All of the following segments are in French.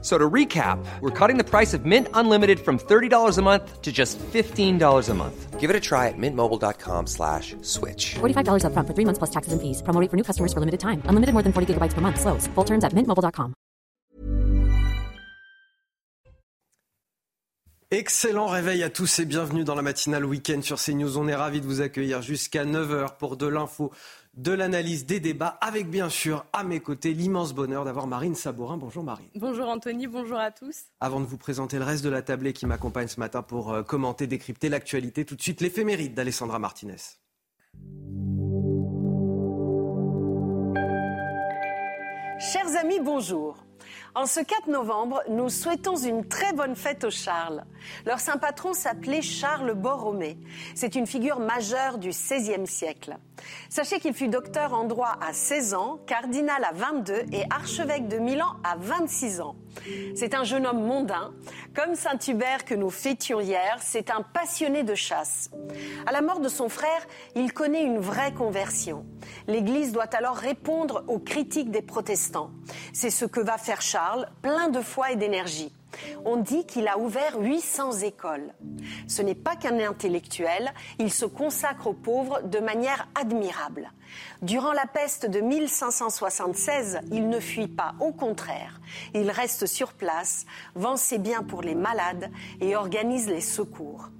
So to recap, we're cutting the price of Mint Unlimited from $30 a month to just $15 a month. Give it a try at mintmobile.com slash switch. $45 upfront for three months plus taxes and fees. Promo rate for new customers for limited time. Unlimited more than 40 gigabytes per month. Slows. Full terms at mintmobile.com. Excellent réveil à tous et bienvenue dans la matinale week-end sur CNews. On est ravis de vous accueillir jusqu'à 9h pour de l'info de l'analyse des débats, avec bien sûr à mes côtés l'immense bonheur d'avoir Marine Sabourin. Bonjour Marine. Bonjour Anthony, bonjour à tous. Avant de vous présenter le reste de la tablée qui m'accompagne ce matin pour euh, commenter, décrypter l'actualité, tout de suite l'éphéméride d'Alessandra Martinez. Chers amis, bonjour. En ce 4 novembre, nous souhaitons une très bonne fête aux Charles. Leur saint patron s'appelait Charles Borromée. C'est une figure majeure du XVIe siècle. Sachez qu'il fut docteur en droit à 16 ans, cardinal à 22 et archevêque de Milan à 26 ans. C'est un jeune homme mondain. Comme Saint Hubert que nous fêtions hier, c'est un passionné de chasse. À la mort de son frère, il connaît une vraie conversion. L'Église doit alors répondre aux critiques des protestants. C'est ce que va faire Charles, plein de foi et d'énergie. On dit qu'il a ouvert 800 écoles. Ce n'est pas qu'un intellectuel, il se consacre aux pauvres de manière admirable. Durant la peste de 1576, il ne fuit pas, au contraire, il reste sur place, vend ses biens pour les malades et organise les secours.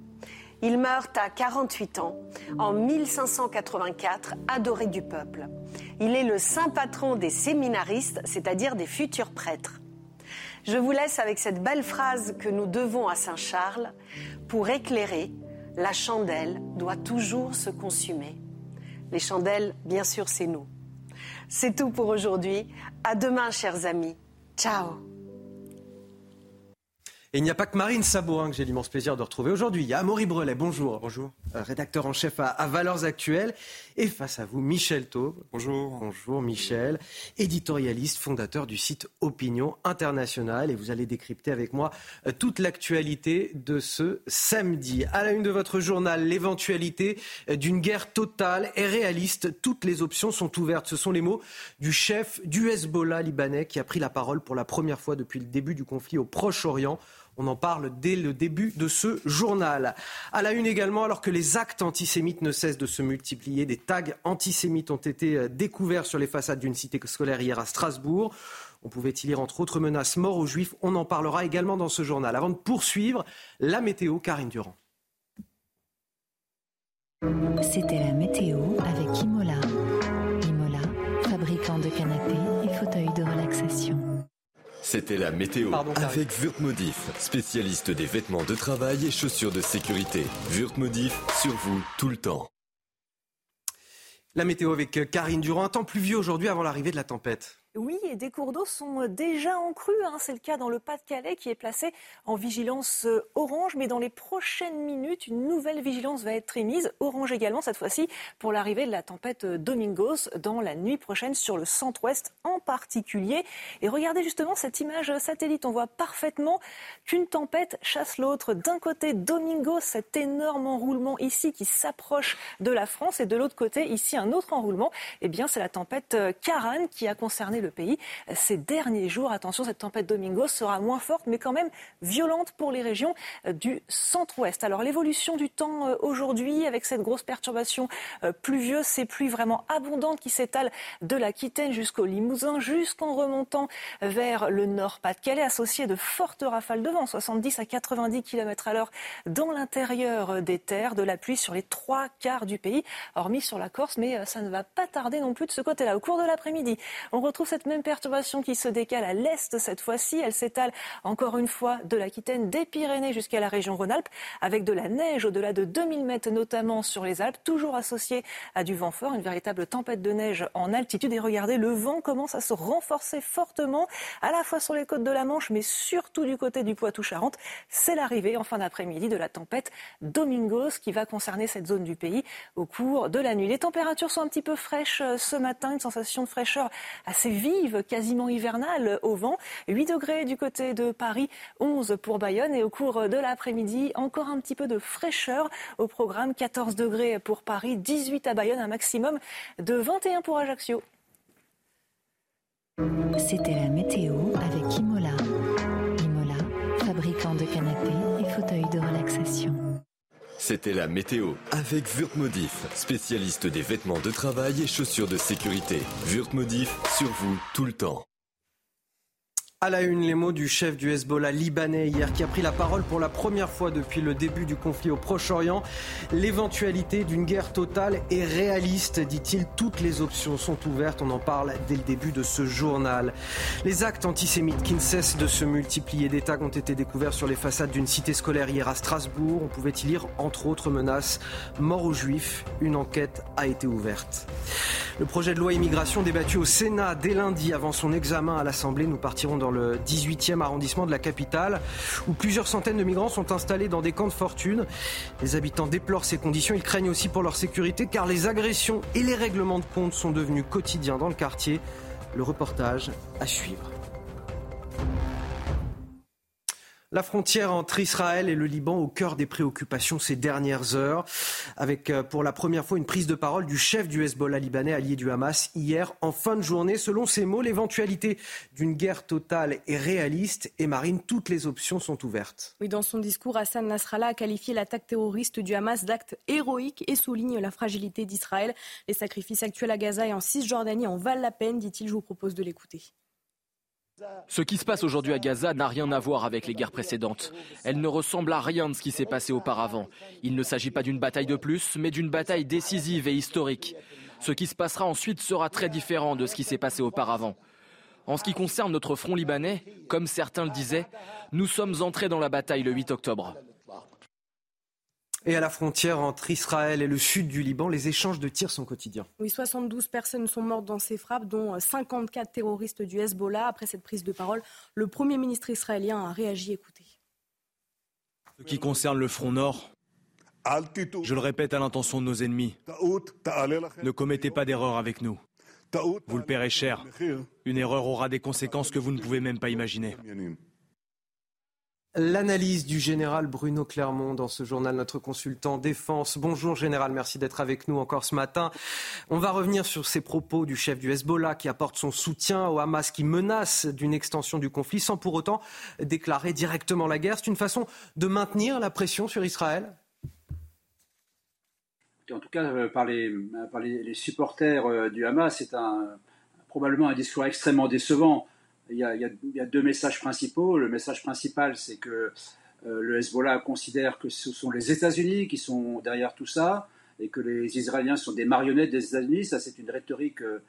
Il meurt à 48 ans, en 1584, adoré du peuple. Il est le saint patron des séminaristes, c'est-à-dire des futurs prêtres. Je vous laisse avec cette belle phrase que nous devons à Saint Charles. Pour éclairer, la chandelle doit toujours se consumer. Les chandelles, bien sûr, c'est nous. C'est tout pour aujourd'hui. À demain, chers amis. Ciao. Et il n'y a pas que Marine Sabourin que j'ai l'immense plaisir de retrouver aujourd'hui. Il y a Amaury Brelet, bonjour. Bonjour. Euh, rédacteur en chef à, Valeurs Actuelles. Et face à vous, Michel Taube. Bonjour. Bonjour Michel. Éditorialiste, fondateur du site Opinion Internationale. Et vous allez décrypter avec moi euh, toute l'actualité de ce samedi. À la une de votre journal, l'éventualité euh, d'une guerre totale et réaliste. Toutes les options sont ouvertes. Ce sont les mots du chef du Hezbollah libanais qui a pris la parole pour la première fois depuis le début du conflit au Proche-Orient. On en parle dès le début de ce journal. À la une également, alors que les actes antisémites ne cessent de se multiplier, des tags antisémites ont été euh, découverts sur les façades d'une cité scolaire hier à Strasbourg. On pouvait y lire entre autres menaces mort aux juifs? On en parlera également dans ce journal. Avant de poursuivre, la météo, Karine Durand. C'était la météo avec Imola. Imola, fabricant de canapés et fauteuils de relaxation. C'était la météo avec Wurtmodif, spécialiste des vêtements de travail et chaussures de sécurité. Wurtmodif, sur vous tout le temps. La météo avec Karine Durand. Un temps pluvieux aujourd'hui avant l'arrivée de la tempête. Oui, et des cours d'eau sont euh, déjà en crue. Hein. C'est le cas dans le Pas-de-Calais qui est placé en vigilance euh, orange. Mais dans les prochaines minutes, une nouvelle vigilance va être émise. Orange également, cette fois-ci, pour l'arrivée de la tempête euh, Domingos dans la nuit prochaine sur le centre-ouest en particulier. Et regardez justement cette image satellite. On voit parfaitement qu'une tempête chasse l'autre. D'un côté, Domingos, cet énorme enroulement ici qui s'approche de la France. Et de l'autre côté, ici, un autre enroulement. Eh bien, c'est la tempête Karan qui a concerné le pays ces derniers jours. Attention, cette tempête Domingo sera moins forte, mais quand même violente pour les régions euh, du centre-ouest. Alors l'évolution du temps euh, aujourd'hui, avec cette grosse perturbation euh, pluvieuse, ces pluies vraiment abondantes qui s'étalent de l'Aquitaine jusqu'au Limousin, jusqu'en remontant vers le nord Pas-de-Calais, associées de fortes rafales de vent, 70 à 90 km à l'heure dans l'intérieur des terres, de la pluie sur les trois quarts du pays, hormis sur la Corse, mais ça ne va pas tarder non plus de ce côté-là. Au cours de l'après-midi, on retrouve cette même perturbation qui se décale à l'est cette fois-ci. Elle s'étale encore une fois de l'Aquitaine, des Pyrénées jusqu'à la région Rhône-Alpes, avec de la neige au-delà de 2000 mètres, notamment sur les Alpes, toujours associée à du vent fort, une véritable tempête de neige en altitude. Et regardez, le vent commence à se renforcer fortement, à la fois sur les côtes de la Manche, mais surtout du côté du Poitou-Charentes. C'est l'arrivée en fin d'après-midi de la tempête Domingos qui va concerner cette zone du pays au cours de la nuit. Les températures sont un petit peu fraîches euh, ce matin, une sensation de fraîcheur assez vive, quasiment hivernale au vent. 8 degrés du côté de Paris, 11 pour Bayonne. Et au cours de l'après-midi, encore un petit peu de fraîcheur au programme. 14 degrés pour Paris, 18 à Bayonne, un maximum de 21 pour Ajaccio. C'était la météo avec Imola. Imola, fabricant de canapés et fauteuils de relaxation. C'était la météo avec Wurtmodif, spécialiste des vêtements de travail et chaussures de sécurité. Wurtmodif, sur vous tout le temps. À la une, les mots du chef du Hezbollah libanais hier qui a pris la parole pour la première fois depuis le début du conflit au Proche-Orient. L'éventualité d'une guerre totale est réaliste, dit-il. Toutes les options sont ouvertes. On en parle dès le début de ce journal. Les actes antisémites qui ne cessent de se multiplier. Des tags ont été découverts sur les façades d'une cité scolaire hier à Strasbourg. On pouvait y lire, entre autres menaces, mort aux juifs. Une enquête a été ouverte. Le projet de loi immigration débattu au Sénat dès lundi avant son examen à l'Assemblée. Nous partirons dans le 18e arrondissement de la capitale, où plusieurs centaines de migrants sont installés dans des camps de fortune. Les habitants déplorent ces conditions. Ils craignent aussi pour leur sécurité, car les agressions et les règlements de compte sont devenus quotidiens dans le quartier. Le reportage à suivre. La frontière entre Israël et le Liban au cœur des préoccupations ces dernières heures, avec euh, pour la première fois une prise de parole du chef du Hezbollah libanais allié du Hamas hier en fin de journée. Selon ses mots, l'éventualité d'une guerre totale est réaliste et Marine, toutes les options sont ouvertes. Oui, dans son discours, Hassan Nasrallah a qualifié l'attaque terroriste du Hamas d'acte héroïque et souligne la fragilité d'Israël. Les sacrifices actuels à Gaza et en Cisjordanie en valent la peine, dit-il. Je vous propose de l'écouter. Ce qui se passe aujourd'hui à Gaza n'a rien à voir avec les guerres précédentes. Elle ne ressemble à rien de ce qui s'est passé auparavant. Il ne s'agit pas d'une bataille de plus, mais d'une bataille décisive et historique. Ce qui se passera ensuite sera très différent de ce qui s'est passé auparavant. En ce qui concerne notre front libanais, comme certains le disaient, nous sommes entrés dans la bataille le 8 octobre. Et à la frontière entre Israël et le sud du Liban, les échanges de tirs sont quotidiens. Oui, 72 personnes sont mortes dans ces frappes, dont 54 terroristes du Hezbollah. Après cette prise de parole, le Premier ministre israélien a réagi. Écoutez. Ce qui concerne le front nord, je le répète à l'intention de nos ennemis, ne commettez pas d'erreur avec nous. Vous le paierez cher. Une erreur aura des conséquences que vous ne pouvez même pas imaginer. L'analyse du général Bruno Clermont dans ce journal, notre consultant défense. Bonjour général, merci d'être avec nous encore ce matin. On va revenir sur ces propos du chef du Hezbollah qui apporte son soutien au Hamas qui menace d'une extension du conflit sans pour autant déclarer directement la guerre. C'est une façon de maintenir la pression sur Israël? En tout cas, euh, par les, les, supporters euh, du Hamas, c'est probablement un discours extrêmement décevant il y, a, deux messages principaux. Le message principal, c'est que euh, le Hezbollah considère que ce sont les États-Unis qui sont derrière tout ça et que les Israéliens sont des marionnettes des États-Unis. Ça, c'est une rhétorique euh,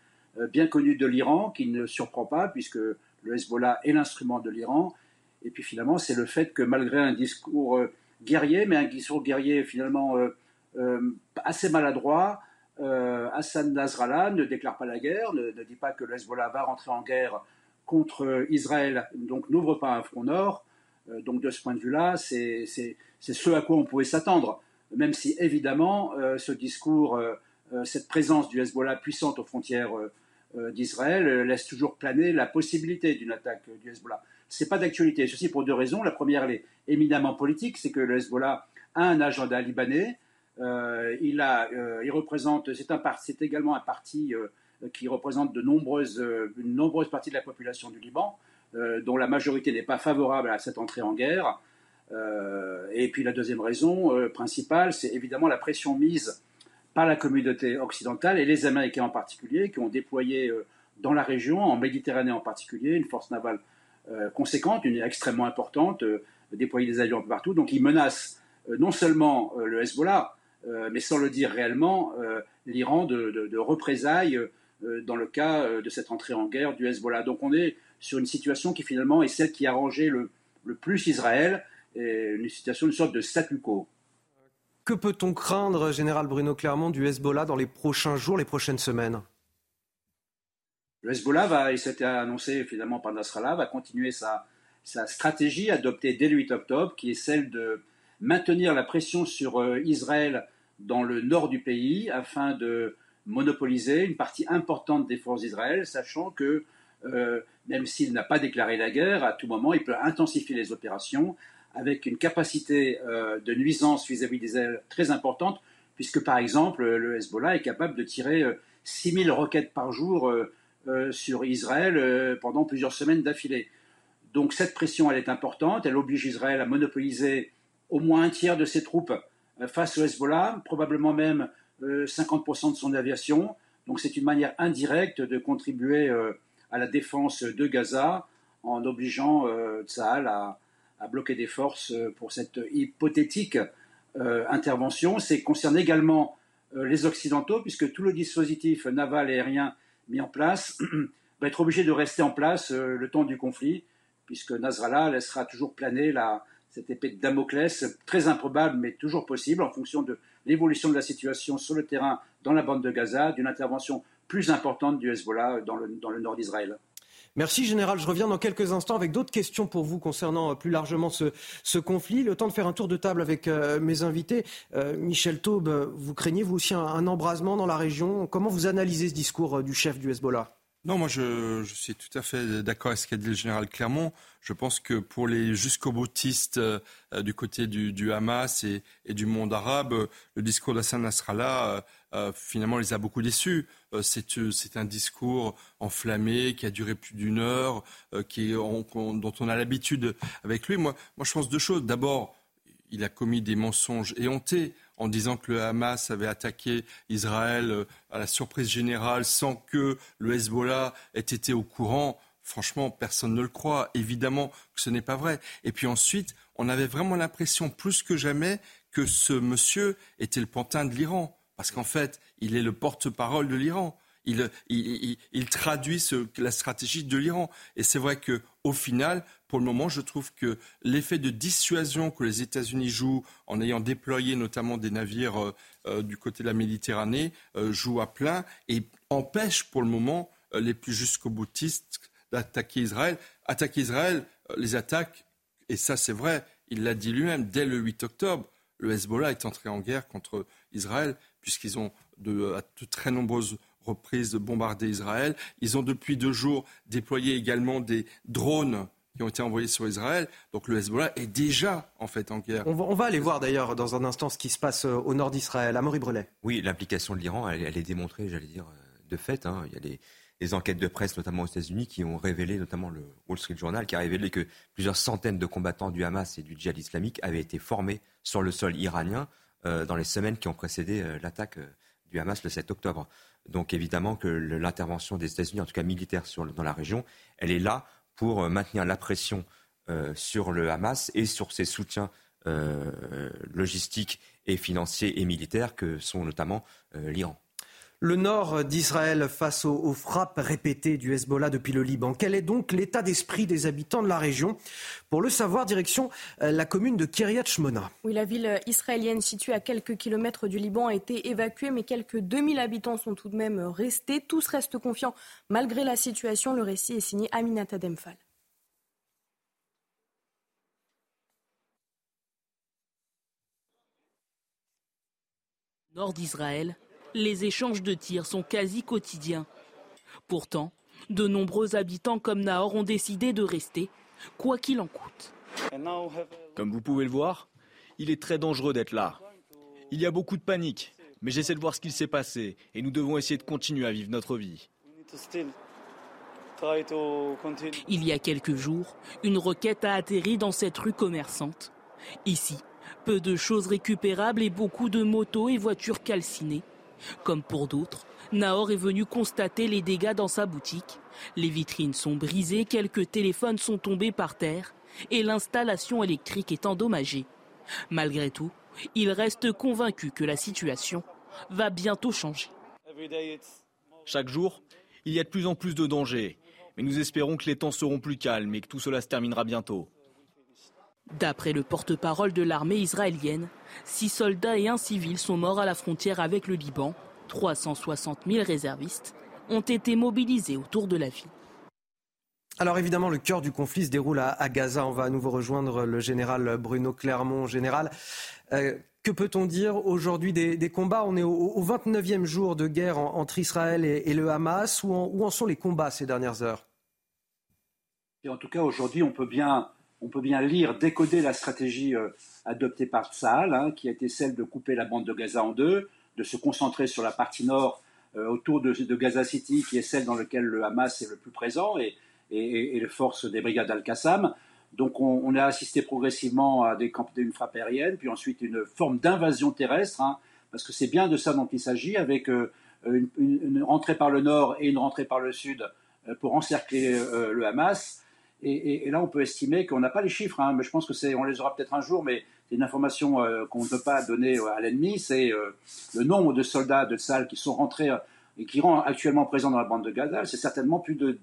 bien connue de l'Iran qui ne surprend pas puisque le Hezbollah est l'instrument de l'Iran. Et puis finalement, c'est le fait que malgré un discours euh, guerrier, mais un discours guerrier finalement assez maladroit, Hassan Nasrallah ne déclare pas la guerre, ne, ne, dit pas que le Hezbollah va rentrer en guerre contre Israël, donc n'ouvre pas un front nord. Euh, donc de ce point de vue-là, c'est ce à quoi on pouvait s'attendre, même si évidemment euh, ce discours, euh, cette présence du Hezbollah puissante aux frontières d'Israël laisse toujours planer la possibilité d'une attaque du Hezbollah. Ce n'est pas d'actualité. Ceci pour deux raisons. La première, elle est éminemment politique, c'est que le Hezbollah a un agenda libanais. il, a, il représente, c'est également un parti qui représente de nombreuses, euh, une nombreuse partie de la population du Liban, euh, dont la majorité n'est pas favorable à cette entrée en guerre. Euh, et puis la deuxième raison principale, c'est évidemment la pression mise par la communauté occidentale et les Américains en particulier, qui ont déployé dans la région, en Méditerranée en particulier, une force navale conséquente, une extrêmement importante, déployer des avions un peu partout. Donc ils menacent non seulement le Hezbollah, mais sans le dire réellement, l'Iran de, représailles euh, dans le cas euh, de cette entrée en guerre du Hezbollah. Donc on est sur une situation qui finalement est celle qui a rangé le, le plus Israël, et une situation, une sorte de statu quo. Que peut-on craindre, général Bruno Clermont, du Hezbollah dans les prochains jours, les prochaines semaines? Le Hezbollah, va, et c'était annoncé finalement par Nasrallah, va continuer sa, sa, stratégie adoptée dès le 8 octobre, qui est celle de maintenir la pression sur euh, Israël dans le nord du pays afin de monopoliser une partie importante des forces d'Israël, sachant que même s'il n'a pas déclaré la guerre, à tout moment, il peut intensifier les opérations avec une capacité de nuisance vis-à-vis des très importante, puisque par exemple, le Hezbollah est capable de tirer 6000 roquettes par jour sur Israël pendant plusieurs semaines d'affilée. Donc cette pression, elle est importante, elle oblige Israël à monopoliser au moins un tiers de ses troupes euh, face au Hezbollah, probablement même 50% euh, de son aviation. Donc c'est une manière indirecte de contribuer euh, à la défense de Gaza en obligeant Tsahal à, bloquer des forces pour cette hypothétique intervention. C'est concerne également les Occidentaux, puisque tout le dispositif naval et aérien mis en place va être obligé de rester en place le temps du conflit puisque Nasrallah laissera toujours planer la, cette épée de Damoclès, très improbable mais toujours possible en fonction de l'évolution de la situation sur le terrain dans la bande de Gaza, d'une intervention plus importante du Hezbollah dans le, dans le nord d'Israël. Merci Général. Je reviens dans quelques instants avec d'autres questions pour vous concernant euh, plus largement ce, conflit. Le temps de faire un tour de table avec euh, mes invités. Euh, Michel Taube, vous craignez vous aussi un, embrasement dans la région Comment vous analysez ce discours du chef du Hezbollah? Non, moi je, suis tout à fait d'accord avec ce qu'a dit le général Clermont. Je pense que pour les jusqu'au boutistes euh, du côté du, Hamas et, du monde arabe, le discours d'Hassan Nasrallah euh, euh finalement les a beaucoup déçus. Euh, c'est un discours enflammé qui a duré plus d'une heure, dont on a l'habitude avec lui. Moi, je pense deux choses. D'abord, il a commis des mensonges éhontés en disant que le Hamas avait attaqué Israël euh, à la surprise générale sans que le Hezbollah ait été au courant. Franchement, personne ne le croit. Évidemment que ce n'est pas vrai. Et puis ensuite, on avait vraiment l'impression, plus que jamais, que ce monsieur était le pantin de l'Iran. Parce qu'en fait, il est le porte-parole de l'Iran. Il, traduit la stratégie de l'Iran. Et c'est vrai qu'au final, pour le moment, je trouve que l'effet de dissuasion que les États-Unis jouent en ayant déployé notamment des navires euh, euh, du côté de la Méditerranée euh, joue à plein et empêche pour le moment les plus jusqu'au boutistes d'attaquer Israël. Attaquer Israël, les attaques, et ça c'est vrai, il l'a dit lui-même, dès le 8 octobre, le Hezbollah est entré en guerre contre Israël puisqu'ils ont à de très nombreuses reprises bombardé Israël. Ils ont depuis deux jours déployé également des drones qui ont été envoyés sur Israël. Donc le Hezbollah est déjà en fait en guerre. On va, aller voir d'ailleurs dans un instant ce qui se passe euh, au nord d'Israël. Amaury Brelet. Oui, l'implication de l'Iran, elle, est démontrée, j'allais dire, euh, de fait. Hein. Il y a des, enquêtes de presse, notamment aux États-Unis, qui ont révélé, notamment le Wall Street Journal, qui a révélé que plusieurs centaines de combattants du Hamas et du djihad islamique avaient été formés sur le sol iranien euh, dans les semaines qui ont précédé l'attaque du Hamas le 7 octobre. Donc évidemment que l'intervention des États-Unis, en tout cas militaire dans la région, elle est là pour euh, maintenir la pression euh, sur le Hamas et sur ses soutiens euh, logistiques et financiers et militaires que sont notamment l'Iran le nord d'Israël face aux, frappes répétées du Hezbollah depuis le Liban. Quel est donc l'état d'esprit des habitants de la région? Pour le savoir, direction euh, la commune de Kiryat Shmona. Oui, la ville israélienne située à quelques kilomètres du Liban a été évacuée, mais quelques 2000 habitants sont tout de même restés. Tous restent confiants malgré la situation. Le récit est signé Aminata Demphal. Nord d'Israël, les échanges de tirs sont quasi quotidiens. Pourtant, de nombreux habitants comme Nahor ont décidé de rester, quoi qu'il en coûte. Comme vous pouvez le voir, il est très dangereux d'être là. Il y a beaucoup de panique, mais j'essaie de voir ce qu'il s'est passé et nous devons essayer de continuer à vivre notre vie. Il y a quelques jours, une roquette a atterri dans cette rue commerçante. Ici, peu de choses récupérables et beaucoup de motos et voitures calcinées comme pour d'autres, Nahor est venu constater les dégâts dans sa boutique. Les vitrines sont brisées, quelques téléphones sont tombés par terre et l'installation électrique est endommagée. Malgré tout, il reste convaincu que la situation va bientôt changer. Chaque jour, il y a de plus en plus de dangers, mais nous espérons que les temps seront plus calmes et que tout cela se terminera bientôt. D'après le porte-parole de l'armée israélienne, six soldats et un civil sont morts à la frontière avec le Liban. 360 000 réservistes ont été mobilisés autour de la ville. Alors évidemment, le cœur du conflit se déroule à, Gaza. On va à nouveau rejoindre le général Bruno Clermont. Général, euh, que peut-on dire aujourd'hui des, combats? On est au, 29e jour de guerre entre Israël et, le Hamas. où en sont les combats ces dernières heures? Et en tout cas, aujourd'hui, on peut bien, on peut bien lire, décoder la stratégie euh, adoptée par Tsahal, hein, qui a été celle de couper la bande de Gaza en deux, de se concentrer sur la partie nord euh, autour de, Gaza City, qui est celle dans laquelle le Hamas est le plus présent, et, les forces des brigades Al-Qassam. Donc on, a assisté progressivement à des une frappe aérienne, puis ensuite une forme d'invasion terrestre, hein, parce que c'est bien de ça dont il s'agit, avec euh, une, rentrée par le nord et une rentrée par le sud pour encercler le Hamas. Et, là, on peut estimer qu'on n'a pas les chiffres, hein, mais je pense que c'est, on les aura peut-être un jour, mais c'est une information euh, qu'on ne peut pas donner euh, à l'ennemi, c'est euh, le nombre de soldats de salles qui sont rentrés et qui sont actuellement présents dans la bande de Gaza. C'est certainement plus de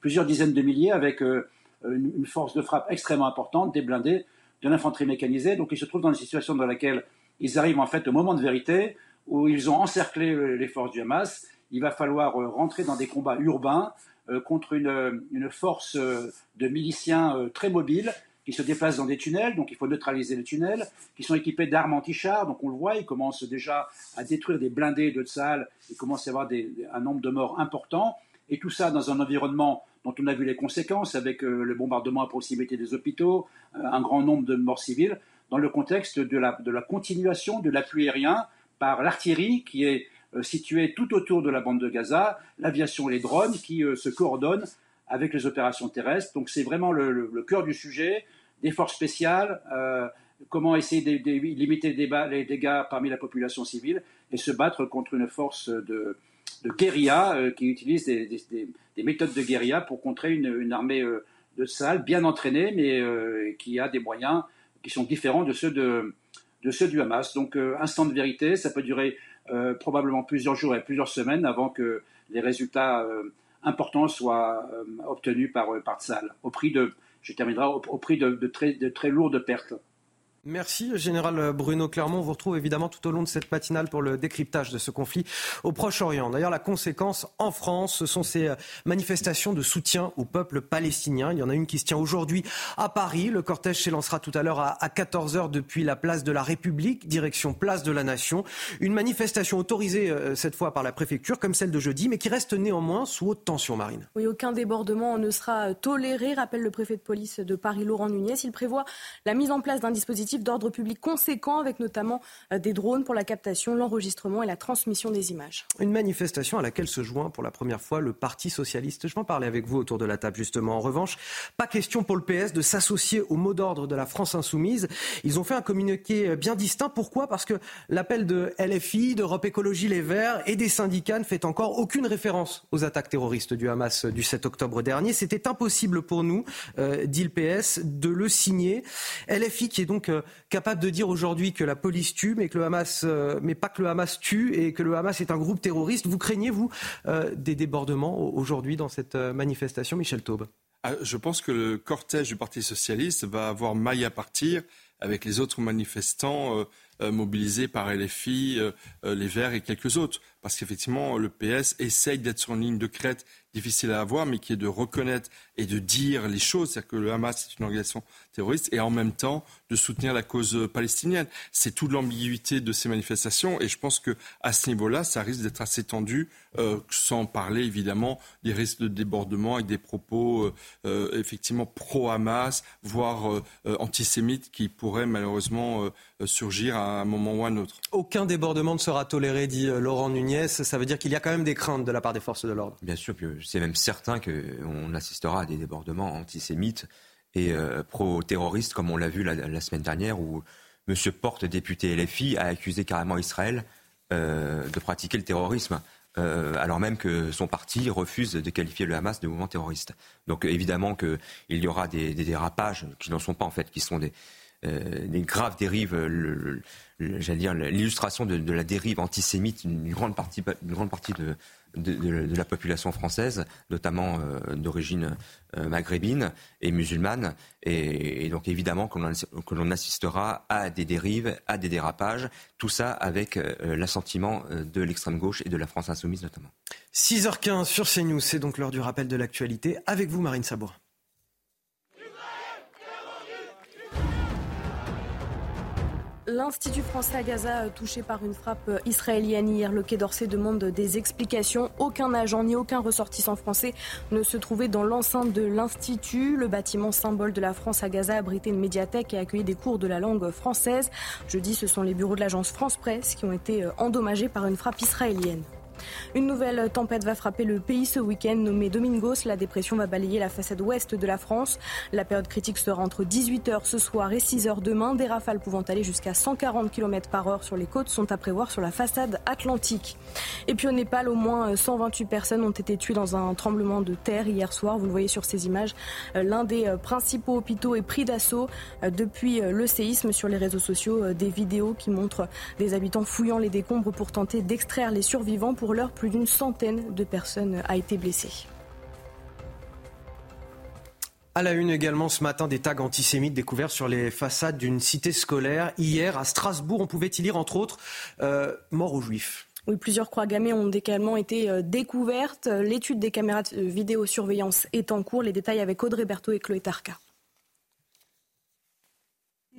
plusieurs dizaines de milliers avec une, force de frappe extrêmement importante, des blindés, de l'infanterie mécanisée. Donc ils se trouvent dans une situation dans laquelle ils arrivent en fait au moment de vérité où ils ont encerclé les forces du Hamas. Il va falloir rentrer dans des combats urbains contre une, force euh, de miliciens euh, très mobiles qui se déplacent dans des tunnels, donc il faut neutraliser les tunnels, qui sont équipés d'armes anti-chars, donc on le voit, ils commencent déjà à détruire des blindés de Tsahal, il commence à y avoir un nombre de morts important, et tout ça dans un environnement dont on a vu les conséquences, avec le bombardement à proximité des hôpitaux, un grand nombre de morts civiles, dans le contexte de la, de la continuation de l'appui aérien par l'artillerie qui est euh, situés tout autour de la bande de Gaza, l'aviation et les drones qui euh, se coordonnent avec les opérations terrestres. Donc c'est vraiment le, cœur du sujet, des forces spéciales, euh, comment essayer de, limiter les dégâts parmi la population civile et se battre contre une force de, guérilla qui utilise des, méthodes de guérilla pour contrer une, armée de salles bien entraînée, mais qui a des moyens qui sont différents de ceux, de, ceux du Hamas. Donc instant de vérité, ça peut durer euh, probablement plusieurs jours et plusieurs semaines avant que les résultats euh, importants soient euh, obtenus par, par au prix de, je terminerai, au, prix de très lourdes pertes. Merci, Général Bruno Clermont. On vous retrouve évidemment tout au long de cette matinale pour le décryptage de ce conflit au Proche-Orient. D'ailleurs, la conséquence en France, ce sont ces manifestations de soutien au peuple palestinien. Il y en a une qui se tient aujourd'hui à Paris. Le cortège s'élancera tout à l'heure à 14h depuis la place de la République, direction place de la Nation. Une manifestation autorisée euh, cette fois par la préfecture, comme celle de jeudi, mais qui reste néanmoins sous haute tension, Marine. Oui, aucun débordement ne sera toléré, rappelle le préfet de police de Paris, Laurent Nunez. Il prévoit la mise en place d'un dispositif d'ordre public conséquent, avec notamment euh, des drones pour la captation, l'enregistrement et la transmission des images. Une manifestation à laquelle se joint pour la première fois le Parti socialiste. Je vais en parler avec vous autour de la table justement. En revanche, pas question pour le PS de s'associer au mot d'ordre de la France insoumise. Ils ont fait un communiqué bien distinct. Pourquoi? Parce que l'appel de LFI, d'Europe Écologie Les Verts et des syndicats ne fait encore aucune référence aux attaques terroristes du Hamas du 7 octobre dernier. C'était impossible pour nous, euh, dit le PS, de le signer. LFI qui est donc euh, capable de dire aujourd'hui que la police tue, mais que le Hamas, euh, mais pas que le Hamas tue et que le Hamas est un groupe terroriste. Vous craignez vous euh, des débordements aujourd'hui dans cette manifestation, Michel Taube? Ah, Je pense que le cortège du Parti socialiste va avoir maille à partir avec les autres manifestants mobilisés par LFI, les Verts et quelques autres. Parce qu'effectivement, le PS essaye d'être sur une ligne de crête difficile à avoir, mais qui est de reconnaître et de dire les choses, c'est-à-dire que le Hamas est une organisation terroriste, et en même temps de soutenir la cause palestinienne. C'est toute l'ambiguïté de ces manifestations, et je pense que à ce niveau-là, ça risque d'être assez tendu, euh, sans parler évidemment des risques de débordement avec des propos euh, euh, effectivement pro-Hamas, voire antisémites, qui pourraient malheureusement surgir à un moment ou à un autre. Aucun débordement ne sera toléré, dit Laurent Nunez. Ça veut dire qu'il y a quand même des craintes de la part des forces de l'ordre. Bien sûr, c'est même certain qu'on assistera à des débordements antisémites et euh, pro-terroristes, comme on l'a vu la, semaine dernière, où M. Porte, député LFI, a accusé carrément Israël euh, de pratiquer le terrorisme. Euh, alors même que son parti refuse de qualifier le Hamas de mouvement terroriste. Donc évidemment qu'il y aura des, dérapages qui n'en sont pas en fait, qui sont des, graves dérives, j'allais dire l'illustration de, la dérive antisémite, une grande partie, une grande partie de, de, la population française, notamment euh, d'origine euh, maghrébine et musulmane. Et, donc évidemment que l'on assistera à des dérives, à des dérapages, tout ça avec euh, l'assentiment de l'extrême gauche et de la France insoumise notamment. 6h15 sur CNews, c'est donc l'heure du rappel de l'actualité. Avec vous, Marine Sabour. L'Institut français à Gaza euh, touché par une frappe euh, israélienne hier. Le Quai d'Orsay demande des explications. Aucun agent ni aucun ressortissant français ne se trouvait dans l'enceinte de l'Institut. Le bâtiment symbole de la France à Gaza abritait une médiathèque et accueillait des cours de la langue française. Jeudi, ce sont les bureaux de l'agence France Presse qui ont été euh, endommagés par une frappe israélienne. Une nouvelle tempête va frapper le pays ce week-end, nommée Domingos. La dépression va balayer la façade ouest de la France. La période critique sera entre 18h ce soir et 6h demain. Des rafales pouvant aller jusqu'à 140 km par heure sur les côtes sont à prévoir sur la façade atlantique. Et puis au Népal, au moins 128 personnes ont été tuées dans un tremblement de terre hier soir. Vous le voyez sur ces images. L'un des principaux hôpitaux est pris d'assaut depuis le séisme sur les réseaux sociaux. Des vidéos qui montrent des habitants fouillant les décombres pour tenter d'extraire les survivants. L'heure, plus d'une centaine de personnes a été blessées. À la une également ce matin, des tags antisémites découverts sur les façades d'une cité scolaire. Hier, à Strasbourg, on pouvait y lire entre autres euh, Mort aux Juifs. Oui, plusieurs croix gammées ont également été euh, découvertes. L'étude des caméras de vidéosurveillance est en cours. Les détails avec Audrey Berthaud et Chloé Tarka.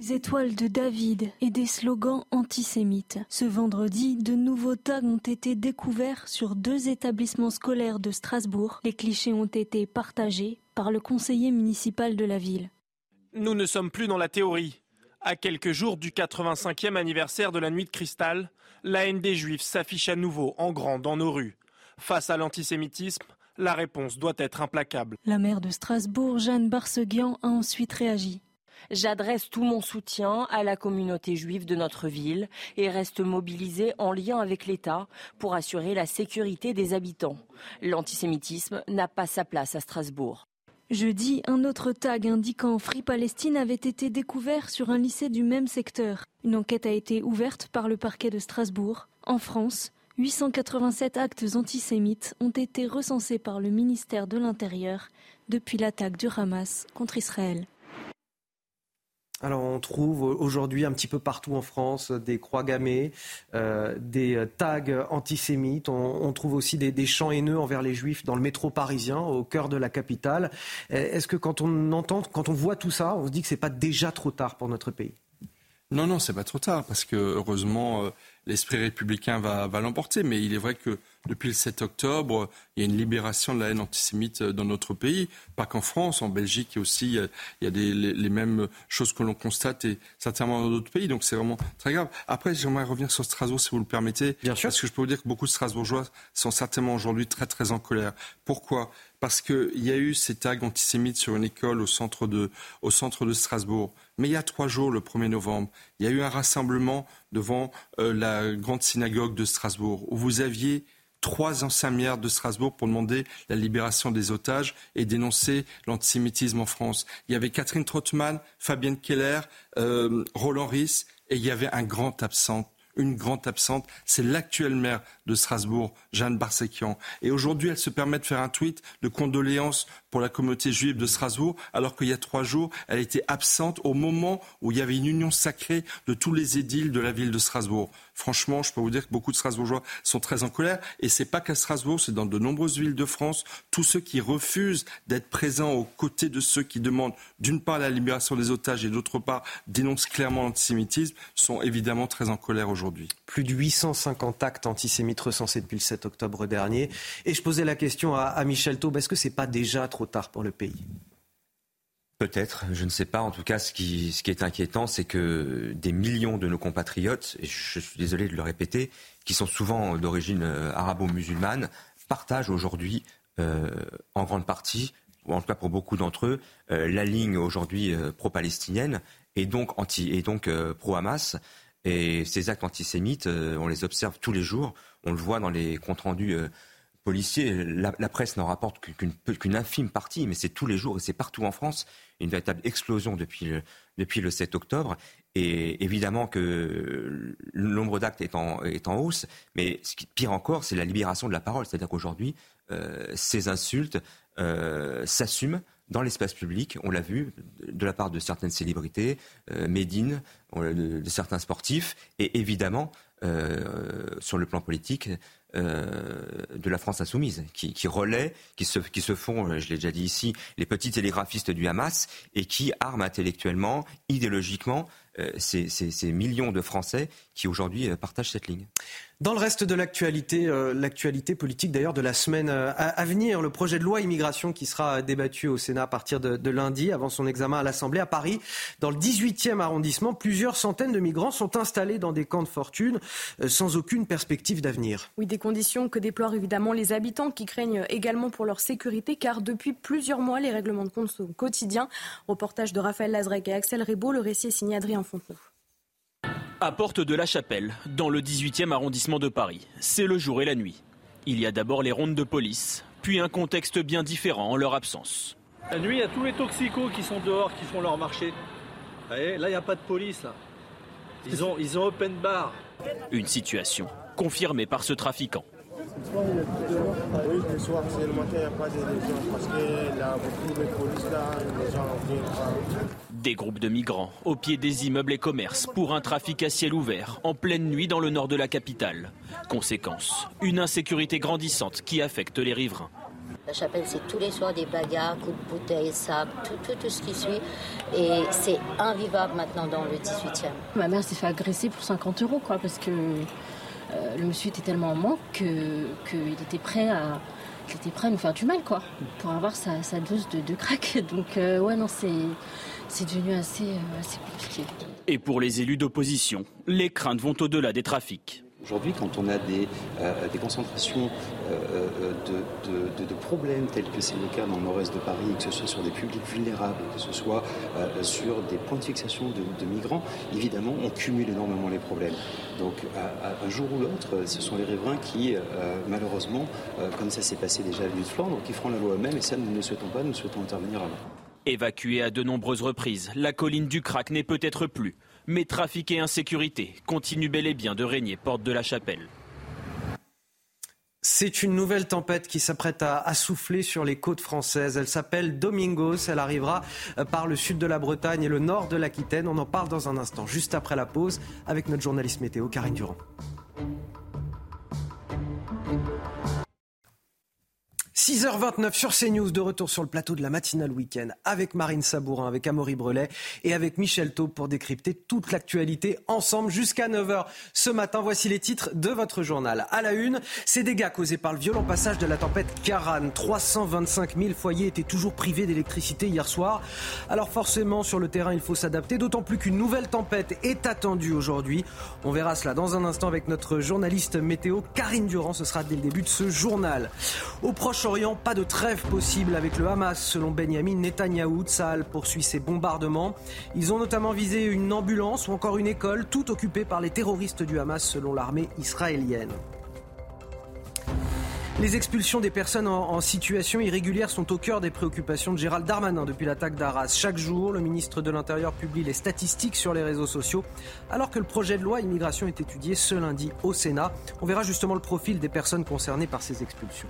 Des étoiles de David et des slogans antisémites. Ce vendredi, de nouveaux tags ont été découverts sur deux établissements scolaires de Strasbourg. Les clichés ont été partagés par le conseiller municipal de la ville. Nous ne sommes plus dans la théorie. À quelques jours du 85e anniversaire de la nuit de cristal, la haine des juifs s'affiche à nouveau en grand dans nos rues. Face à l'antisémitisme, la réponse doit être implacable. La maire de Strasbourg, Jeanne Barseguian, a ensuite réagi. J'adresse tout mon soutien à la communauté juive de notre ville et reste mobilisée en lien avec l'État pour assurer la sécurité des habitants. L'antisémitisme n'a pas sa place à Strasbourg. Jeudi, un autre tag indiquant Free Palestine avait été découvert sur un lycée du même secteur. Une enquête a été ouverte par le parquet de Strasbourg. En France, 887 actes antisémites ont été recensés par le ministère de l'Intérieur depuis l'attaque du Hamas contre Israël. Alors on trouve aujourd'hui un petit peu partout en France des croix gammées, euh, des tags antisémites. On, trouve aussi des, chants haineux envers les juifs dans le métro parisien, au cœur de la capitale. Est-ce que quand on entend, quand on voit tout ça, on se dit que c'est pas déjà trop tard pour notre pays? Non, non, c'est pas trop tard parce que heureusement. Euh, l'esprit républicain va, va l'emporter. Mais il est vrai que depuis le 7 octobre, il y a une libération de la haine antisémite dans notre pays. Pas qu'en France, en Belgique aussi, il y a, des, les, mêmes choses que l'on constate et certainement dans d'autres pays. Donc c'est vraiment très grave. Après, j'aimerais revenir sur Strasbourg, si vous le permettez. Bien sûr. Parce que je peux vous dire que beaucoup de Strasbourgeois sont certainement aujourd'hui très très en colère. Pourquoi? Parce qu'il y a eu ces tags antisémites sur une école au centre de, au centre de Strasbourg. Mais il y a trois jours, le 1er novembre, il y a eu un rassemblement devant euh, la grande synagogue de Strasbourg, où vous aviez trois anciens de Strasbourg pour demander la libération des otages et dénoncer l'antisémitisme en France. Il y avait Catherine Trottmann, Fabienne Keller, euh, Roland Ries, et il y avait un grand absent une grande absente, c'est l'actuelle maire de Strasbourg, Jeanne Barsekian. Et aujourd'hui, elle se permet de faire un tweet de condoléances pour la communauté juive de Strasbourg, alors qu'il y a trois jours, elle était absente au moment où il y avait une union sacrée de tous les édiles de la ville de Strasbourg. Franchement, je peux vous dire que beaucoup de Strasbourgeois sont très en colère. Et c'est pas qu'à Strasbourg, c'est dans de nombreuses villes de France. Tous ceux qui refusent d'être présents aux côtés de ceux qui demandent d'une part la libération des otages et d'autre part dénoncent clairement l'antisémitisme sont évidemment très en colère aujourd'hui. Plus de 850 actes antisémites recensés depuis le 7 octobre dernier. Et je posais la question à, Michel Taube, est-ce que c'est pas déjà trop tard pour le pays Peut-être, je ne sais pas. En tout cas, ce qui, est inquiétant, c'est que des millions de nos compatriotes, et je suis désolé de le répéter, qui sont souvent d'origine euh, arabo-musulmane, partagent aujourd'hui, euh, en grande partie, ou en tout cas pour beaucoup d'entre eux, euh, la ligne aujourd'hui pro-palestinienne et donc, anti, et donc pro-Hamas. Et ces actes antisémites, on les observe tous les jours. On le voit dans les comptes rendus policiers. La, presse n'en rapporte qu'une infime partie, mais c'est tous les jours et c'est partout en France une véritable explosion depuis le, depuis le 7 octobre. Et évidemment que le nombre d'actes est en, est hausse, mais ce qui pire encore, c'est la libération de la parole. C'est-à-dire qu'aujourd'hui, euh, ces insultes euh, s'assument dans l'espace public, on l'a vu, de la part de certaines célébrités, euh, Médine, de, certains sportifs, et évidemment, euh, sur le plan politique, euh, de la France insoumise, qui, qui relaie, qui se, qui se font, euh, je l'ai déjà dit ici, les petits télégraphistes du Hamas et qui arment intellectuellement, idéologiquement ces, ces, millions de Français qui aujourd'hui partagent cette ligne. Dans le reste de l'actualité, euh, l'actualité politique d'ailleurs de la semaine euh, à, venir, le projet de loi immigration qui sera débattu au Sénat à partir de, lundi avant son examen à l'Assemblée à Paris. Dans le 18e arrondissement, plusieurs centaines de migrants sont installés dans des camps de fortune euh, sans aucune perspective d'avenir. Oui, des conditions que déplorent évidemment les habitants qui craignent également pour leur sécurité car depuis plusieurs mois, les règlements de compte sont quotidiens. Reportage de Raphaël Lazrec et Axel Rebaud, le récit est signé Adrien Fontenot à Porte de la Chapelle, dans le 18e arrondissement de Paris. C'est le jour et la nuit. Il y a d'abord les rondes de police, puis un contexte bien différent en leur absence. La nuit, il y a tous les toxicos qui sont dehors, qui font leur marché. là, il n'y a pas de police. Ils ont, ils ont open bar. Une situation confirmée par ce trafiquant. Des groupes de migrants au pied des immeubles et commerces pour un trafic à ciel ouvert en pleine nuit dans le nord de la capitale. Conséquence, une insécurité grandissante qui affecte les riverains. La chapelle, c'est tous les soirs des bagarres, coups de bouteilles, sable, tout, tout, ce qui suit. Et c'est invivable maintenant dans le 18e. Ma mère s'est fait agresser pour 50 euros, quoi, parce que euh, le monsieur était tellement en manque qu'il était prêt à était prêt à nous faire du mal quoi pour avoir sa, dose de, de, crack donc euh, ouais non c'est devenu assez, euh, assez compliqué et pour les élus d'opposition les craintes vont au-delà des trafics Aujourd'hui, quand on a des, euh, des concentrations euh, de, de, problèmes tels que c'est le cas dans le nord-est de Paris, que ce soit sur des publics vulnérables, que ce soit euh, sur des points de fixation de, migrants, évidemment, on cumule énormément les problèmes. Donc, à, un jour ou l'autre, ce sont les riverains qui, malheureusement, comme ça s'est passé déjà à l'île de Flandre, qui feront la loi eux-mêmes, et ça, nous ne le souhaitons pas, nous souhaitons intervenir avant. Évacuée à de nombreuses reprises, la colline du Crac n'est peut-être plus mais trafic et insécurité continuent bel et bien de régner porte de la chapelle. C'est une nouvelle tempête qui s'apprête à, souffler sur les côtes françaises. Elle s'appelle Domingos. Elle arrivera euh, par le sud de la Bretagne et le nord de l'Aquitaine. On en parle dans un instant, juste après la pause, avec notre journaliste météo, Karine Durand. 6h29 sur CNews, de retour sur le plateau de la matinale week-end avec Marine Sabourin, avec Amaury Brelet et avec Michel Taube pour décrypter toute l'actualité ensemble jusqu'à 9h. Ce matin, voici les titres de votre journal. À la une, ces dégâts causés par le violent passage de la tempête Karan. 325 000 foyers étaient toujours privés d'électricité hier soir. Alors forcément, sur le terrain, il faut s'adapter, d'autant plus qu'une nouvelle tempête est attendue aujourd'hui. On verra cela dans un instant avec notre journaliste météo Karine Durand. Ce sera dès le début de ce journal. Au pas de trêve possible avec le Hamas, selon Benjamin Netanyahou. Tsahal poursuit ses bombardements. Ils ont notamment visé une ambulance ou encore une école, tout occupée par les terroristes du Hamas, selon l'armée israélienne. Les expulsions des personnes en, situation irrégulière sont au cœur des préoccupations de Gérald Darmanin depuis l'attaque d'Arras. Chaque jour, le ministre de l'Intérieur publie les statistiques sur les réseaux sociaux, alors que le projet de loi immigration est étudié ce lundi au Sénat. On verra justement le profil des personnes concernées par ces expulsions.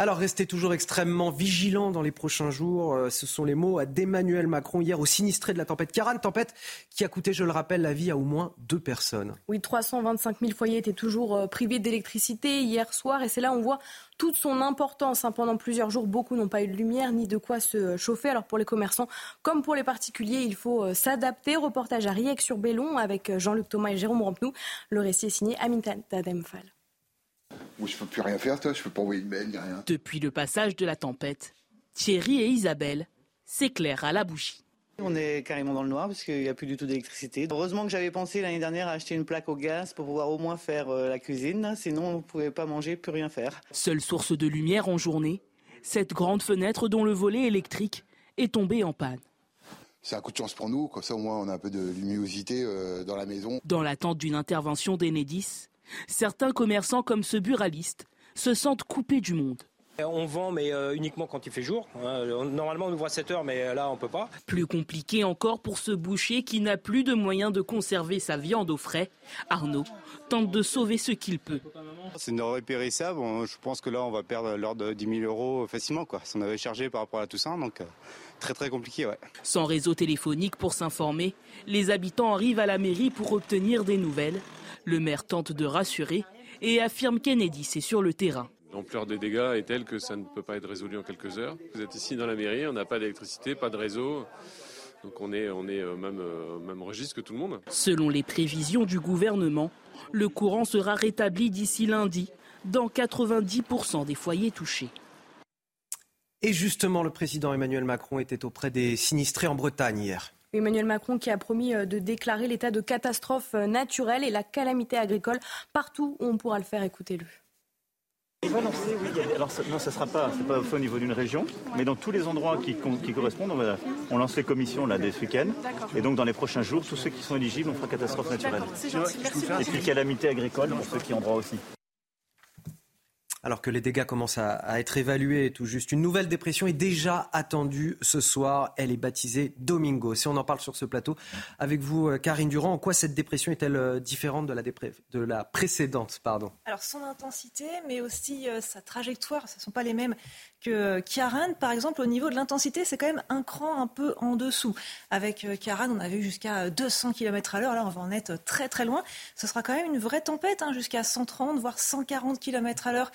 Alors restez toujours extrêmement vigilants dans les prochains jours. Euh, ce sont les mots d'Emmanuel Macron hier au sinistré de la tempête Karan, tempête qui a coûté, je le rappelle, la vie à au moins deux personnes. Oui, 325 000 foyers étaient toujours euh, privés d'électricité hier soir et c'est là où on voit toute son importance. Hein. Pendant plusieurs jours, beaucoup n'ont pas eu de lumière ni de quoi se chauffer. Alors pour les commerçants comme pour les particuliers, il faut euh, s'adapter. Reportage à Riec sur Bellon avec Jean-Luc Thomas et Jérôme Rampenou. Le récit est signé Amin Tademfal. Moi, je peux plus rien faire, toi. Je peux pas envoyer de mail ni rien. Depuis le passage de la tempête, Thierry et Isabelle s'éclairent à la bougie. On est carrément dans le noir parce qu'il n'y a plus du tout d'électricité. Heureusement que j'avais pensé l'année dernière à acheter une plaque au gaz pour pouvoir au moins faire euh, la cuisine. Sinon, on ne pouvait pas manger, plus rien faire. Seule source de lumière en journée, cette grande fenêtre dont le volet électrique est tombé en panne. C'est un coup de chance pour nous, comme ça au moins on a un peu de luminosité euh, dans la maison. Dans l'attente d'une intervention d'Enedis, Certains commerçants comme ce buraliste se sentent coupés du monde. On vend, mais euh, uniquement quand il fait jour. Hein. Normalement, on ouvre à 7 heures, mais là, on peut pas. Plus compliqué encore pour ce boucher qui n'a plus de moyens de conserver sa viande au frais. Arnaud tente de sauver ce qu'il peut. C'est une denrée périssable. Je pense que là, on va perdre l'ordre de 10 000 euros facilement. Quoi. Si on avait chargé par rapport à tout ça, donc euh, très très compliqué. Ouais. Sans réseau téléphonique pour s'informer, les habitants arrivent à la mairie pour obtenir des nouvelles. Le maire tente de rassurer et affirme Kennedy c'est sur le terrain. L'ampleur des dégâts est telle que ça ne peut pas être résolu en quelques heures. Vous êtes ici dans la mairie, on n'a pas d'électricité, pas de réseau. Donc on est, on est au même, même registre que tout le monde. Selon les prévisions du gouvernement, le courant sera rétabli d'ici lundi dans 90% des foyers touchés. Et justement, le président Emmanuel Macron était auprès des sinistrés en Bretagne hier. Emmanuel Macron qui a promis de déclarer l'état de catastrophe naturelle et la calamité agricole partout où on pourra le faire. Écoutez-le. Il va lancer, oui. Alors, non, ça ne sera pas, pas au niveau d'une région, mais dans tous les endroits qui, qui correspondent, on, va, on lance les commissions là, dès ce week-end. Et donc, dans les prochains jours, tous ceux qui sont éligibles, on fera catastrophe naturelle. Et puis, calamité agricole pour ceux qui ont droit aussi alors que les dégâts commencent à, être évalués tout juste. Une nouvelle dépression est déjà attendue ce soir. Elle est baptisée Domingo. Si on en parle sur ce plateau avec vous, euh, Karine Durand, en quoi cette dépression est-elle euh, différente de la, de la précédente pardon? Alors son intensité, mais aussi euh, sa trajectoire, ce ne sont pas les mêmes que Kiaran, par exemple, au niveau de l'intensité, c'est quand même un cran un peu en dessous. Avec Kiaran, on avait jusqu'à 200 km à l'heure. Là, on va en être très très loin. Ce sera quand même une vraie tempête, hein, jusqu'à 130 voire 140 km à l'heure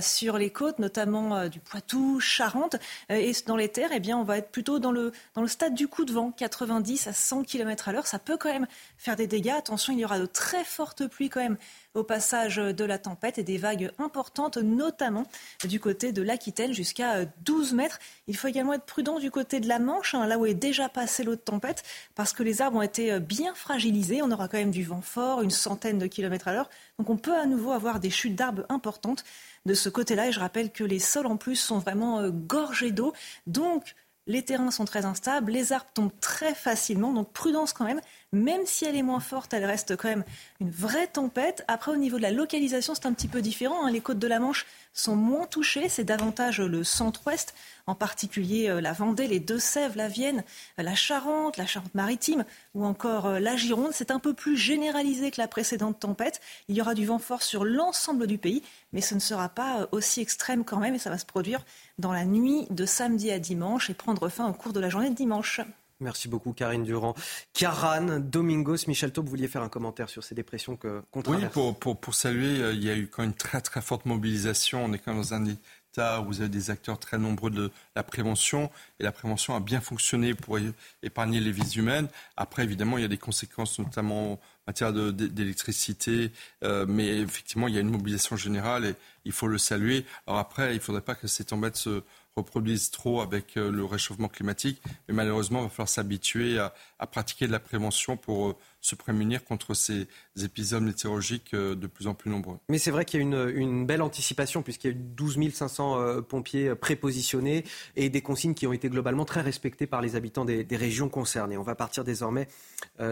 sur les côtes, notamment euh, du Poitou, Charente. Euh, et dans les terres, eh bien, on va être plutôt dans le, dans le stade du coup de vent, 90 à 100 km à l'heure. Ça peut quand même faire des dégâts. Attention, il y aura de très fortes pluies quand même au passage de la tempête et des vagues importantes, notamment du côté de l'Aquitaine, jusqu'à 12 mètres. Il faut également être prudent du côté de la Manche, hein, là où est déjà passé l'eau de tempête, parce que les arbres ont été bien fragilisés. On aura quand même du vent fort, une centaine de kilomètres à l'heure. Donc on peut à nouveau avoir des chutes d'arbres importantes de ce côté-là. Et je rappelle que les sols en plus sont vraiment euh, gorgés d'eau. Donc les terrains sont très instables, les arbres tombent très facilement, donc prudence quand même. Même si elle est moins forte, elle reste quand même une vraie tempête. Après, au niveau de la localisation, c'est un petit peu différent. Hein. Les côtes de la Manche sont moins touchées, c'est davantage le centre-ouest, en particulier euh, la Vendée, les Deux-Sèvres, la Vienne, euh, la Charente, la Charente-Maritime ou encore euh, la Gironde. C'est un peu plus généralisé que la précédente tempête. Il y aura du vent fort sur l'ensemble du pays, mais ce ne sera pas aussi extrême quand même et ça va se produire dans la nuit de samedi à dimanche et prendre fin au cours de la journée de dimanche. Merci beaucoup, Karine Durand. Karan, Domingos, Michel Taub, vous vouliez faire un commentaire sur ces dépressions que, qu'on Oui, pour, pour, pour, saluer, euh, il y a eu quand même une très très forte mobilisation. On est quand même dans un état où vous avez des acteurs très nombreux de la prévention. Et la prévention a bien fonctionné pour épargner les vies humaines. Après, évidemment, il y a des conséquences, notamment en matière d'électricité. Euh, mais effectivement, il y a une mobilisation générale et il faut le saluer. Alors après, il ne faudrait pas que cette embête se reproduisent trop avec euh, le réchauffement climatique. Mais malheureusement, il va falloir s'habituer à, pratiquer de la prévention pour euh, se prémunir contre ces épisodes météorologiques euh, de plus en plus nombreux. Mais c'est vrai qu'il y a une, une belle anticipation puisqu'il y a eu 12 500 pompiers prépositionnés et des consignes qui ont été globalement très respectées par les habitants des, régions concernées. On va partir désormais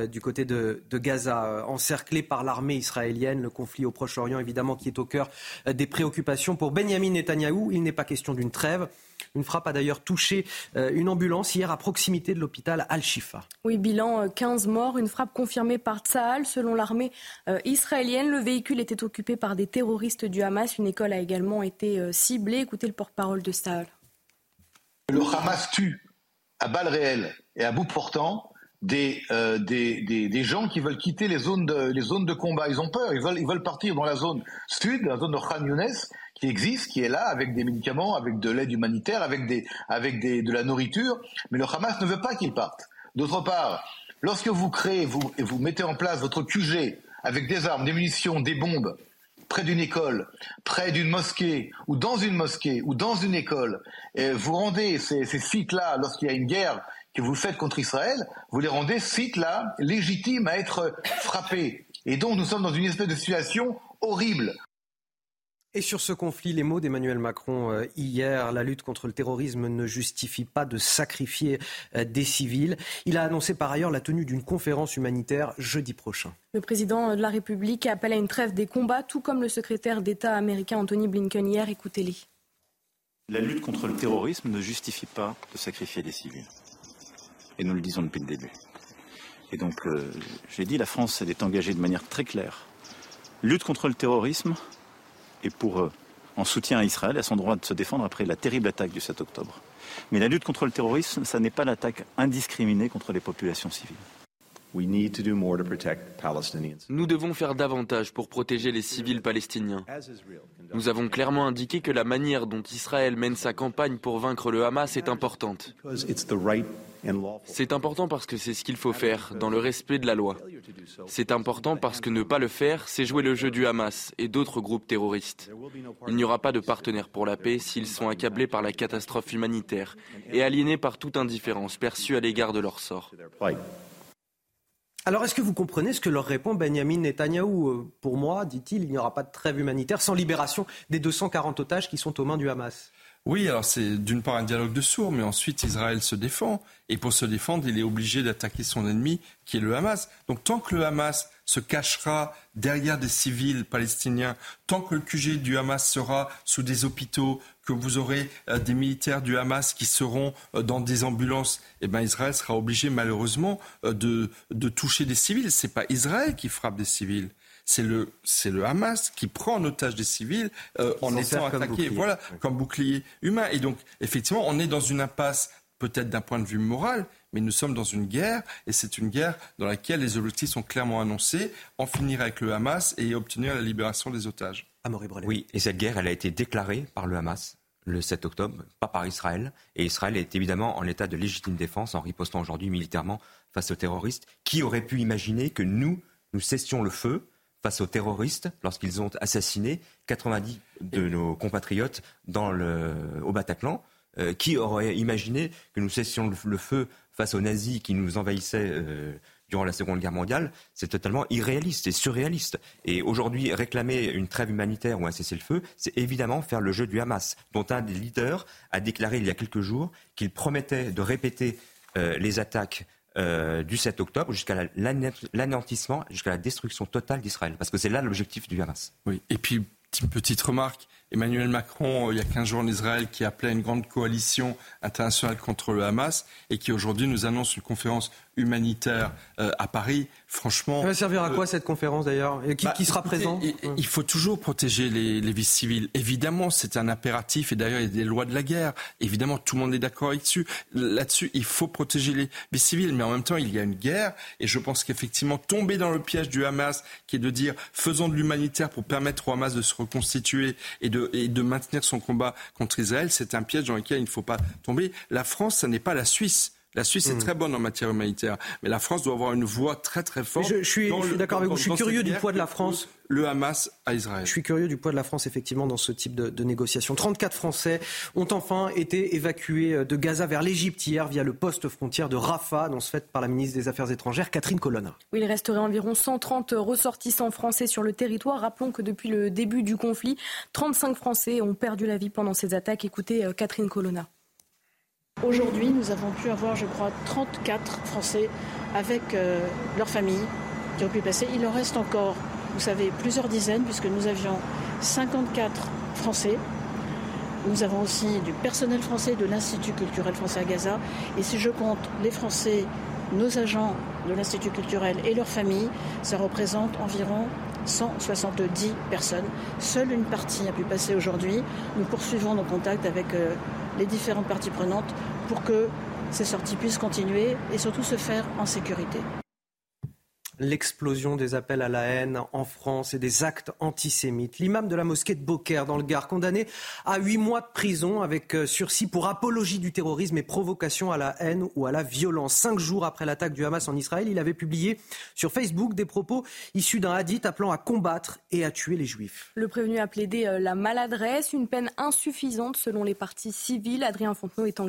du côté de, de Gaza, encerclé par l'armée israélienne, le conflit au Proche-Orient évidemment qui est au cœur des préoccupations pour Benjamin Netanyahou. Il n'est pas question d'une trêve. Une frappe a d'ailleurs touché euh, une ambulance hier à proximité de l'hôpital Al-Shifa. Oui, bilan 15 euh, morts, une frappe confirmée par Tsahal. Selon l'armée euh, israélienne, le véhicule était occupé par des terroristes du Hamas. Une école a également été ciblée. Écoutez le porte-parole de Tsahal. Le Hamas tue à balles réelles et à bout portant des, des, gens qui veulent quitter les zones, de, les zones de combat. Ils ont peur, ils veulent, ils veulent partir dans la zone sud, la zone de Khan Younes, qui existe, qui est là, avec des médicaments, avec de l'aide humanitaire, avec, des, avec des, de la nourriture, mais le Hamas ne veut pas qu'ils partent. D'autre part, lorsque vous créez vous, et vous mettez en place votre QG avec des armes, des munitions, des bombes, près d'une école, près d'une mosquée, ou dans une mosquée, ou dans une école, vous rendez ces, ces sites-là, lorsqu'il y a une guerre que vous faites contre Israël, vous les rendez sites-là légitimes à être frappés. Et donc nous sommes dans une espèce de situation horrible et sur ce conflit, les mots d'Emmanuel Macron euh, hier, la lutte contre le terrorisme ne justifie pas de sacrifier euh, des civils. Il a annoncé par ailleurs la tenue d'une conférence humanitaire jeudi prochain. Le président de la République appelle à une trêve des combats, tout comme le secrétaire d'État américain Anthony Blinken hier. Écoutez-les. La lutte contre le terrorisme ne justifie pas de sacrifier des civils. Et nous le disons depuis le début. Et donc, euh, j'ai dit, la France est engagée de manière très claire. Lutte contre le terrorisme, et pour, euh, en soutien à Israël, à son droit de se défendre après la terrible attaque du 7 octobre. Mais la lutte contre le terrorisme, ça n'est pas l'attaque indiscriminée contre les populations civiles. Nous devons faire davantage pour protéger les civils palestiniens. Nous avons clairement indiqué que la manière dont Israël mène sa campagne pour vaincre le Hamas est importante. C'est important parce que c'est ce qu'il faut faire, dans le respect de la loi. C'est important parce que ne pas le faire, c'est jouer le jeu du Hamas et d'autres groupes terroristes. Il n'y aura pas de partenaires pour la paix s'ils sont accablés par la catastrophe humanitaire et aliénés par toute indifférence perçue à l'égard de leur sort. Alors, est-ce que vous comprenez ce que leur répond Benjamin Netanyahou euh, Pour moi, dit-il, il n'y aura pas de trêve humanitaire sans libération des 240 otages qui sont aux mains du Hamas. Oui, alors c'est d'une part un dialogue de sourds, mais ensuite Israël se défend. Et pour se défendre, il est obligé d'attaquer son ennemi, qui est le Hamas. Donc tant que le Hamas se cachera derrière des civils palestiniens, tant que le QG du Hamas sera sous des hôpitaux, que vous aurez euh, des militaires du Hamas qui seront euh, dans des ambulances, eh ben Israël sera obligé malheureusement euh, de, de toucher des civils. C'est pas Israël qui frappe des civils c'est le, c'est le Hamas qui prend en otage des civils en étant attaqué, voilà, comme bouclier humain. Et donc, effectivement, on est dans une impasse peut-être d'un point de vue moral, mais nous sommes dans une guerre, et c'est une guerre dans laquelle les objectifs sont clairement annoncés, en finir avec le Hamas et obtenir la libération des otages. Oui, et cette guerre, elle a été déclarée par le Hamas le 7 octobre, pas par Israël. Et Israël est évidemment en état de légitime défense en ripostant aujourd'hui militairement face aux terroristes. Qui aurait pu imaginer que nous, nous cessions le feu face aux terroristes lorsqu'ils ont assassiné 90 de nos compatriotes dans le, au Bataclan euh, Qui aurait imaginé que nous cessions le, feu face aux nazis qui nous envahissaient euh, durant la Seconde Guerre mondiale, c'est totalement irréaliste et surréaliste. Et aujourd'hui, réclamer une trêve humanitaire ou un cessez-le-feu, c'est évidemment faire le jeu du Hamas, dont un des leaders a déclaré il y a quelques jours qu'il promettait de répéter euh, les attaques euh, du 7 octobre jusqu'à l'anéantissement, jusqu'à la destruction totale d'Israël. Parce que c'est là l'objectif du Hamas. Oui, et puis, petite remarque, Emmanuel Macron, euh, il y a 15 jours en Israël, qui appelait à une grande coalition internationale contre le Hamas et qui aujourd'hui nous annonce une conférence humanitaire euh, à Paris. Franchement. Ça va servir à quoi euh, cette conférence d'ailleurs? Qui, bah, qui, sera présent? il, faut toujours protéger les, les vies civiles. Évidemment, c'est un impératif et d'ailleurs il y a des lois de la guerre. Évidemment, tout le monde est d'accord là-dessus. Là-dessus, il faut protéger les vies civiles, mais en même temps, il y a une guerre et je pense qu'effectivement, tomber dans le piège du Hamas, qui est de dire faisons de l'humanitaire pour permettre au Hamas de se reconstituer et de, et de maintenir son combat contre Israël, c'est un piège dans lequel il ne faut pas tomber. La France, ce n'est pas la Suisse. La Suisse est hmm. très bonne en matière humanitaire, mais la France doit avoir une voix très très forte. Je, suis, d'accord avec vous. Je suis curieux du poids de la France. Le Hamas à Israël. Je suis curieux du poids de la France effectivement dans ce type de, de négociations. 34 Français ont enfin été évacués de Gaza vers l'Égypte hier via le poste frontière de Rafah, annonce faite par la ministre des Affaires étrangères Catherine Colonna. Oui, il resterait environ 130 ressortissants français sur le territoire. Rappelons que depuis le début du conflit, 35 Français ont perdu la vie pendant ces attaques. Écoutez euh, Catherine Colonna. Aujourd'hui, nous avons pu avoir, je crois, 34 Français avec euh, leur famille qui ont pu passer. Il en reste encore, vous savez, plusieurs dizaines, puisque nous avions 54 Français. Nous avons aussi du personnel français de l'Institut culturel français à Gaza. Et si je compte les Français, nos agents de l'Institut culturel et leurs familles, ça représente environ 170 personnes. Seule une partie a pu passer aujourd'hui. Nous poursuivons nos contacts avec euh, les différentes parties prenantes pour que ces sorties puissent continuer et surtout se faire en sécurité l'explosion des appels à la haine en France et des actes antisémites. L'imam de la mosquée de Beaucaire, dans le Gard, condamné à huit mois de prison avec euh, sursis pour apologie du terrorisme et provocation à la haine ou à la violence. Cinq jours après l'attaque du Hamas en Israël, il avait publié sur Facebook des propos issus d'un hadith appelant à combattre et à tuer les juifs. Le prévenu a plaidé euh, la maladresse, une peine insuffisante selon les parties civiles. Adrien Fontenot est en.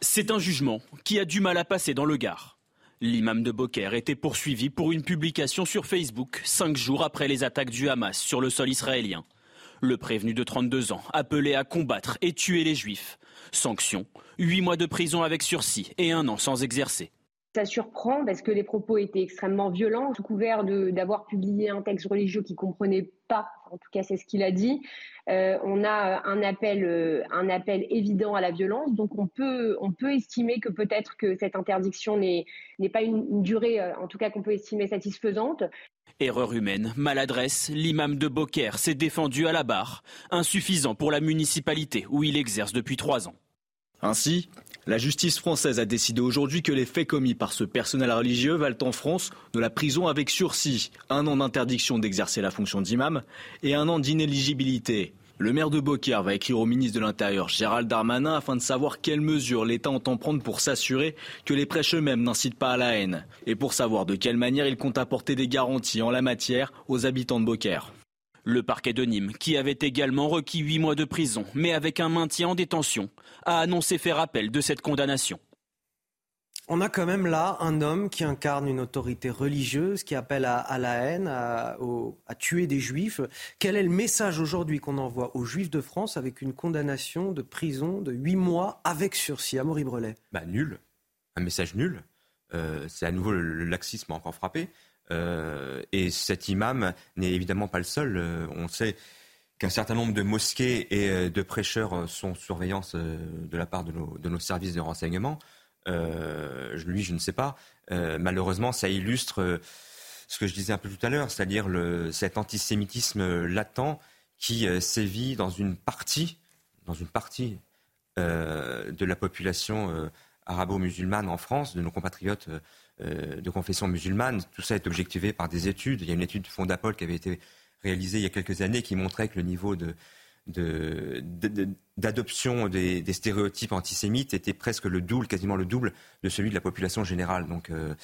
C'est un jugement qui a du mal à passer dans le Gard. L'imam de Boker était poursuivi pour une publication sur Facebook cinq jours après les attaques du Hamas sur le sol israélien. Le prévenu de 32 ans appelait à combattre et tuer les juifs. Sanction, huit mois de prison avec sursis et un an sans exercer. Ça surprend parce que les propos étaient extrêmement violents, sous couvert d'avoir publié un texte religieux qu'il comprenait pas, en tout cas c'est ce qu'il a dit. Euh, on a un appel, euh, un appel évident à la violence, donc on peut, on peut estimer que peut-être que cette interdiction n'est pas une, durée, euh, en tout cas qu'on peut estimer satisfaisante. Erreur humaine, maladresse, l'imam de Beaucaire s'est défendu à la barre, insuffisant pour la municipalité où il exerce depuis trois ans. Ainsi, la justice française a décidé aujourd'hui que les faits commis par ce personnel religieux valent en France de la prison avec sursis, un an d'interdiction d'exercer la fonction d'imam et un an d'inéligibilité. Le maire de Beaucaire va écrire au ministre de l'Intérieur Gérald Darmanin afin de savoir quelles mesures l'État entend prendre pour s'assurer que les prêches eux-mêmes n'incitent pas à la haine et pour savoir de quelle manière il compte apporter des garanties en la matière aux habitants de Beaucaire. Le parquet de Nîmes, qui avait également requis huit mois de prison, mais avec un maintien en détention, a annoncé faire appel de cette condamnation. On a quand même là un homme qui incarne une autorité religieuse, qui appelle à, la haine, à, tuer des juifs. Quel est le message aujourd'hui qu'on envoie aux juifs de France avec une condamnation de prison de huit mois avec sursis? À Brelet bah, Nul. Un message nul. Euh, c'est à nouveau le, laxisme encore frappé. Euh, et cet imam n'est évidemment pas le seul. Euh, on sait qu'un certain nombre de mosquées et de prêcheurs sont sous surveillance de la part de nos, de nos services de renseignement. Euh, lui, je ne sais pas. Euh, malheureusement, ça illustre euh, ce que je disais un peu tout à l'heure, c'est-à-dire cet antisémitisme latent qui sévit dans une partie, dans une partie de la population arabo-musulmane en France, de nos compatriotes de confession musulmane. Tout ça est objectivé par des études. Il y a une étude Fondapol qui avait été réalisée il y a quelques années qui montrait que le niveau de, d'adoption des, stéréotypes antisémites était presque le double, quasiment le double de celui de la population générale. Donc euh,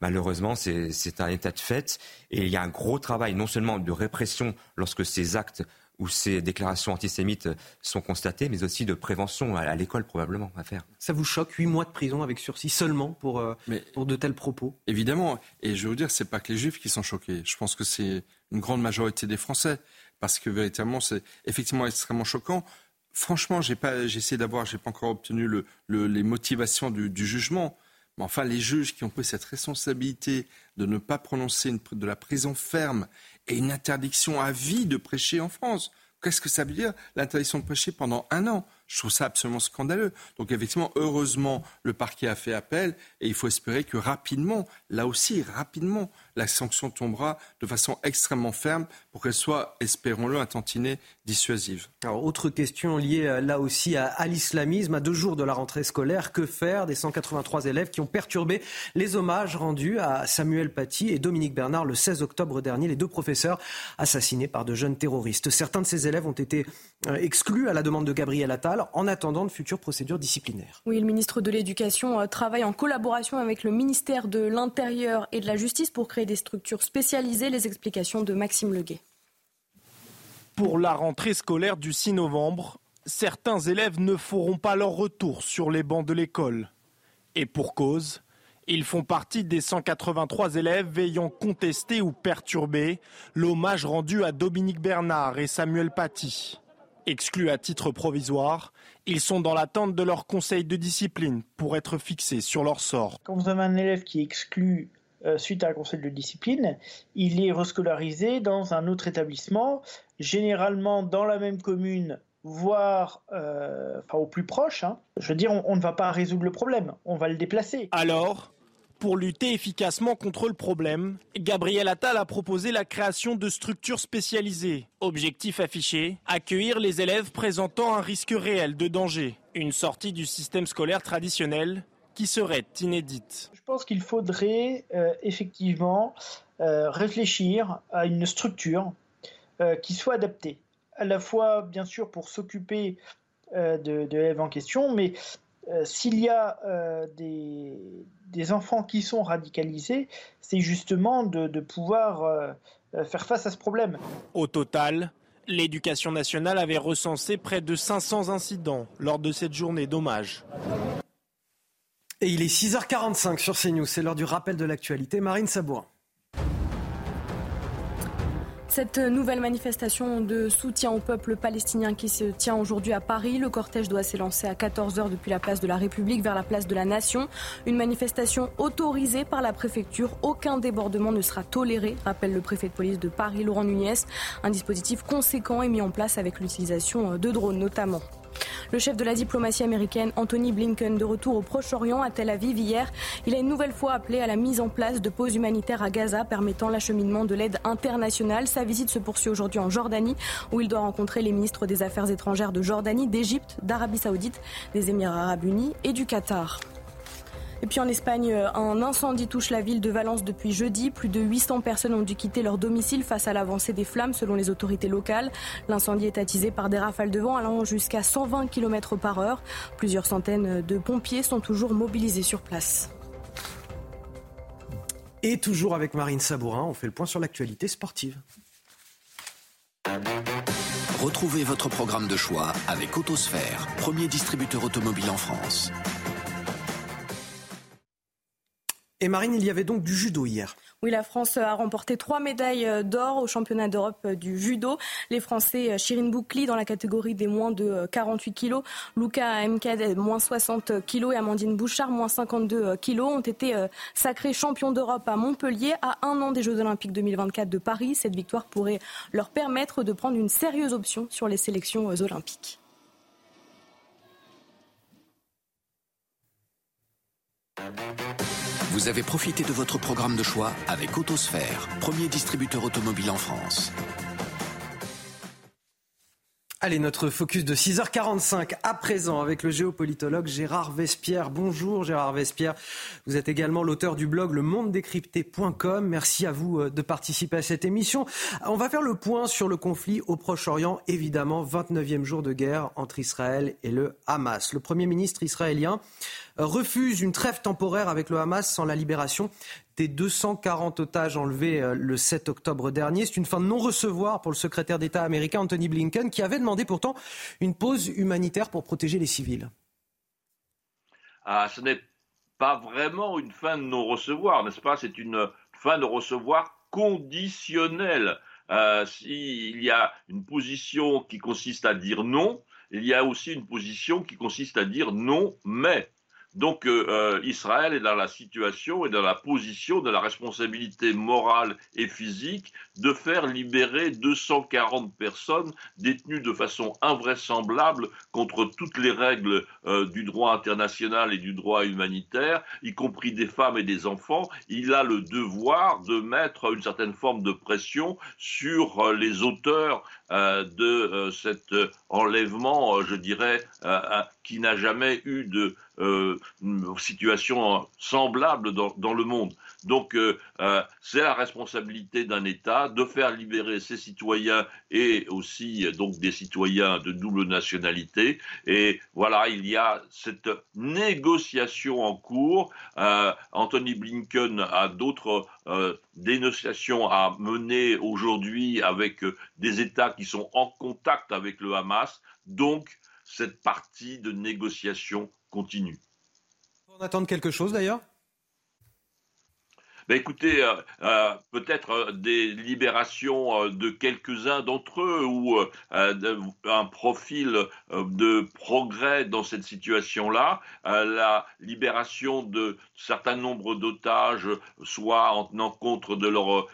malheureusement, c'est un état de fait. Et il y a un gros travail, non seulement de répression lorsque ces actes ou ces déclarations antisémites sont constatées, mais aussi de prévention à, l'école probablement à faire. Ça vous choque, huit mois de prison avec sursis seulement pour, euh, pour de tels propos? Évidemment, et je veux dire, c'est pas que les juifs qui sont choqués. Je pense que c'est une grande majorité des Français parce que véritablement, c'est effectivement extrêmement choquant. Franchement, j'ai pas, essayé d'avoir, j'ai pas encore obtenu le, les motivations du, jugement. Mais enfin, les juges qui ont pris cette responsabilité de ne pas prononcer de la prison ferme et une interdiction à vie de prêcher en France. Qu'est-ce que ça veut dire, l'interdiction de prêcher pendant un an? Je trouve ça absolument scandaleux. Donc effectivement, heureusement, le parquet a fait appel et il faut espérer que rapidement, là aussi, rapidement, la sanction tombera de façon extrêmement ferme pour qu'elle soit, espérons-le, un tantinet dissuasive. Alors, autre question liée euh, là aussi à, l'islamisme. À deux jours de la rentrée scolaire, que faire des 183 élèves qui ont perturbé les hommages rendus à Samuel Paty et Dominique Bernard le 16 octobre dernier, les deux professeurs assassinés par de jeunes terroristes? Certains de ces élèves ont été euh, exclus à la demande de Gabriel Attal en attendant de futures procédures disciplinaires. Oui, le ministre de l'Éducation euh, travaille en collaboration avec le ministère de l'Intérieur et de la Justice pour créer des structures spécialisées. Les explications de Maxime Leguet. Pour la rentrée scolaire du 6 novembre, certains élèves ne feront pas leur retour sur les bancs de l'école. Et pour cause, ils font partie des 183 élèves ayant contesté ou perturbé l'hommage rendu à Dominique Bernard et Samuel Paty. Exclus à titre provisoire, ils sont dans l'attente de leur conseil de discipline pour être fixés sur leur sort. Quand vous avez un élève qui est exclu euh, suite à un conseil de discipline, il est rescolarisé dans un autre établissement, généralement dans la même commune, voire euh, au plus proche. Hein. Je veux dire, on, ne va pas résoudre le problème, on va le déplacer. Alors, pour lutter efficacement contre le problème, Gabriel Attal a proposé la création de structures spécialisées. Objectif affiché, accueillir les élèves présentant un risque réel de danger. Une sortie du système scolaire traditionnel qui serait inédite Je pense qu'il faudrait euh, effectivement euh, réfléchir à une structure euh, qui soit adaptée, à la fois bien sûr pour s'occuper de, l'élève en question, mais s'il y a des, des, enfants qui sont radicalisés, c'est justement de, de pouvoir faire face à ce problème. Au total, l'éducation nationale avait recensé près de 500 incidents lors de cette journée d'hommage. Et il est 6h45 sur CNews, c'est l'heure du rappel de l'actualité. Marine Sabourin. Cette nouvelle manifestation de soutien au peuple palestinien qui se tient aujourd'hui à Paris, le cortège doit s'élancer à 14h depuis la place de la République vers la place de la Nation. Une manifestation autorisée par la préfecture. Aucun débordement ne sera toléré, rappelle le préfet de police de Paris, Laurent Nunez. Un dispositif conséquent est mis en place avec l'utilisation de drones notamment. Le chef de la diplomatie américaine, Anthony Blinken, de retour au Proche-Orient à Tel Aviv hier, il a une nouvelle fois appelé à la mise en place de pauses humanitaires à Gaza permettant l'acheminement de l'aide internationale. Sa visite se poursuit aujourd'hui en Jordanie, où il doit rencontrer les ministres des Affaires étrangères de Jordanie, d'Égypte, d'Arabie saoudite, des Émirats arabes unis et du Qatar. Et puis en Espagne, un incendie touche la ville de Valence depuis jeudi. Plus de 800 personnes ont dû quitter leur domicile face à l'avancée des flammes selon les autorités locales. L'incendie est attisé par des rafales de vent allant jusqu'à 120 km par heure. Plusieurs centaines de pompiers sont toujours mobilisés sur place. Et toujours avec Marine Sabourin, on fait le point sur l'actualité sportive. Retrouvez votre programme de choix avec Autosphère, premier distributeur automobile en France. Et Marine, il y avait donc du judo hier. Oui, la France a remporté trois médailles d'or au championnat d'Europe du judo. Les Français Shirin Boukli dans la catégorie des moins de 48 kilos, Luca Mked moins 60 kilos et Amandine Bouchard moins 52 kilos ont été sacrés champions d'Europe à Montpellier à un an des Jeux Olympiques 2024 de Paris. Cette victoire pourrait leur permettre de prendre une sérieuse option sur les sélections olympiques. Vous avez profité de votre programme de choix avec Autosphère, premier distributeur automobile en France. Allez, notre focus de 6h45 à présent avec le géopolitologue Gérard Vespierre. Bonjour Gérard Vespierre. Vous êtes également l'auteur du blog le monde-décrypté.com. Merci à vous de participer à cette émission. On va faire le point sur le conflit au Proche-Orient, évidemment, 29e jour de guerre entre Israël et le Hamas. Le Premier ministre israélien refuse une trêve temporaire avec le Hamas sans la libération des 240 otages enlevés le 7 octobre dernier. C'est une fin de non-recevoir pour le secrétaire d'État américain Anthony Blinken qui avait demandé pourtant une pause humanitaire pour protéger les civils. Ah, ce n'est pas vraiment une fin de non-recevoir, n'est-ce pas? C'est une fin de recevoir conditionnelle. Euh, S'il y a une position qui consiste à dire non, il y a aussi une position qui consiste à dire non, mais. Donc euh, Israël est dans la situation et dans la position de la responsabilité morale et physique de faire libérer 240 personnes détenues de façon invraisemblable contre toutes les règles euh, du droit international et du droit humanitaire, y compris des femmes et des enfants. Il a le devoir de mettre une certaine forme de pression sur euh, les auteurs de cet enlèvement, je dirais, qui n'a jamais eu de euh, situation semblable dans, le monde. Donc, euh, euh, c'est la responsabilité d'un État de faire libérer ses citoyens et aussi donc des citoyens de double nationalité. Et voilà, il y a cette négociation en cours. Euh, Anthony Blinken a d'autres euh, dénonciations à mener aujourd'hui avec des États qui sont en contact avec le Hamas. Donc, cette partie de négociation continue. On attend quelque chose d'ailleurs? Ben écoutez, euh, euh, peut-être euh, des libérations de quelques-uns d'entre eux ou un profil de progrès dans cette situation-là, la libération de certains nombres d'otages, soit en tenant compte de leur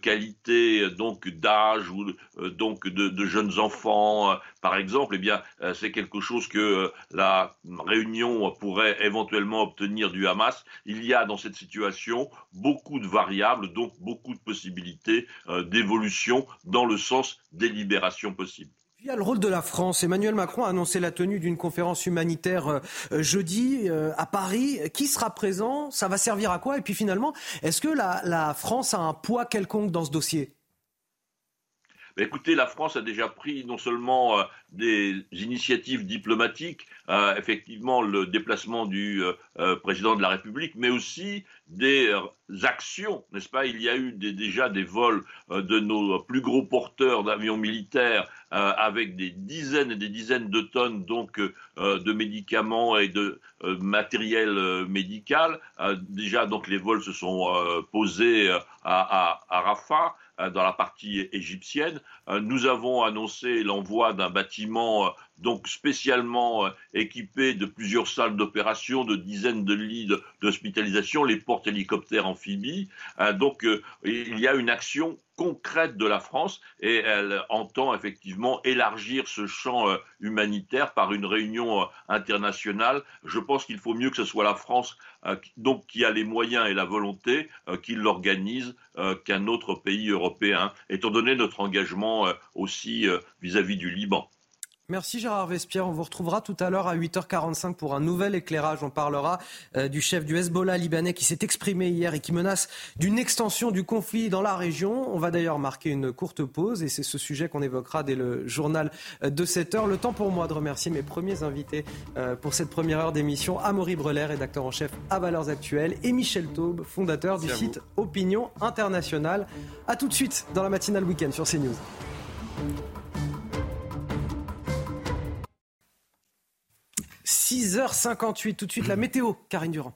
qualité, donc d'âge ou donc de, jeunes enfants, par exemple, eh bien, c'est quelque chose que la réunion pourrait éventuellement obtenir du Hamas. Il y a dans cette situation beaucoup de variables, donc beaucoup de possibilités euh, d'évolution dans le sens des libérations possibles. Il le rôle de la France. Emmanuel Macron a annoncé la tenue d'une conférence humanitaire euh, jeudi euh, à Paris. Qui sera présent? Ça va servir à quoi? Et puis finalement, est-ce que la France a un poids quelconque dans ce dossier? Écoutez, la France a déjà pris non seulement euh, des initiatives diplomatiques, euh, effectivement le déplacement du euh, président de la République, mais aussi des actions, n'est-ce pas? Il y a eu déjà des vols de nos plus gros porteurs d'avions militaires avec des dizaines et des dizaines de tonnes donc de médicaments et de matériel médical. déjà donc les vols se sont posés à, à, à Rafah. Euh, dans la partie égyptienne. Euh, nous avons annoncé l'envoi d'un bâtiment euh, donc spécialement équipé de plusieurs salles d'opération, de dizaines de lits d'hospitalisation, les portes hélicoptères amphibies. Donc il y a une action concrète de la France et elle entend effectivement élargir ce champ euh, humanitaire par une réunion euh, internationale. Je pense qu'il faut mieux que ce soit la France donc qui a les moyens et la volonté qui l'organise qu'un autre pays européen, étant donné notre engagement aussi vis à -vis du Liban. Merci Gérard Vespierre. On vous retrouvera tout à l'heure à 8h45 pour un nouvel éclairage. On parlera euh, du chef du Hezbollah libanais qui s'est exprimé hier et qui menace d'une extension du conflit dans la région. On va d'ailleurs marquer une courte pause et c'est ce sujet qu'on évoquera dès le journal euh, de 7h. Le temps pour moi de remercier mes premiers invités euh, pour cette première heure d'émission. Amaury Brelet, rédacteur en chef à Valeurs Actuelles et Michel Taube, fondateur du site Opinion Internationale. A tout de suite dans la matinale week-end sur CNews. 6h58, tout de suite la météo, Karine Durand.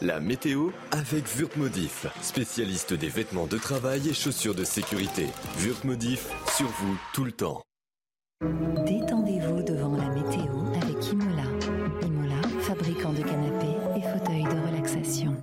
La météo avec Wurtmodif, spécialiste des vêtements de travail et chaussures de sécurité. Wurtmodif, sur vous tout le temps. Détendez-vous devant la météo avec Imola. Imola, fabricant de canapés et fauteuils de relaxation.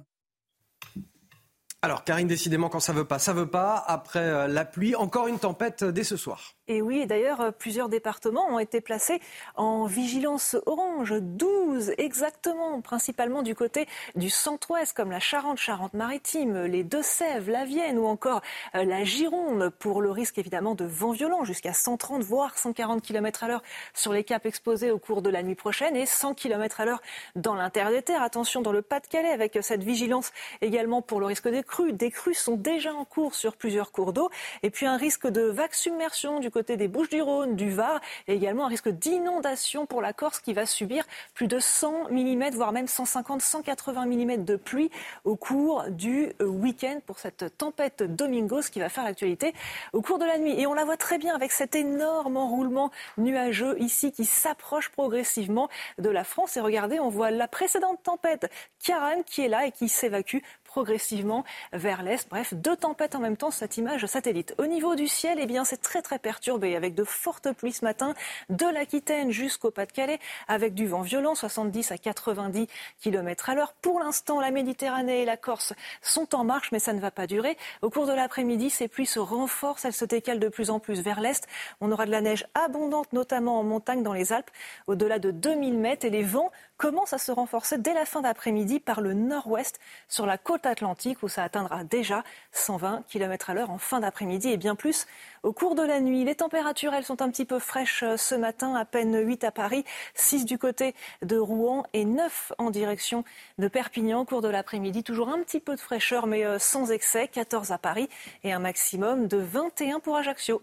Alors Karine, décidément quand ça veut pas, ça veut pas. Après euh, la pluie, encore une tempête dès ce soir. Et oui, d'ailleurs, euh, plusieurs départements ont été placés en vigilance orange, 12 exactement, principalement du côté du centre-ouest, comme la Charente, Charente-Maritime, les Deux-Sèvres, la Vienne ou encore euh, la Gironde, pour le risque évidemment de vent violent, jusqu'à 130 voire 140 km à l'heure sur les caps exposés au cours de la nuit prochaine et 100 km à l'heure dans l'intérieur des terres. Attention dans le Pas-de-Calais avec cette vigilance également pour le risque des crues. Des crues sont déjà en cours sur plusieurs cours d'eau et puis un risque de vague submersion du côté côté des Bouches-du-Rhône, du Var, et également un risque d'inondation pour la Corse qui va subir plus de 100 mm, voire même 150, 180 mm de pluie au cours du euh, week-end pour cette tempête Domingos qui va faire l'actualité au cours de la nuit. Et on la voit très bien avec cet énorme enroulement nuageux ici qui s'approche progressivement de la France. Et regardez, on voit la précédente tempête, Kiaran, qui est là et qui s'évacue progressivement vers l'est. Bref, deux tempêtes en même temps, cette image satellite. Au niveau du ciel, eh bien, c'est très très perturbé avec de fortes pluies ce matin de l'Aquitaine jusqu'au Pas-de-Calais avec du vent violent, 70 à 90 km à l'heure. Pour l'instant, la Méditerranée et la Corse sont en marche, mais ça ne va pas durer. Au cours de l'après-midi, ces pluies se renforcent, elles se décalent de plus en plus vers l'est. On aura de la neige abondante, notamment en montagne dans les Alpes, au-delà de 2000 mètres, et les vents commencent à se renforcer dès la fin d'après-midi par le nord-ouest sur la côte atlantique où ça atteindra déjà 120 km à l'heure en fin d'après-midi et bien plus au cours de la nuit. Les températures, elles sont un petit peu fraîches euh, ce matin, à peine 8 à Paris, 6 du côté de Rouen et 9 en direction de Perpignan au cours de l'après-midi. Toujours un petit peu de fraîcheur mais euh, sans excès, 14 à Paris et un maximum de 21 pour Ajaccio.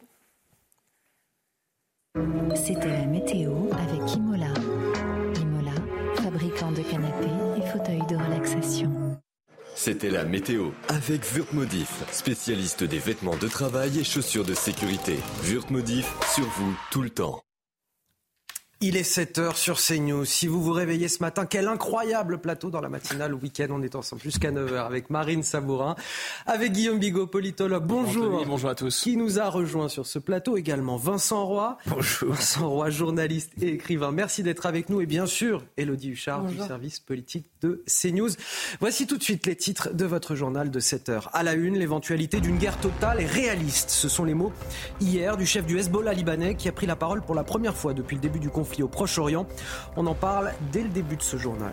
C'était la météo avec Imola. Imola, fabricant de canapés et fauteuils de relaxation. C'était la météo avec Wurtmodif, spécialiste des vêtements de travail et chaussures de sécurité. Wurtmodif, sur vous tout le temps. Il est 7h sur CNews. Si vous vous réveillez ce matin, quel incroyable plateau dans la matinale au week-end. On est ensemble jusqu'à 9h avec Marine Sabourin, avec Guillaume Bigot, politologue. Bonjour. Bonjour à tous. Qui nous a rejoint sur ce plateau également Vincent Roy. Bonjour. Vincent Roy, journaliste et écrivain. Merci d'être avec nous. Et bien sûr, Elodie Huchard du service politique de CNews. Voici tout de suite les titres de votre journal de 7h. À la une, l'éventualité d'une guerre totale et réaliste. Ce sont les mots hier du chef du Hezbollah libanais qui a pris la parole pour la première fois depuis le début du conflit au Proche-Orient. On en parle dès le début de ce journal.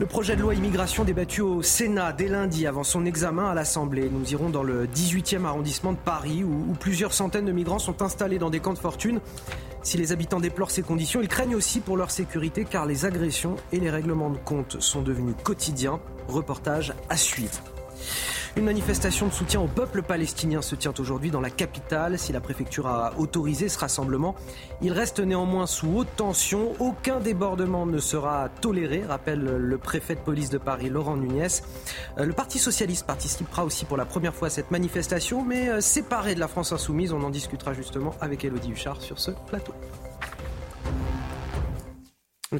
Le projet de loi immigration débattu au Sénat dès lundi avant son examen à l'Assemblée. Nous irons dans le 18e arrondissement de Paris où, plusieurs centaines de migrants sont installés dans des camps de fortune. Si les habitants déplorent ces conditions, ils craignent aussi pour leur sécurité car les agressions et les règlements de compte sont devenus quotidiens. Reportage à suivre. Une manifestation de soutien au peuple palestinien se tient aujourd'hui dans la capitale. Si la préfecture a autorisé ce rassemblement, il reste néanmoins sous haute tension. Aucun débordement ne sera toléré, rappelle le préfet de police de Paris, Laurent Nunez. Euh, le Parti socialiste participera aussi pour la première fois à cette manifestation, mais euh, séparé de la France insoumise. On en discutera justement avec Elodie Huchard sur ce plateau.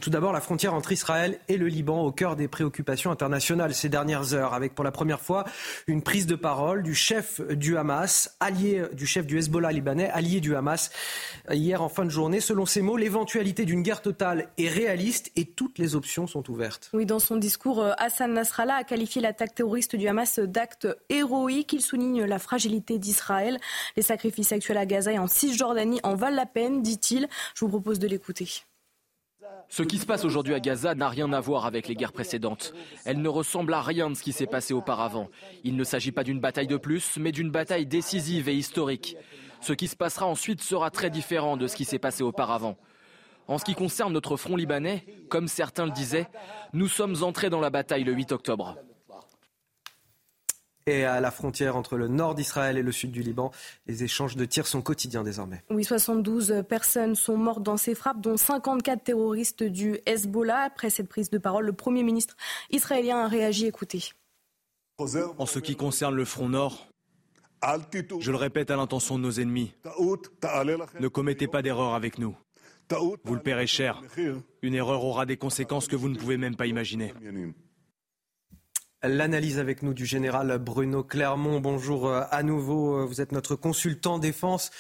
Tout d'abord, la frontière entre Israël et le Liban au cœur des préoccupations internationales ces dernières heures, avec pour la première fois une prise de parole du chef du Hamas, allié du chef du Hezbollah libanais, allié du Hamas, hier en fin de journée. Selon ses mots, l'éventualité d'une guerre totale est réaliste et toutes les options sont ouvertes. Oui, dans son discours, euh, Hassan Nasrallah a qualifié l'attaque terroriste du Hamas d'acte héroïque. Il souligne la fragilité d'Israël. Les sacrifices actuels à Gaza et en Cisjordanie en valent la peine, dit-il. Je vous propose de l'écouter. Ce qui se passe aujourd'hui à Gaza n'a rien à voir avec les guerres précédentes. Elle ne ressemble à rien de ce qui s'est passé auparavant. Il ne s'agit pas d'une bataille de plus, mais d'une bataille décisive et historique. Ce qui se passera ensuite sera très différent de ce qui s'est passé auparavant. En ce qui concerne notre front libanais, comme certains le disaient, nous sommes entrés dans la bataille le 8 octobre et à la frontière entre le nord d'Israël et le sud du Liban. Les échanges de tirs sont quotidiens désormais. Oui, 72 personnes sont mortes dans ces frappes, dont 54 terroristes du Hezbollah. Après cette prise de parole, le Premier ministre israélien a réagi. Écoutez. En ce qui concerne le front nord, je le répète à l'intention de nos ennemis, ne commettez pas d'erreur avec nous. Vous le paierez cher. Une erreur aura des conséquences que vous ne pouvez même pas imaginer. L'analyse avec nous du général Bruno Clermont. Bonjour euh, à nouveau, euh, vous êtes notre consultant défense.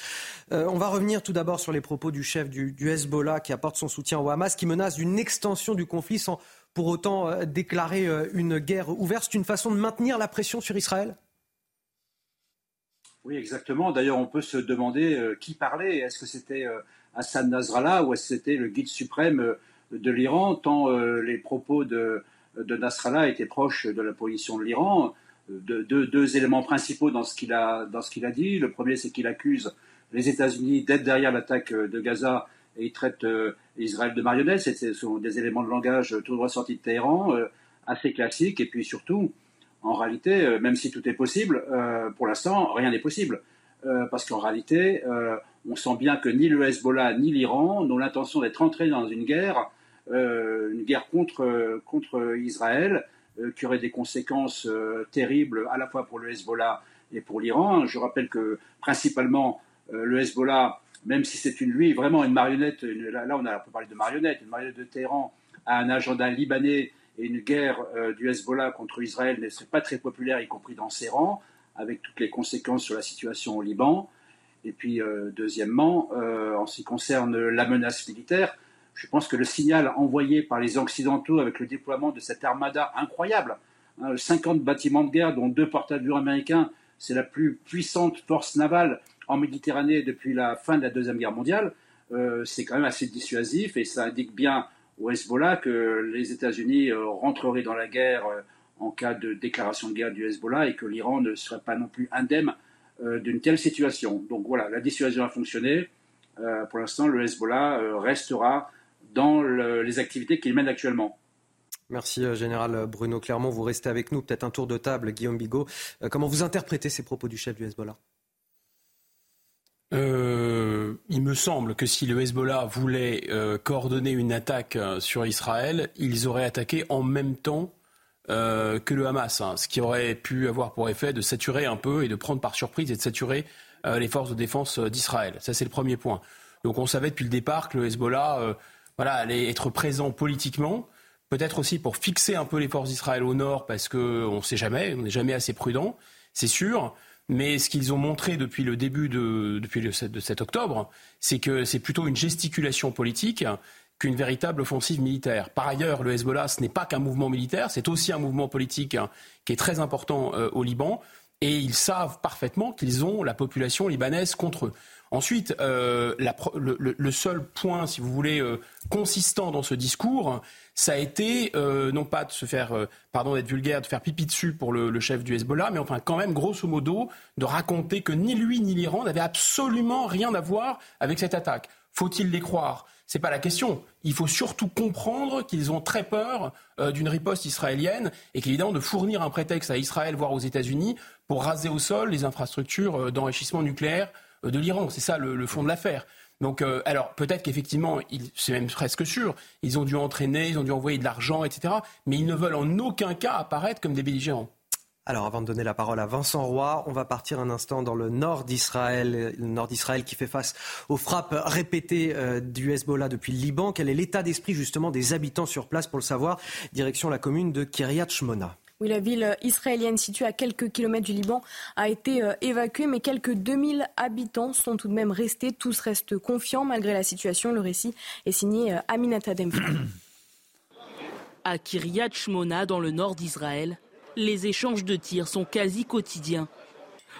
Euh, on va revenir tout d'abord sur les propos du chef du, Hezbollah qui apporte son soutien au Hamas, qui menace d'une extension du conflit sans pour autant déclarer une guerre ouverte. C'est une façon de maintenir la pression sur Israël? Oui, exactement. D'ailleurs, on peut se demander qui parlait. Est-ce que c'était Hassan Nasrallah ou est-ce que c'était le guide suprême de l'Iran, tant les propos de de Nasrallah était proche de la position de l'Iran. De, deux éléments principaux dans ce qu'il a, dans ce qu'il a dit. Le premier, c'est qu'il accuse les États-Unis d'être derrière l'attaque de Gaza et il traite euh, Israël de marionnette. Ce sont des éléments de langage tout droit sortis de Téhéran, euh, assez classiques. Et puis surtout, en réalité, euh, même si tout est possible, pour l'instant, rien n'est possible. parce qu'en réalité, on sent bien que ni le Hezbollah ni l'Iran n'ont l'intention d'être entrés dans une guerre euh, une guerre contre, contre Israël euh, qui aurait des conséquences euh, terribles à la fois pour le Hezbollah et pour l'Iran. Je rappelle que principalement le Hezbollah, même si c'est une lui vraiment une marionnette, là, on a on peut parler de marionnette, une marionnette de Téhéran a un agenda libanais et une guerre du Hezbollah contre Israël ne serait pas très populaire, y compris dans ses rangs, avec toutes les conséquences sur la situation au Liban. Et puis, deuxièmement, en ce qui concerne la menace militaire, je pense que le signal envoyé par les Occidentaux avec le déploiement de cette armada incroyable, 50 hein, bâtiments de guerre, dont deux porte-avions américains, c'est la plus puissante force navale en Méditerranée depuis la fin de la Deuxième Guerre mondiale, euh, c'est quand même assez dissuasif et ça indique bien au Hezbollah que les États-Unis euh, rentreraient dans la guerre euh, en cas de déclaration de guerre du Hezbollah et que l'Iran ne serait pas non plus indemne d'une telle situation. Donc voilà, la dissuasion a fonctionné. pour l'instant, le Hezbollah restera dans les activités qu'il mène actuellement. Merci, euh, Général Bruno Clermont. Vous restez avec nous. Peut-être un tour de table, Guillaume Bigot. Euh, comment vous interprétez ces propos du chef du Hezbollah? Euh, il me semble que si le Hezbollah voulait coordonner une attaque sur Israël, ils auraient attaqué en même temps que le Hamas, hein, ce qui aurait pu avoir pour effet de saturer un peu et de prendre par surprise et de saturer les forces de défense d'Israël. Ça, c'est le premier point. Donc on savait depuis le départ que le Hezbollah voilà, être présent politiquement, peut-être aussi pour fixer un peu les forces d'Israël au nord, parce qu'on ne sait jamais, on n'est jamais assez prudent, c'est sûr. Mais ce qu'ils ont montré depuis le début de, depuis le 7, de 7 octobre, c'est que c'est plutôt une gesticulation politique qu'une véritable offensive militaire. Par ailleurs, le Hezbollah, ce n'est pas qu'un mouvement militaire, c'est aussi un mouvement politique hein, qui est très important euh, au Liban. Et ils savent parfaitement qu'ils ont la population libanaise contre eux. Ensuite, euh, le, seul point, si vous voulez, euh, consistant dans ce discours, ça a été euh, non pas de se faire, pardon d'être vulgaire, de faire pipi dessus pour le, chef du Hezbollah, mais enfin quand même, grosso modo, de raconter que ni lui ni l'Iran n'avaient absolument rien à voir avec cette attaque. Faut-il les croire? C'est pas la question. Il faut surtout comprendre qu'ils ont très peur d'une riposte israélienne et qu'évidemment de fournir un prétexte à Israël, voire aux États-Unis, pour raser au sol les infrastructures d'enrichissement nucléaire de l'Iran. C'est ça le, fond de l'affaire. Donc, euh, alors peut-être qu'effectivement, c'est même presque sûr, ils ont dû entraîner, ils ont dû envoyer de l'argent, etc. Mais ils ne veulent en aucun cas apparaître comme des belligérants. Alors, avant de donner la parole à Vincent Roy, on va partir un instant dans le nord d'Israël, le nord d'Israël qui fait face aux frappes répétées euh, du Hezbollah depuis le Liban. Quel est l'état d'esprit justement des habitants sur place? Pour le savoir, direction la commune de Kiryat Shmona. Oui, la ville israélienne située à quelques kilomètres du Liban a été euh, évacuée, mais quelques 2000 habitants sont tout de même restés. Tous restent confiants malgré la situation. Le récit est signé euh, Aminata Demfa. À Kiryat Shmona, dans le nord d'Israël, les échanges de tirs sont quasi quotidiens.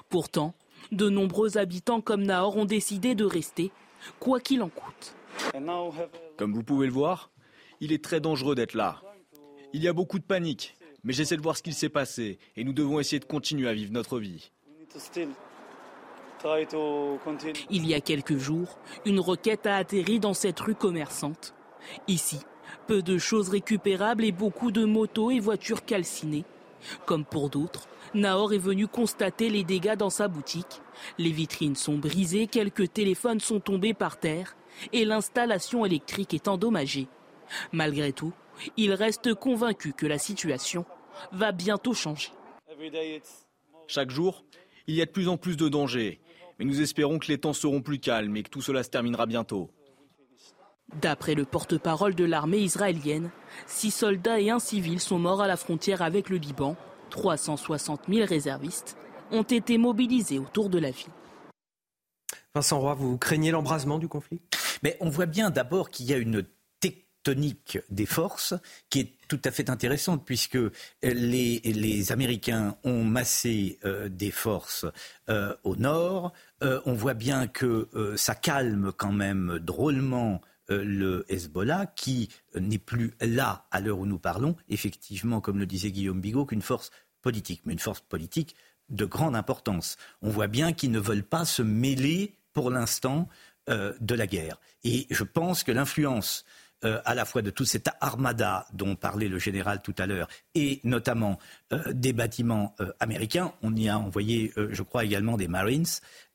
Pourtant, de nombreux habitants comme Nahor ont décidé de rester, quoi qu'il en coûte. Comme vous pouvez le voir, il est très dangereux d'être là. Il y a beaucoup de panique, mais j'essaie de voir ce qu'il s'est passé et nous devons essayer de continuer à vivre notre vie. Il y a quelques jours, une roquette a atterri dans cette rue commerçante. Ici, peu de choses récupérables et beaucoup de motos et voitures calcinées. Comme pour d'autres, Nahor est venu constater les dégâts dans sa boutique. Les vitrines sont brisées, quelques téléphones sont tombés par terre et l'installation électrique est endommagée. Malgré tout, il reste convaincu que la situation va bientôt changer. Chaque jour, il y a de plus en plus de dangers, mais nous espérons que les temps seront plus calmes et que tout cela se terminera bientôt. D'après le porte-parole de l'armée israélienne, six soldats et un civil sont morts à la frontière avec le Liban. 360 000 réservistes ont été mobilisés autour de la ville. Vincent Roy, vous craignez l'embrasement du conflit? Mais on voit bien d'abord qu'il y a une tectonique des forces qui est tout à fait intéressante puisque les, Américains ont massé euh, des forces euh, au nord. Euh, on voit bien que ça calme quand même drôlement le Hezbollah, qui n'est plus là à l'heure où nous parlons, effectivement, comme le disait Guillaume Bigot, qu'une force politique, mais une force politique de grande importance. On voit bien qu'ils ne veulent pas se mêler pour l'instant de la guerre. Et je pense que l'influence euh, à la fois de toute cette armada dont parlait le général tout à l'heure, et notamment des bâtiments américains. On y a envoyé, je crois, également des Marines.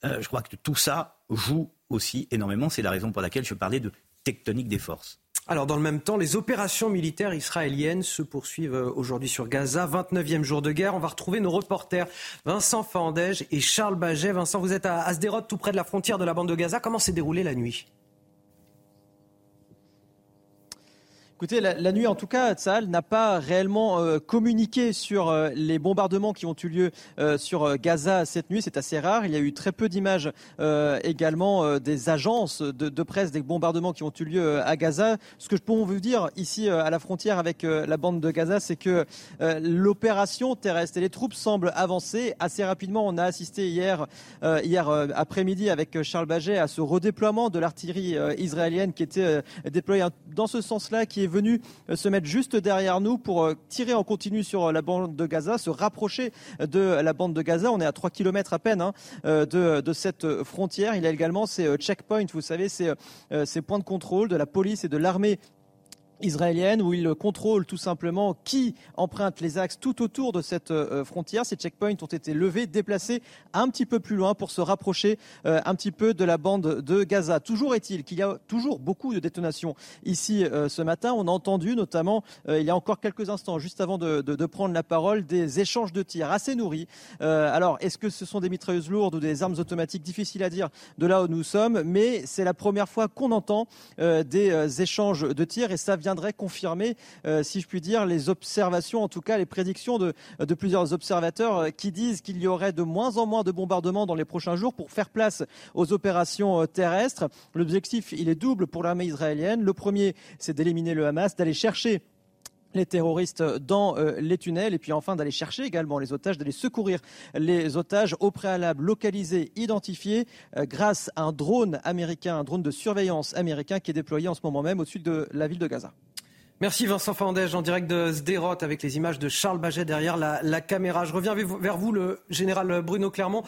je crois que tout ça joue aussi énormément. C'est la raison pour laquelle je parlais de tectonique des forces. Alors, dans le même temps, les opérations militaires israéliennes se poursuivent euh, aujourd'hui sur Gaza. 29e jour de guerre. On va retrouver nos reporters Vincent Fandège et Charles Baget. Vincent, vous êtes à Asderot, tout près de la frontière de la bande de Gaza. Comment s'est déroulée la nuit? Écoutez, la, nuit, en tout cas, Tsahal n'a pas réellement euh, communiqué sur euh, les bombardements qui ont eu lieu euh, sur Gaza cette nuit. C'est assez rare. Il y a eu très peu d'images également des agences de, presse des bombardements qui ont eu lieu à Gaza. Ce que je peux vous dire ici à la frontière avec la bande de Gaza, c'est que l'opération terrestre et les troupes semblent avancer assez rapidement. On a assisté hier, hier après-midi avec Charles Baget à ce redéploiement de l'artillerie israélienne qui était déployée dans ce sens-là, qui est venu euh, se mettre juste derrière nous pour euh, tirer en continu sur euh, la bande de Gaza, se rapprocher de la bande de Gaza. On est à 3 km à peine hein, de, cette frontière. Il a également ces checkpoints, vous savez, ces, ces points de contrôle de la police et de l'armée israélienne où ils contrôlent tout simplement qui emprunte les axes tout autour de cette euh, frontière. Ces checkpoints ont été levés, déplacés un petit peu plus loin pour se rapprocher euh, un petit peu de la bande de Gaza. Toujours est-il qu'il y a toujours beaucoup de détonations ici euh, ce matin. On a entendu notamment il y a encore quelques instants, juste avant de, de, prendre la parole, des échanges de tirs assez nourris. alors, est-ce que ce sont des mitrailleuses lourdes ou des armes automatiques? Difficile à dire de là où nous sommes, mais c'est la première fois qu'on entend des échanges de tirs et ça vient viendrait confirmer, euh, si je puis dire, les observations, en tout cas les prédictions de, de plusieurs observateurs euh, qui disent qu'il y aurait de moins en moins de bombardements dans les prochains jours pour faire place aux opérations euh, terrestres. L'objectif, il est double pour l'armée israélienne. Le premier, c'est d'éliminer le Hamas, d'aller chercher les terroristes dans euh, les tunnels et puis enfin d'aller chercher également les otages, d'aller secourir les otages au préalable localisés, identifiés euh, grâce à un drone américain, un drone de surveillance américain qui est déployé en ce moment même au-dessus de la ville de Gaza. Merci Vincent Fandège en direct de Sderot avec les images de Charles Baget derrière la, caméra. Je reviens vers vous, le général Bruno Clermont.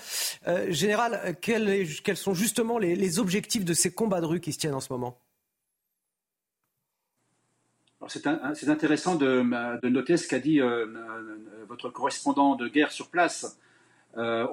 Euh, général, quels, sont justement les objectifs de ces combats de rue qui se tiennent en ce moment? C'est intéressant de, noter ce qu'a dit euh, euh, votre correspondant de guerre sur place. Euh,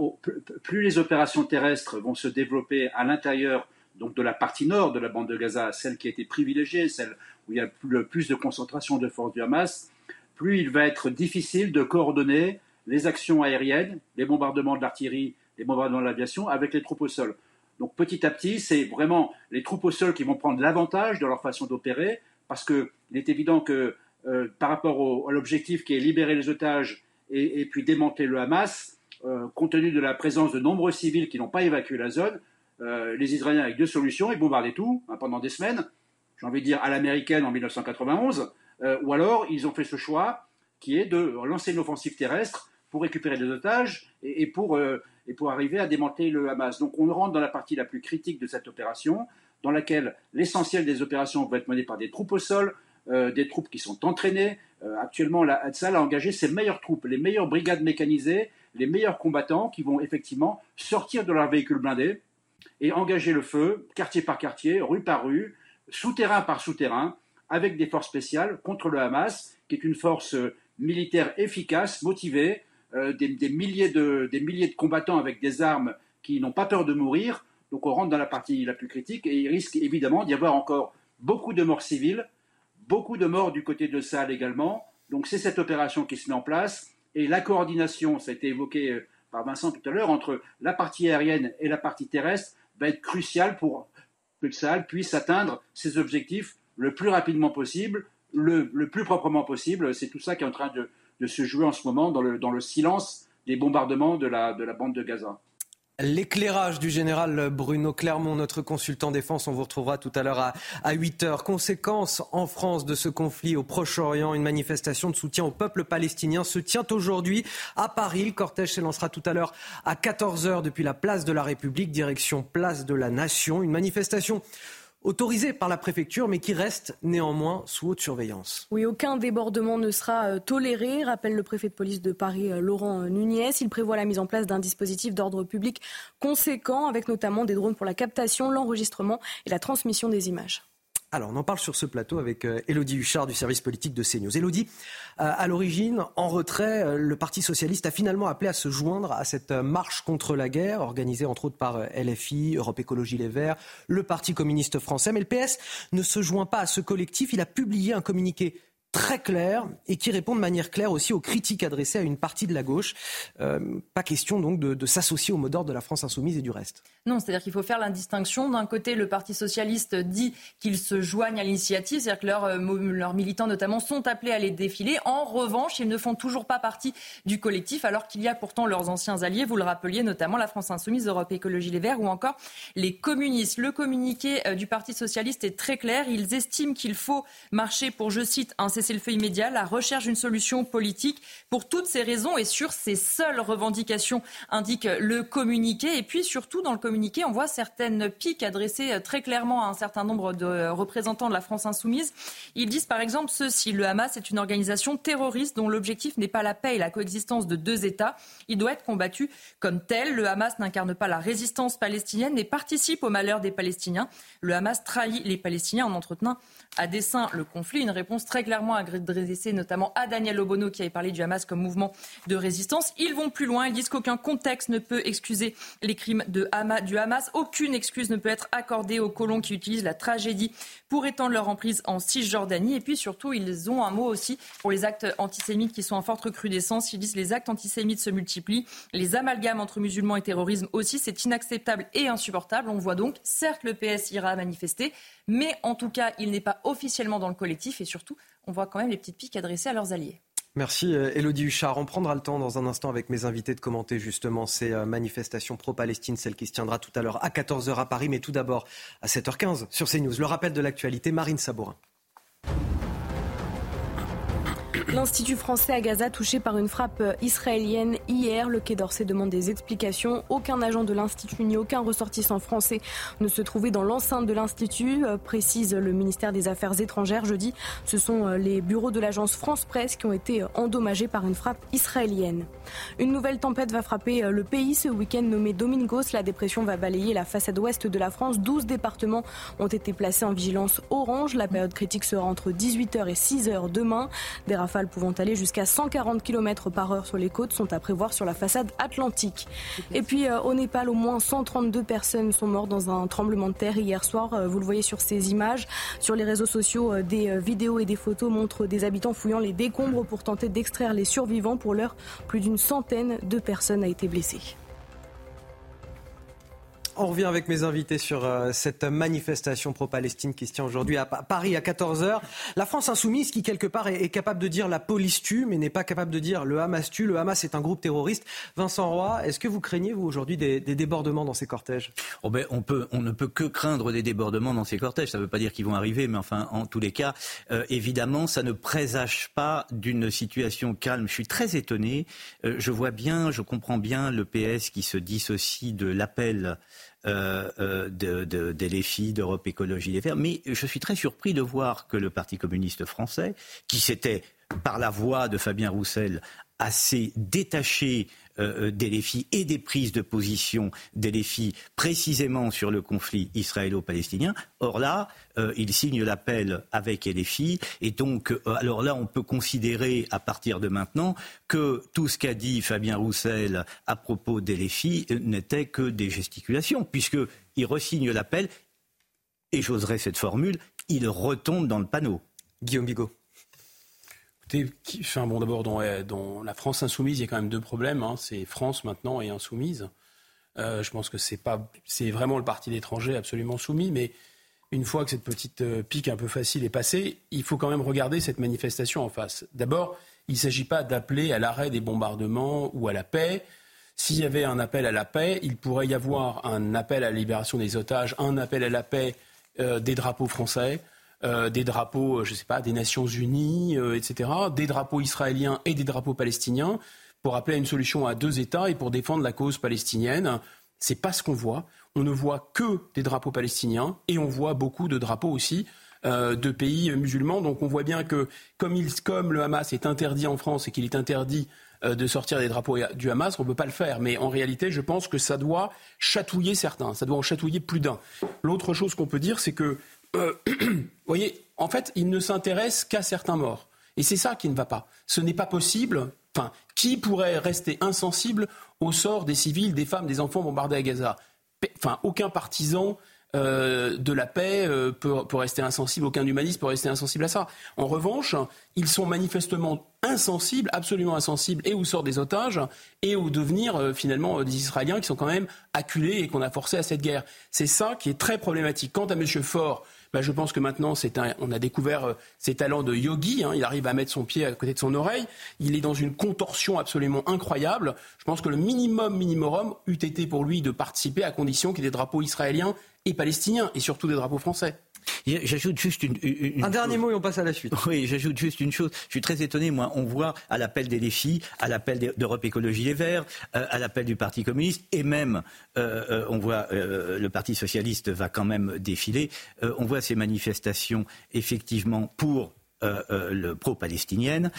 plus les opérations terrestres vont se développer à l'intérieur donc de la partie nord de la bande de Gaza, celle qui a été privilégiée, celle où il y a le plus de concentration de forces du Hamas, plus il va être difficile de coordonner les actions aériennes, les bombardements de l'artillerie, les bombardements de l'aviation, avec les troupes au sol. Donc petit à petit, c'est vraiment les troupes au sol qui vont prendre l'avantage de leur façon d'opérer, parce qu'il est évident que euh, par rapport à l'objectif qui est libérer les otages et, puis démanteler le Hamas, euh, compte tenu de la présence de nombreux civils qui n'ont pas évacué la zone, euh, les Israéliens avec deux solutions, ils bombardaient tout hein, pendant des semaines, j'ai envie de dire à l'américaine en 1991, ou alors ils ont fait ce choix qui est de lancer une offensive terrestre pour récupérer des otages et, pour, et pour arriver à démanteler le Hamas. Donc on rentre dans la partie la plus critique de cette opération, dans laquelle l'essentiel des opérations vont être menées par des troupes au sol, euh, des troupes qui sont entraînées. Euh, actuellement, la Hatsal a engagé ses meilleures troupes, les meilleures brigades mécanisées, les meilleurs combattants qui vont effectivement sortir de leurs véhicules blindés et engager le feu, quartier par quartier, rue par rue, souterrain par souterrain, avec des forces spéciales contre le Hamas, qui est une force euh, militaire efficace, motivée, des milliers de combattants avec des armes qui n'ont pas peur de mourir. Donc on rentre dans la partie la plus critique et il risque évidemment d'y avoir encore beaucoup de morts civiles, Beaucoup de morts du côté de Sahel également. Donc c'est cette opération qui se met en place. Et la coordination, ça a été évoqué euh, par Vincent tout à l'heure, entre la partie aérienne et la partie terrestre va être cruciale pour que Sahel puisse atteindre ses objectifs le plus rapidement possible, le, plus proprement possible. C'est tout ça qui est en train de, se jouer en ce moment dans le, silence des bombardements de la bande de Gaza. L'éclairage du général Bruno Clermont, notre consultant défense, on vous retrouvera tout à l'heure à, à 8 heures. Conséquence en France de ce conflit au Proche-Orient, une manifestation de soutien au peuple palestinien se tient aujourd'hui à Paris. Le cortège s'élancera tout à l'heure à 14 heures depuis la place de la République, direction place de la Nation. Une manifestation autorisé par la préfecture, mais qui reste néanmoins sous haute surveillance. Oui, aucun débordement ne sera euh, toléré, rappelle le préfet de police de Paris, euh, Laurent Nunez. Il prévoit la mise en place d'un dispositif d'ordre public conséquent, avec notamment des drones pour la captation, l'enregistrement et la transmission des images. Alors, on en parle sur ce plateau avec euh, Huchard du service politique de CNews. Elodie, euh, à l'origine, en retrait, euh, le Parti socialiste a finalement appelé à se joindre à cette marche contre la guerre, organisée entre autres par LFI, Europe Écologie Les Verts, le Parti communiste français. Mais le PS ne se joint pas à ce collectif. Il a publié un communiqué très clair et qui répond de manière claire aussi aux critiques adressées à une partie de la gauche. Euh, pas question donc de, s'associer au mot d'ordre de la France insoumise et du reste. Non, c'est-à-dire qu'il faut faire la distinction. D'un côté, le Parti socialiste dit qu'ils se joignent à l'initiative, c'est-à-dire que leurs, euh, leurs militants notamment sont appelés à les défiler. En revanche, ils ne font toujours pas partie du collectif, alors qu'il y a pourtant leurs anciens alliés, vous le rappeliez, notamment la France insoumise, Europe Écologie Les Verts ou encore les communistes. Le communiqué euh, du Parti socialiste est très clair. Ils estiment qu'il faut marcher pour, je cite, un fait immédiat, la recherche d'une solution politique pour toutes ces raisons et sur ces seules revendications, indique le communiqué. Et puis surtout, dans le communiqué, on voit certaines piques adressées euh, très clairement à un certain nombre de représentants de la France insoumise. Ils disent par exemple ceci, le Hamas est une organisation terroriste dont l'objectif n'est pas la paix et la coexistence de deux États. Il doit être combattu comme tel. Le Hamas n'incarne pas la résistance palestinienne mais participe au malheur des Palestiniens. Le Hamas trahit les Palestiniens en entretenant à dessein le conflit. Une réponse très clairement adressée notamment à Daniel Obono qui avait parlé du Hamas comme mouvement de résistance. Ils vont plus loin. Ils disent qu'aucun contexte ne peut excuser les crimes de du Hamas. Aucune excuse ne peut être accordée aux colons qui utilisent la tragédie pour étendre leur emprise en Cisjordanie. Et puis surtout, ils ont un mot aussi pour les actes antisémites qui sont en forte recrudescence. Ils disent les actes antisémites se multiplient. Les amalgames entre musulmans et terrorisme aussi, c'est inacceptable et insupportable. On voit donc, certes, le PS ira manifester, mais en tout cas, il n'est pas officiellement dans le collectif et surtout, on voit quand même les petites piques adressées à leurs alliés. Merci Elodie euh, Huchard. On prendra le temps dans un instant avec mes invités de commenter justement ces euh, manifestations pro-Palestine, celle qui se tiendra tout à l'heure à 14h à Paris, mais tout d'abord à 7h15 sur CNews. Le rappel de l'actualité, Marine Sabourin. L'Institut français à Gaza touché par une frappe israélienne hier. Le Quai d'Orsay demande des explications. Aucun agent de l'Institut ni aucun ressortissant français ne se trouvait dans l'enceinte de l'Institut, euh, précise le ministère des Affaires étrangères. Jeudi, ce sont euh, les bureaux de l'agence France Presse qui ont été euh, endommagés par une frappe israélienne. Une nouvelle tempête va frapper le pays ce week-end nommé Domingos. La dépression va balayer la façade ouest de la France. 12 départements ont été placés en vigilance orange. La période critique sera entre 18h et 6h demain. Des rafales pouvant aller jusqu'à 140 km par heure sur les côtes sont à prévoir sur la façade atlantique. Et puis euh, au Népal, au moins 132 personnes sont mortes dans un tremblement de terre hier soir. Euh, vous le voyez sur ces images. Sur les réseaux sociaux, euh, des vidéos et des photos montrent des habitants fouillant les décombres pour tenter d'extraire les survivants. Pour l'heure, plus d'une centaine de personnes a été blessée. On revient avec mes invités sur euh, cette manifestation pro-Palestine qui se tient aujourd'hui à Paris à 14h. La France insoumise qui, quelque part, est, capable de dire la police tue, mais n'est pas capable de dire le Hamas tue. Le Hamas est un groupe terroriste. Vincent Roy, est-ce que vous craignez, vous, aujourd'hui, des, débordements dans ces cortèges? Oh ben, on, peut, on ne peut que craindre des débordements dans ces cortèges. Ça ne veut pas dire qu'ils vont arriver, mais enfin, en tous les cas, euh, évidemment, ça ne présage pas d'une situation calme. Je suis très étonné. Euh, je vois bien, je comprends bien le PS qui se dissocie de l'appel euh, euh, de, de, d'Europe Écologie Les Verts. Mais je suis très surpris de voir que le Parti communiste français, qui s'était, par la voix de Fabien Roussel, assez détaché euh, euh, des défis et des prises de position des défis précisément sur le conflit israélo-palestinien. Or là, euh, il signe l'appel avec LFI et donc, alors là, on peut considérer à partir de maintenant que tout ce qu'a dit Fabien Roussel à propos d'LFI n'était que des gesticulations, puisqu'il resigne l'appel et j'oserais cette formule, il retombe dans le panneau. Guillaume Bigot enfin, bon, d'abord, dans, la France insoumise, il y a quand même deux problèmes. Hein. C'est France maintenant et insoumise. Euh, je pense que c'est pas, c'est vraiment le parti d'étranger absolument soumis, mais une fois que cette petite euh, pique un peu facile est passée, il faut quand même regarder cette manifestation en face. D'abord, il ne s'agit pas d'appeler à l'arrêt des bombardements ou à la paix. S'il y avait un appel à la paix, il pourrait y avoir un appel à la libération des otages, un appel à la paix euh, des drapeaux français. Euh, des drapeaux, euh, je sais pas, des Nations Unies, euh, etc., des drapeaux israéliens et des drapeaux palestiniens, pour appeler à une solution à deux États et pour défendre la cause palestinienne. C'est pas ce qu'on voit. On ne voit que des drapeaux palestiniens et on voit beaucoup de drapeaux aussi de pays musulmans. Donc on voit bien que comme, il, comme le Hamas est interdit en France et qu'il est interdit de sortir des drapeaux du Hamas, on ne peut pas le faire. Mais en réalité, je pense que ça doit chatouiller certains, ça doit en chatouiller plus d'un. L'autre chose qu'on peut dire, c'est que euh, voyez, en fait, il ne s'intéresse qu'à certains morts. Et c'est ça qui ne va pas. Ce n'est pas possible. Enfin, qui pourrait rester insensible au sort des civils, des femmes, des enfants bombardés à Gaza? Enfin, aucun partisan euh, de la paix euh, peut, rester insensible, aucun humaniste peut rester insensible à ça. En revanche, ils sont manifestement insensibles, absolument insensibles, et au sort des otages, et au devenir finalement des Israéliens qui sont quand même acculés et qu'on a forcés à cette guerre. C'est ça qui est très problématique. Quant à M. Faure, bah, je pense que maintenant, on a découvert euh, ses talents de yogi. Hein. il arrive à mettre son pied à côté de son oreille. Il est dans une contorsion absolument incroyable. Je pense que le minimum minimum eût été pour lui de participer à condition qu'il y ait des drapeaux israéliens et palestiniens, et surtout des drapeaux français. J'ajoute juste une, un dernier mot et on passe à la suite. Oui, j'ajoute juste une chose. Je suis très étonné. Moi, on voit à l'appel des défis, à l'appel d'Europe Écologie Les Verts, euh, à l'appel du Parti communiste, et même euh, euh, on voit le Parti socialiste va quand même défiler. on voit ces manifestations effectivement pour le pro-palestinienne.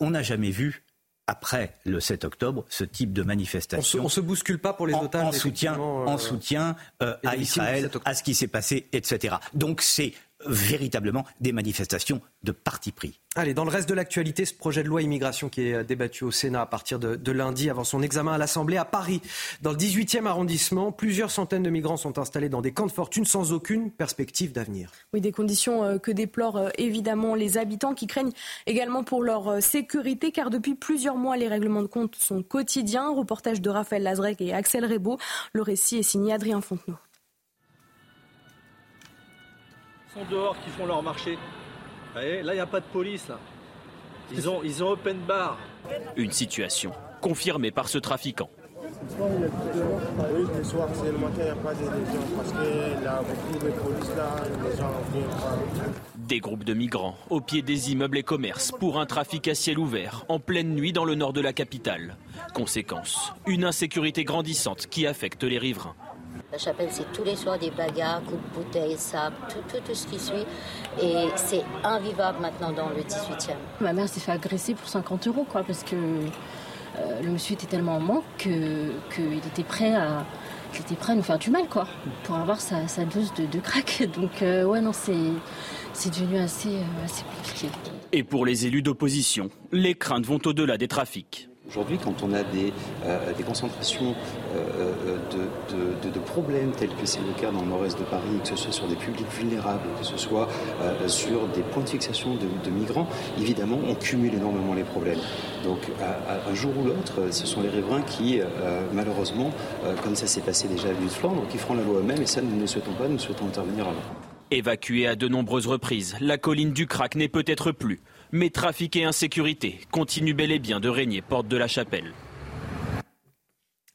on n'a jamais vu après le 7 octobre ce type de manifestation. On se, se bouscule pas pour les otages. En, soutien, en soutien à Israël, à ce qui s'est passé, etc. Donc c'est véritablement des manifestations de parti pris. Allez, dans le reste de l'actualité, ce projet de loi immigration qui est débattu au Sénat à partir de, lundi avant son examen à l'Assemblée à Paris. Dans le 18e arrondissement, plusieurs centaines de migrants sont installés dans des camps de fortune sans aucune perspective d'avenir. Oui, des conditions euh, que déplorent euh, évidemment les habitants qui craignent également pour leur euh, sécurité car depuis plusieurs mois, les règlements de compte sont quotidiens. Reportage de Raphaël Lazrec et Axel Rebaud. Le récit est signé Adrien Fontenot. Dehors qui font leur marché. là, il n'y a pas de police. Là. Ils ont, ils ont open bar. Une situation confirmée par ce trafiquant. Des groupes de migrants au pied des immeubles et commerces pour un trafic à ciel ouvert en pleine nuit dans le nord de la capitale. Conséquence, une insécurité grandissante qui affecte les riverains. La chapelle, c'est tous les soirs des bagarres, coups de bouteilles, sable, tout, tout, ce qui suit. Et c'est invivable maintenant dans le 18e. Ma mère s'est fait agresser pour 50 euros, quoi, parce que euh, le monsieur était tellement en manque qu'il était prêt à, était prêt à nous faire du mal, quoi, pour avoir sa, dose de, crack. Donc, ouais, non, c'est, c'est devenu assez, assez compliqué. Et pour les élus d'opposition, les craintes vont au-delà des trafics. Aujourd'hui, quand on a des, euh, concentrations euh, de, de, problèmes tels que c'est le cas dans le nord-est de Paris, que ce soit sur des publics vulnérables, que ce soit euh, sur des points de fixation de, migrants, évidemment, on cumule énormément les problèmes. Donc, un jour ou l'autre, ce sont les riverains qui, malheureusement, comme ça s'est passé déjà à l'île de Flandre, qui feront la loi eux-mêmes, et ça, nous ne souhaitons pas, nous souhaitons intervenir avant. Évacuée à de nombreuses reprises, la colline du Crac n'est peut-être plus mais trafic et insécurité continuent bel et bien de régner porte de la chapelle.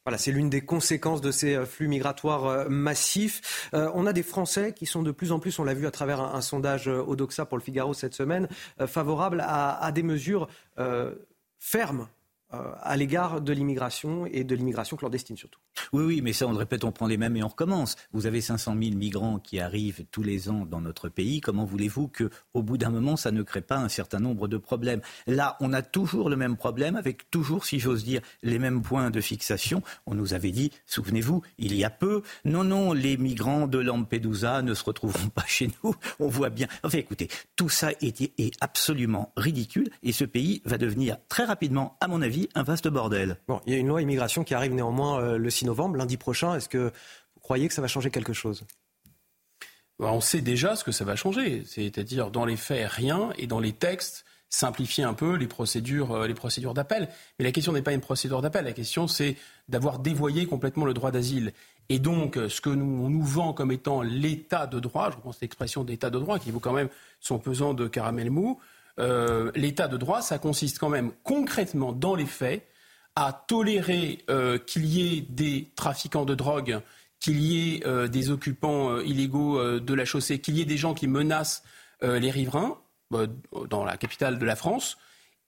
Voilà, c'est l'une des conséquences de ces euh, flux migratoires euh, massifs. Euh, on a des Français qui sont de plus en plus, on l'a vu à travers un, sondage Odoxa pour le Figaro cette semaine, favorables à, des mesures fermes à l'égard de l'immigration et de l'immigration clandestine surtout. Oui, oui, mais ça, on le répète, on prend les mêmes et on recommence. Vous avez 500 000 migrants qui arrivent tous les ans dans notre pays. Comment voulez-vous qu'au bout d'un moment, ça ne crée pas un certain nombre de problèmes? Là, on a toujours le même problème, avec toujours, si j'ose dire, les mêmes points de fixation. On nous avait dit, souvenez-vous, il y a peu, non, non, les migrants de Lampedusa ne se retrouveront pas chez nous. On voit bien. Enfin, écoutez, tout ça est, est absolument ridicule et ce pays va devenir très rapidement, à mon avis, un vaste bordel. Bon, il y a une loi immigration qui arrive néanmoins euh, le novembre, lundi prochain. Est-ce que vous croyez que ça va changer quelque chose? Bah, On sait déjà ce que ça va changer. C'est-à-dire, dans les faits, rien. Et dans les textes, simplifier un peu les procédures, euh, les procédures d'appel. Mais la question n'est pas une procédure d'appel. La question, c'est d'avoir dévoyé complètement le droit d'asile. Et donc, ce que nous, on nous vend comme étant l'état de droit, je reprends cette expression d'état de droit qui vaut quand même son pesant de caramel mou, euh, l'état de droit, ça consiste quand même concrètement dans les faits à tolérer euh, qu'il y ait des trafiquants de drogue, qu'il y ait euh, des occupants illégaux de la chaussée, qu'il y ait des gens qui menacent les riverains dans la capitale de la France.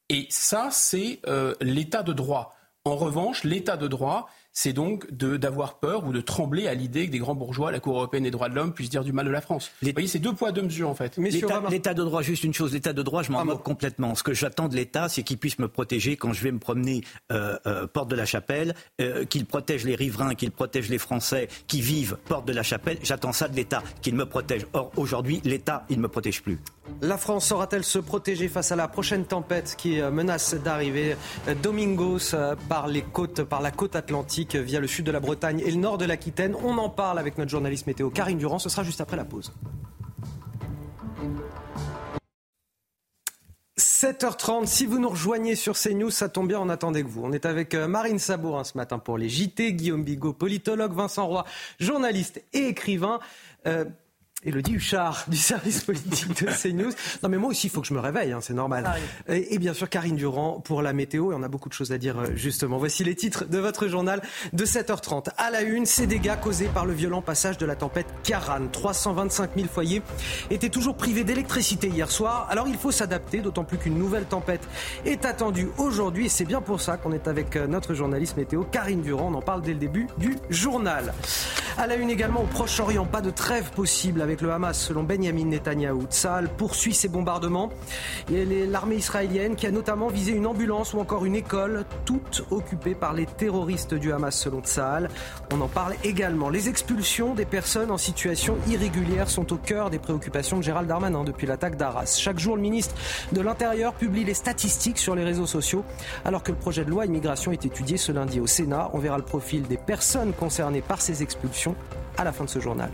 Et ça, c'est l'état de droit. En revanche, l'état de droit, c'est donc d'avoir peur ou de trembler à l'idée que des grands bourgeois, la Cour européenne des droits de l'homme, puissent dire du mal de la France. Vous voyez, c'est deux poids, deux mesures, en fait. L'état de droit, juste une chose, l'état de droit, je m'en ah moque complètement. Ce que j'attends de l'État, c'est qu'il puisse me protéger quand je vais me promener euh, euh, porte de la Chapelle, euh, qu'il protège les riverains, qu'il protège les Français qui vivent porte de la Chapelle. J'attends ça de l'État, qu'il me protège. Or, aujourd'hui, l'État, il ne me protège plus. La France saura-t-elle se protéger face à la prochaine tempête qui menace d'arriver Domingos par les côtes, par la côte atlantique via le sud de la Bretagne et le nord de l'Aquitaine? On en parle avec notre journaliste météo Karine Durand. Ce sera juste après la pause. 7h30, si vous nous rejoignez sur CNews, ça tombe bien, on attendait que vous. On est avec euh, Marine Sabourin ce matin pour les JT, Guillaume Bigot, politologue, Vincent Roy, journaliste et écrivain. Euh, Elodie Huchard du service politique de CNews. Non mais moi aussi, il faut que je me réveille, hein, c'est normal. Et, bien sûr, Karine Durand pour la météo. Et on a beaucoup de choses à dire euh, justement. Voici les titres de votre journal de 7h30. À la une, ces dégâts causés par le violent passage de la tempête Karan. 325 000 foyers étaient toujours privés d'électricité hier soir. Alors il faut s'adapter, d'autant plus qu'une nouvelle tempête est attendue aujourd'hui. Et c'est bien pour ça qu'on est avec euh, notre journaliste météo, Karine Durand. On en parle dès le début du journal. À la une également au Proche-Orient, pas de trêve possible avec le Hamas, selon Benjamin Netanyahou. Tsahal poursuit ses bombardements. Et l'armée israélienne qui a notamment visé une ambulance ou encore une école, toutes occupées par les terroristes du Hamas, selon Tsahal. On en parle également. Les expulsions des personnes en situation irrégulière sont au cœur des préoccupations de Gérald Darmanin depuis l'attaque d'Arras. Chaque jour, le ministre de l'Intérieur publie les statistiques sur les réseaux sociaux, alors que le projet de loi immigration est étudié ce lundi au Sénat. On verra le profil des personnes concernées par ces expulsions à la fin de ce journal.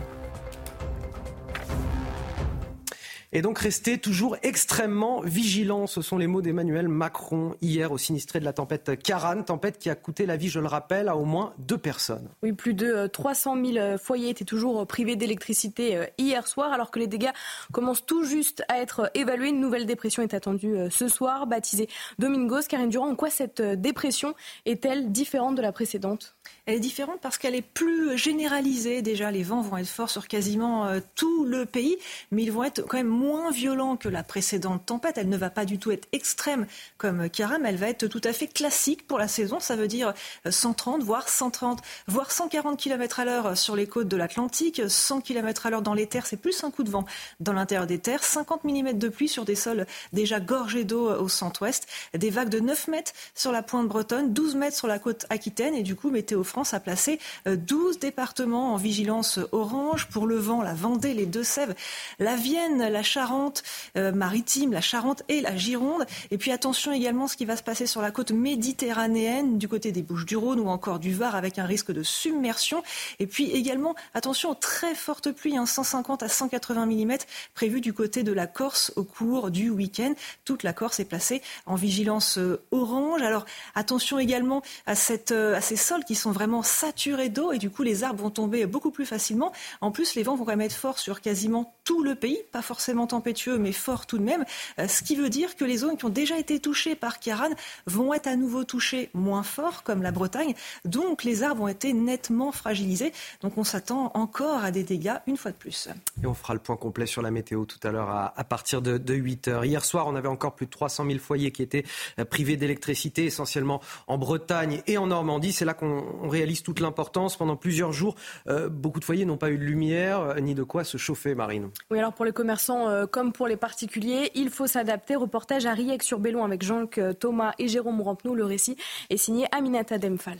Et donc rester toujours extrêmement vigilant. Ce sont les mots d'Emmanuel Macron hier au sinistré de la tempête Karan, tempête qui a coûté la vie, je le rappelle, à au moins deux personnes. Oui, plus de 300 euh, 000 euh, foyers étaient toujours euh, privés d'électricité hier soir, alors que les dégâts commencent tout juste à être évalués. Une nouvelle dépression est attendue ce soir, baptisée Domingos. Karine Durand, en quoi cette dépression est-elle différente de la précédente? Elle est différente parce qu'elle est plus généralisée. Déjà, les vents vont être forts sur quasiment tout le pays, mais ils vont être quand même moins violent que la précédente tempête. Elle ne va pas du tout être extrême comme Karam, elle va être tout à fait classique pour la saison. Ça veut dire 130, voire 130, voire 140 km à l'heure sur les côtes de l'Atlantique, 100 km à l'heure dans les terres, c'est plus un coup de vent dans l'intérieur des terres, 50 mm de pluie sur des sols déjà gorgés d'eau au centre-ouest, des vagues de 9 mètres sur la pointe bretonne, 12 mètres sur la côte aquitaine et du coup Météo France a placé 12 départements en vigilance orange pour le vent, la Vendée, les Deux-Sèvres, la Vienne, la Charente euh, maritime, la Charente et la Gironde. Et puis attention également ce qui va se passer sur la côte méditerranéenne du côté des Bouches-du-Rhône ou encore du Var avec un risque de submersion. Et puis également attention aux très fortes pluies, 150 hein, à 180 mm prévues du côté de la Corse au cours du week-end. Toute la Corse est placée en vigilance euh, orange. Alors attention également à, euh, à ces sols qui sont vraiment saturés d'eau et du coup les arbres vont tomber beaucoup plus facilement. En plus, les vents vont quand même être forts sur quasiment tout le pays, pas forcément tempétueux, mais fort tout de même. Euh, ce qui veut dire que les zones qui ont déjà été touchées par Kiaran vont être à nouveau touchées moins fort, comme la Bretagne. Donc les arbres ont été nettement fragilisés. Donc on s'attend encore à des dégâts une fois de plus. Et on fera le point complet sur la météo tout à l'heure à, partir de, 8 heures. Hier soir, on avait encore plus de 300 000 foyers qui étaient euh, privés d'électricité, essentiellement en Bretagne et en Normandie. C'est là qu'on réalise toute l'importance. Pendant plusieurs jours, euh, beaucoup de foyers n'ont pas eu de lumière ni de quoi se chauffer, Marine. Oui, alors pour les commerçants comme pour les particuliers, il faut s'adapter. Reportage à Riec-sur-Bellon avec Jean-Claude Thomas et Jérôme Rampenou. Le récit est signé Aminata Demphal.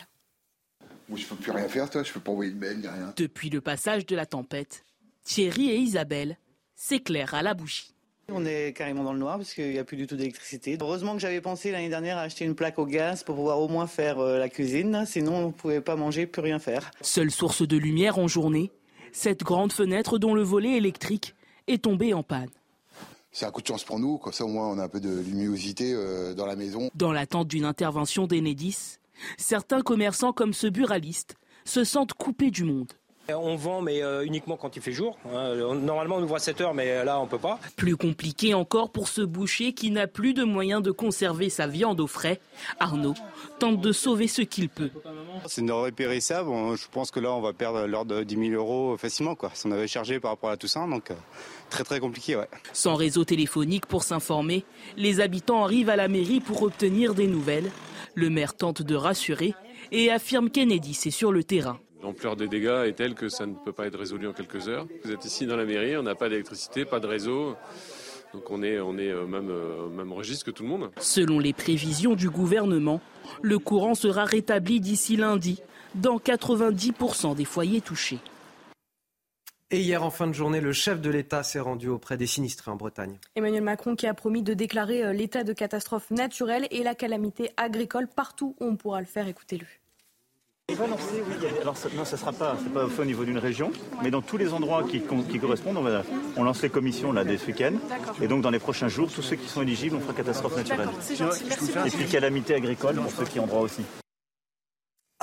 Moi, je peux plus rien faire, toi. Je peux pas envoyer de mail, rien. Depuis le passage de la tempête, Thierry et Isabelle s'éclairent à la bougie. On est carrément dans le noir parce qu'il n'y a plus du tout d'électricité. Heureusement que j'avais pensé l'année dernière à acheter une plaque au gaz pour pouvoir au moins faire euh, la cuisine. Sinon, on ne pouvait pas manger, plus rien faire. Seule source de lumière en journée, cette grande fenêtre dont le volet électrique est tombé en panne c'est un coup de chance pour nous, comme ça au moins on a un peu de luminosité euh, dans la maison. Dans l'attente d'une intervention d'Enedis, certains commerçants comme ce buraliste se sentent coupés du monde. On vend, mais euh, uniquement quand il fait jour. Hein. Normalement, on ouvre à 7 heures, mais là, on peut pas. Plus compliqué encore pour ce boucher qui n'a plus de moyens de conserver sa viande au frais. Arnaud tente de sauver ce qu'il peut. C'est une denrée périssable. Je pense que là, on va perdre l'ordre de 10 000 euros facilement. Quoi. Si on avait chargé par rapport à tout ça, donc euh, très très compliqué. Ouais. Sans réseau téléphonique pour s'informer, les habitants arrivent à la mairie pour obtenir des nouvelles. Le maire tente de rassurer et affirme Kennedy c'est sur le terrain. L'ampleur des dégâts est telle que ça ne peut pas être résolu en quelques heures. Vous êtes ici dans la mairie, on n'a pas d'électricité, pas de réseau. Donc on est, on est au même, même registre que tout le monde. Selon les prévisions du gouvernement, le courant sera rétabli d'ici lundi dans 90% des foyers touchés. Et hier, en fin de journée, le chef de l'État s'est rendu auprès des sinistrés en Bretagne. Emmanuel Macron qui a promis de déclarer euh, l'état de catastrophe naturelle et la calamité agricole partout où on pourra le faire. Écoutez-le. On va lancer, oui. Alors, non, ça ne sera pas, pas fait au niveau d'une région, mais dans tous les endroits qui, correspondent, on, va, on lance les commissions là, dès ce week-end. Et donc, dans les prochains jours, tous ceux qui sont éligibles, on fera catastrophe naturelle. Et puis, calamité agricole pour ceux qui ont droit aussi.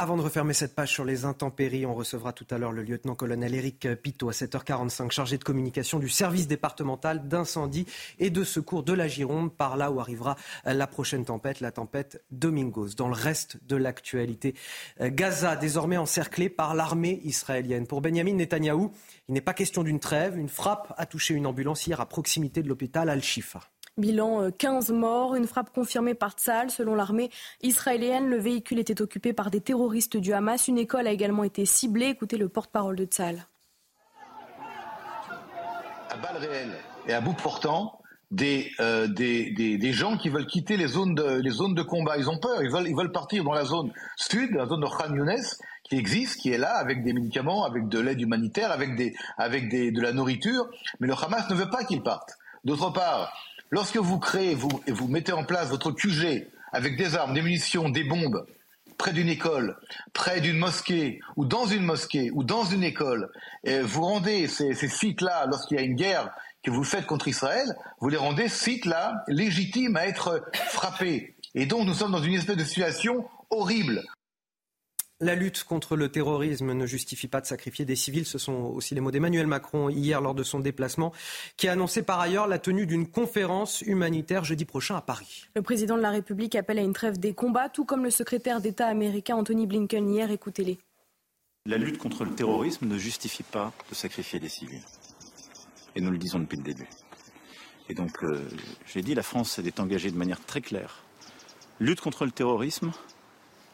Avant de refermer cette page sur les intempéries, on recevra tout à l'heure le lieutenant-colonel Éric Pitot à 7h45, chargé de communication du service départemental d'incendie et de secours de la Gironde, par là où arrivera la prochaine tempête, la tempête Domingos. Dans le reste de l'actualité, Gaza désormais encerclé par l'armée israélienne. Pour Benjamin Netanyahou, il n'est pas question d'une trêve. Une frappe a touché une ambulance hier à proximité de l'hôpital Al-Shifa. Bilan 15 euh, morts, une frappe confirmée par Tzal. Selon l'armée israélienne, le véhicule était occupé par des terroristes du Hamas. Une école a également été ciblée. Écoutez le porte-parole de Tzal. À balles réelles et à bout portant, des, euh, des, des, gens qui veulent quitter les zones, de, les zones de combat. Ils ont peur, ils veulent, ils veulent partir dans la zone sud, la zone de Khan Younes, qui existe, qui est là, avec des médicaments, avec de l'aide humanitaire, avec, des, avec des, de la nourriture. Mais le Hamas ne veut pas qu'ils partent. D'autre part, Lorsque vous créez vous, et vous mettez en place votre QG avec des armes, des munitions, des bombes, près d'une école, près d'une mosquée, ou dans une mosquée, ou dans une école, vous rendez ces, ces sites-là, lorsqu'il y a une guerre que vous faites contre Israël, vous les rendez sites-là légitimes à être frappés. Et donc nous sommes dans une espèce de situation horrible. La lutte contre le terrorisme ne justifie pas de sacrifier des civils. Ce sont aussi les mots d'Emmanuel Macron hier lors de son déplacement, qui a annoncé par ailleurs la tenue d'une conférence humanitaire jeudi prochain à Paris. Le président de la République appelle à une trêve des combats, tout comme le secrétaire d'État américain Anthony Blinken hier. Écoutez-les. La lutte contre le terrorisme ne justifie pas de sacrifier des civils. Et nous le disons depuis le début. Et donc, euh, j'ai dit, la France est engagée de manière très claire. Lutte contre le terrorisme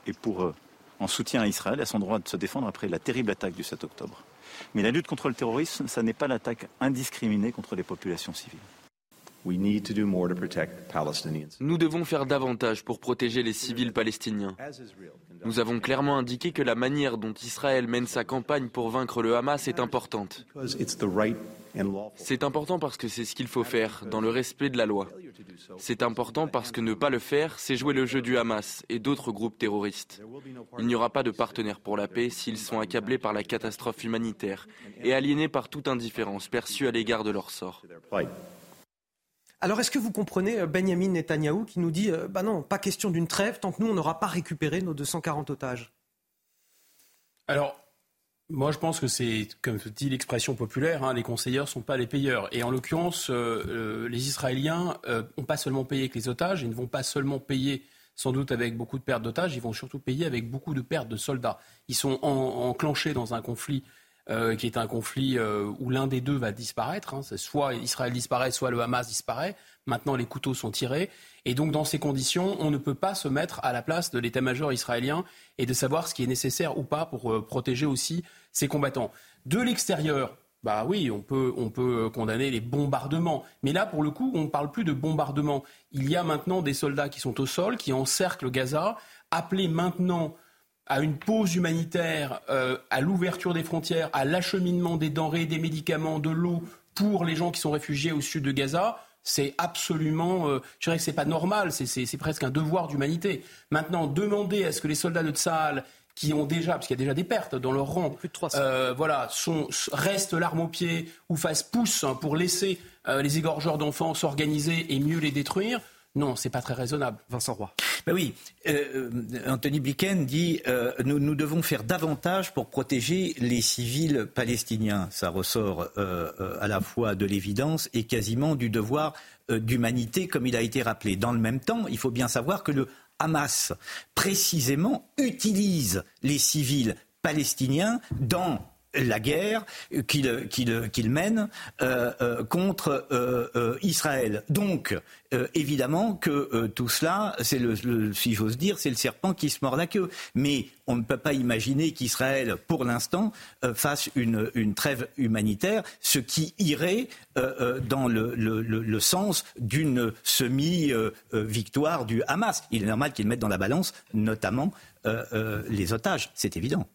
et pour, euh, en soutien à Israël, à son droit de se défendre après la terrible attaque du 7 octobre. Mais la lutte contre le terrorisme, ça n'est pas l'attaque indiscriminée contre les populations civiles. Nous devons faire davantage pour protéger les civils palestiniens. Nous avons clairement indiqué que la manière dont Israël mène sa campagne pour vaincre le Hamas est importante. C'est important parce que c'est ce qu'il faut faire, dans le respect de la loi. C'est important parce que ne pas le faire, c'est jouer le jeu du Hamas et d'autres groupes terroristes. Il n'y aura pas de partenaires pour la paix s'ils sont accablés par la catastrophe humanitaire et aliénés par toute indifférence perçue à l'égard de leur sort. Alors est-ce que vous comprenez euh, Benjamin Netanyahou qui nous dit euh, bah non, pas question d'une trêve tant que nous on n'aura pas récupéré nos 240 otages? Alors moi, je pense que c'est, comme dit l'expression populaire, hein, les conseillers ne sont pas les payeurs. Et en l'occurrence, euh, les Israéliens n'ont pas seulement payé avec les otages, ils ne vont pas seulement payer sans doute avec beaucoup de pertes d'otages, ils vont surtout payer avec beaucoup de pertes de soldats. Ils sont enclenchés dans un conflit euh, qui est un conflit euh, où l'un des deux va disparaître. Hein. Soit Israël disparaît, soit le Hamas disparaît. Maintenant, les couteaux sont tirés. Et donc, dans ces conditions, on ne peut pas se mettre à la place de l'état-major israélien et de savoir ce qui est nécessaire ou pas pour euh, protéger aussi ses combattants. De l'extérieur, bah oui, on peut, on peut condamner les bombardements. Mais là, pour le coup, on ne parle plus de bombardements. Il y a maintenant des soldats qui sont au sol, qui encerclent Gaza, appelés maintenant à une pause humanitaire, euh, à l'ouverture des frontières, à l'acheminement des denrées, des médicaments, de l'eau pour les gens qui sont réfugiés au sud de Gaza, c'est absolument, euh, je dirais que c'est pas normal, c'est presque un devoir d'humanité. Maintenant, demander à ce que les soldats de Tsahal qui ont déjà, parce qu'il y a déjà des pertes dans leur rang, Plus de 300. Euh, voilà, sont, restent l'arme au pied ou fassent pouce pour laisser les égorgeurs d'enfants s'organiser et mieux les détruire. Non, c'est pas très raisonnable. Vincent Roy. Ben oui, euh, Anthony Blinken dit euh, nous, nous, devons faire davantage pour protéger les civils palestiniens. Ça ressort euh, à la fois de l'évidence et quasiment du devoir d'humanité, comme il a été rappelé. Dans le même temps, il faut bien savoir que le Hamas, précisément, utilise les civils palestiniens dans la guerre qu'il mène euh, euh, contre euh, Israël. Donc, évidemment que tout cela, c'est le, si j'ose dire, c'est le serpent qui se mord la queue. Mais on ne peut pas imaginer qu'Israël, pour l'instant, fasse une, trêve humanitaire, ce qui irait dans le, le, le sens d'une semi-victoire du Hamas. Il est normal qu'ils mettent dans la balance, notamment, les otages. C'est évident.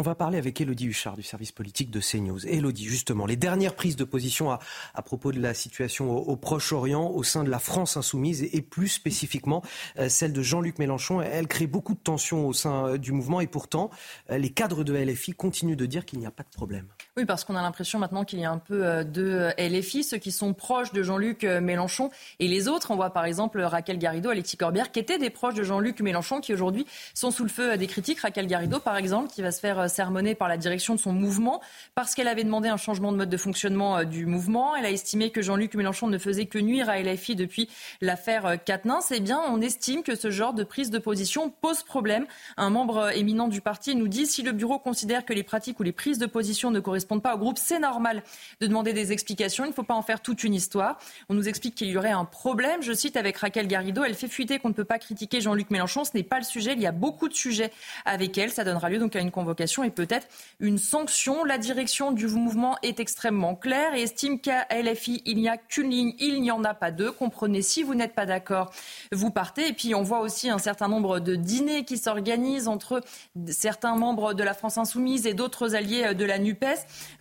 On va parler avec Elodie Huchard du service politique de CNews. Elodie, justement, les dernières prises de position à, propos de la situation au, Proche-Orient au sein de la France insoumise et, plus spécifiquement euh, celle de Jean-Luc Mélenchon. Elle crée beaucoup de tensions au sein euh, du mouvement et pourtant, euh, les cadres de LFI continuent de dire qu'il n'y a pas de problème. Oui, parce qu'on a l'impression maintenant qu'il y a un peu de LFI, ceux qui sont proches de Jean-Luc Mélenchon et les autres. On voit par exemple Raquel Garrido, Alexis Corbière, qui étaient des proches de Jean-Luc Mélenchon, qui aujourd'hui sont sous le feu des critiques. Raquel Garrido, par exemple, qui va se faire sermonnée par la direction de son mouvement parce qu'elle avait demandé un changement de mode de fonctionnement euh, du mouvement. Elle a estimé que Jean-Luc Mélenchon ne faisait que nuire à LFI depuis l'affaire Quatennens. Euh, eh bien, on estime que ce genre de prise de position pose problème. Un membre éminent du parti nous dit si le bureau considère que les pratiques ou les prises de position ne correspondent pas au groupe, c'est normal de demander des explications. Il ne faut pas en faire toute une histoire. On nous explique qu'il y aurait un problème. Je cite avec Raquel Garrido, elle fait fuiter qu'on ne peut pas critiquer Jean-Luc Mélenchon. Ce n'est pas le sujet. Il y a beaucoup de sujets avec elle. Ça donnera lieu donc à une convocation et peut-être une sanction. La direction du mouvement est extrêmement claire et estime qu'à LFI, il n'y a qu'une ligne, il n'y en a pas deux. Comprenez, si vous n'êtes pas d'accord, vous partez. Et puis, on voit aussi un certain nombre de dîners qui s'organisent entre certains membres de la France Insoumise et d'autres alliés de la NUPES.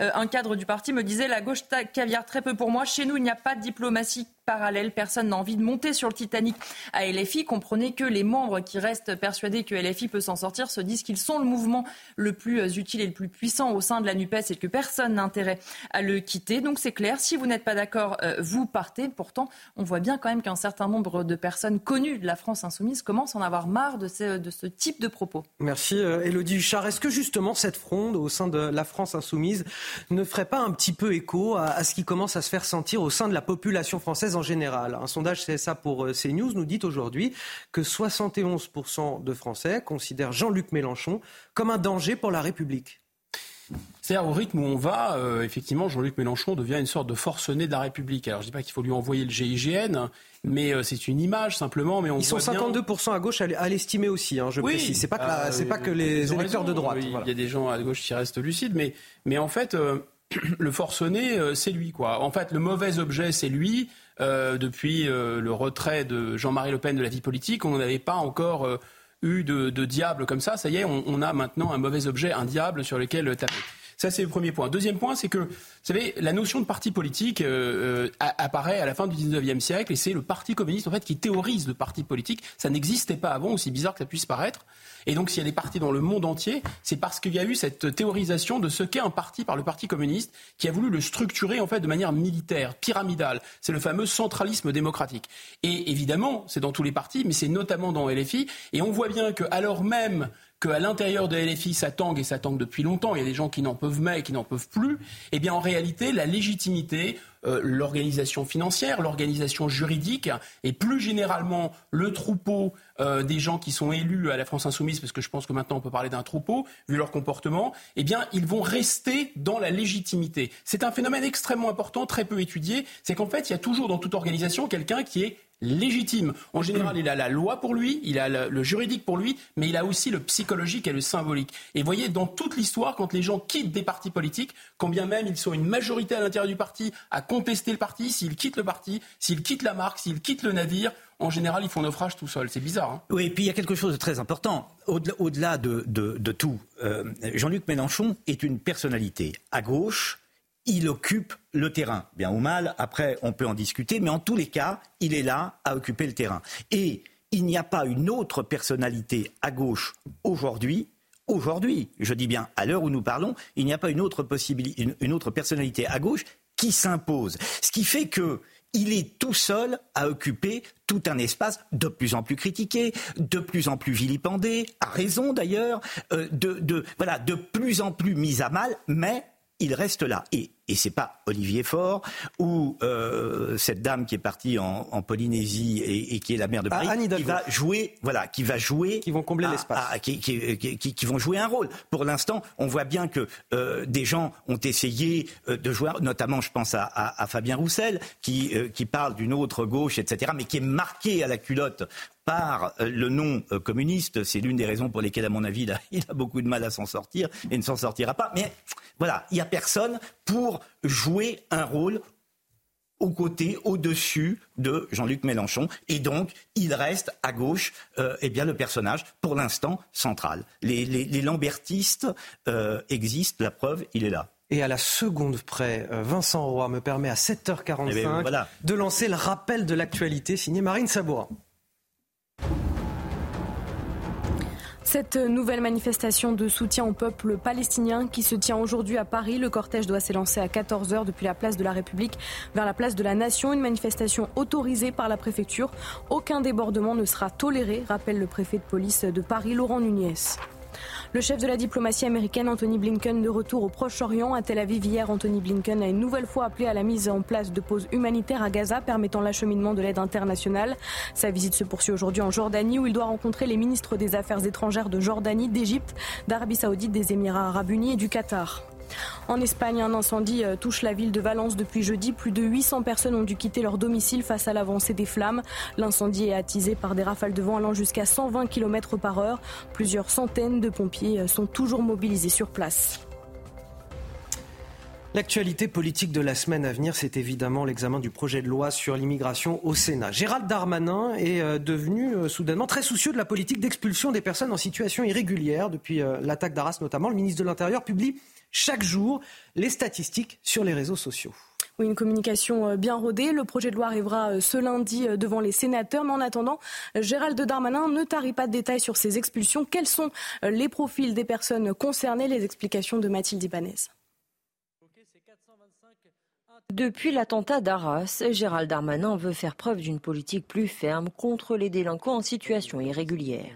Euh, un cadre du parti me disait la gauche caviar très peu pour moi. Chez nous, il n'y a pas de diplomatie parallèle. Personne n'a envie de monter sur le Titanic à LFI. Comprenez que les membres qui restent persuadés que LFI peut s'en sortir se disent qu'ils sont le mouvement le plus euh, utile et le plus puissant au sein de la NUPES et que personne n'a intérêt à le quitter. Donc c'est clair, si vous n'êtes pas d'accord, euh, vous partez. Pourtant, on voit bien quand même qu'un certain nombre de personnes connues de la France insoumise commencent à en avoir marre de ce, type de propos. Merci Elodie euh, Huchard. Est-ce que justement cette fronde au sein de la France insoumise ne ferait pas un petit peu écho à ce qui commence à se faire sentir au sein de la population française en général. Un sondage CSA pour euh, CNews nous dit aujourd'hui que 71% de Français considèrent Jean-Luc Mélenchon comme un danger pour la République. C'est-à-dire au rythme où on va, euh, effectivement, Jean-Luc Mélenchon devient une sorte de forcené de la République. Alors je ne dis pas qu'il faut lui envoyer le GIGN, mais euh, c'est une image simplement. Mais on Ils sont 52% à gauche à l'estimer aussi, hein, je oui, précise. C'est pas, que, pas que les électeurs de droite. Il y a des gens à gauche qui restent lucides, mais, mais en fait, le forcené, c'est lui. quoi. En fait, le mauvais objet, c'est lui. depuis le retrait de Jean-Marie Le Pen de la vie politique, on n'avait pas encore eu de, diable comme ça. Ça y est, on, a maintenant un mauvais objet, un diable sur lequel taper. Ça, c'est le premier point. Deuxième point, c'est que, vous savez, la notion de parti politique euh, euh apparaît à la fin du 19e siècle et c'est le Parti communiste, en fait, qui théorise le parti politique. Ça n'existait pas avant, aussi bizarre que ça puisse paraître. Et donc, s'il y a des partis dans le monde entier, c'est parce qu'il y a eu cette théorisation de ce qu'est un parti par le Parti communiste, qui a voulu le structurer en fait de manière militaire, pyramidale. C'est le fameux centralisme démocratique. Et évidemment, c'est dans tous les partis, mais c'est notamment dans LFI. Et on voit bien qu'alors même qu'à l'intérieur de LFI, ça tangue et ça tangue depuis longtemps, il y a des gens qui n'en peuvent mais et qui n'en peuvent plus, eh bien en réalité, la légitimité, euh, l'organisation financière, l'organisation juridique et plus généralement le troupeau euh, des gens qui sont élus à la France insoumise, parce que je pense que maintenant on peut parler d'un troupeau, vu leur comportement, eh bien ils vont rester dans la légitimité. C'est un phénomène extrêmement important, très peu étudié, c'est qu'en fait il y a toujours dans toute organisation quelqu'un qui est légitime. En général, il a la loi pour lui, il a le, juridique pour lui, mais il a aussi le psychologique et le symbolique. Et voyez, dans toute l'histoire, quand les gens quittent des partis politiques, quand bien même ils sont une majorité à l'intérieur du parti à contester le parti, s'ils quittent le parti, s'ils quittent la marque, s'ils quittent le navire, en général, ils font naufrage tout seuls. C'est bizarre. Hein oui, et puis il y a quelque chose de très important. Au-delà de, tout, euh, Jean-Luc Mélenchon est une personnalité à gauche il occupe le terrain. Bien ou mal, après, on peut en discuter, mais en tous les cas, il est là à occuper le terrain. Et il n'y a pas une autre personnalité à gauche aujourd'hui aujourd'hui, je dis bien à l'heure où nous parlons, il n'y a pas une autre, possibilité, une, autre personnalité à gauche qui s'impose. Ce qui fait que il est tout seul à occuper tout un espace de plus en plus critiqué, de plus en plus vilipendé, à raison d'ailleurs, euh, de, de, plus en plus mis à mal, mais il reste là. Et, et c'est pas Olivier Faure ou euh, cette dame qui est partie en, Polynésie et, qui est la mère de Paris qui va jouer, voilà, qui va jouer, qui vont combler l'espace, qui, qui, vont jouer un rôle. Pour l'instant, on voit bien que euh, des gens ont essayé euh, de jouer, notamment, je pense à, Fabien Roussel, qui, qui parle d'une autre gauche, etc., mais qui est marqué à la culotte par le nom communiste. C'est l'une des raisons pour lesquelles, à mon avis, il a, beaucoup de mal à s'en sortir et ne s'en sortira pas. Mais voilà, il n'y a personne pour jouer un rôle aux côtés, au-dessus de Jean-Luc Mélenchon. Et donc, il reste à gauche euh, eh bien, le personnage, pour l'instant, central. Les, lambertistes euh, existent, la preuve, il est là. Et à la seconde près, euh, Vincent Roy me permet à 7h45 eh ben, de lancer le rappel de l'actualité signé Marine Sabourin. Cette nouvelle manifestation de soutien au peuple palestinien qui se tient aujourd'hui à Paris, le cortège doit s'élancer à 14h depuis la place de la République vers la place de la Nation, une manifestation autorisée par la préfecture. Aucun débordement ne sera toléré, rappelle le préfet de police de Paris, Laurent Nunez. Le chef de la diplomatie américaine, Anthony Blinken, de retour au Proche-Orient. À Tel Aviv hier, Anthony Blinken a une nouvelle fois appelé à la mise en place de pauses humanitaires à Gaza permettant l'acheminement de l'aide internationale. Sa visite se poursuit aujourd'hui en Jordanie où il doit rencontrer les ministres des Affaires étrangères de Jordanie, d'Égypte, d'Arabie saoudite, des Émirats arabes unis et du Qatar. En Espagne, un incendie euh, touche la ville de Valence depuis jeudi. Plus de 800 personnes ont dû quitter leur domicile face à l'avancée des flammes. L'incendie est attisé par des rafales de vent allant jusqu'à 120 km par heure. Plusieurs centaines de pompiers euh, sont toujours mobilisés sur place. L'actualité politique de la semaine à venir, c'est évidemment l'examen du projet de loi sur l'immigration au Sénat. Gérald Darmanin est euh, devenu soudainement très soucieux de la politique d'expulsion des personnes en situation irrégulière. Depuis l'attaque d'Arras notamment, le ministre de l'Intérieur publie chaque jour les statistiques sur les réseaux sociaux. Oui, une communication euh, bien rodée. Le projet de loi arrivera euh, ce lundi euh, devant les sénateurs. Mais en attendant, Gérald Darmanin ne tarit pas de détails sur ces expulsions. Quels sont les profils des personnes concernées? Les explications de Mathilde Ibanez. Depuis l'attentat d'Arras, Gérald Darmanin veut faire preuve d'une politique plus ferme contre les délinquants en situation irrégulière.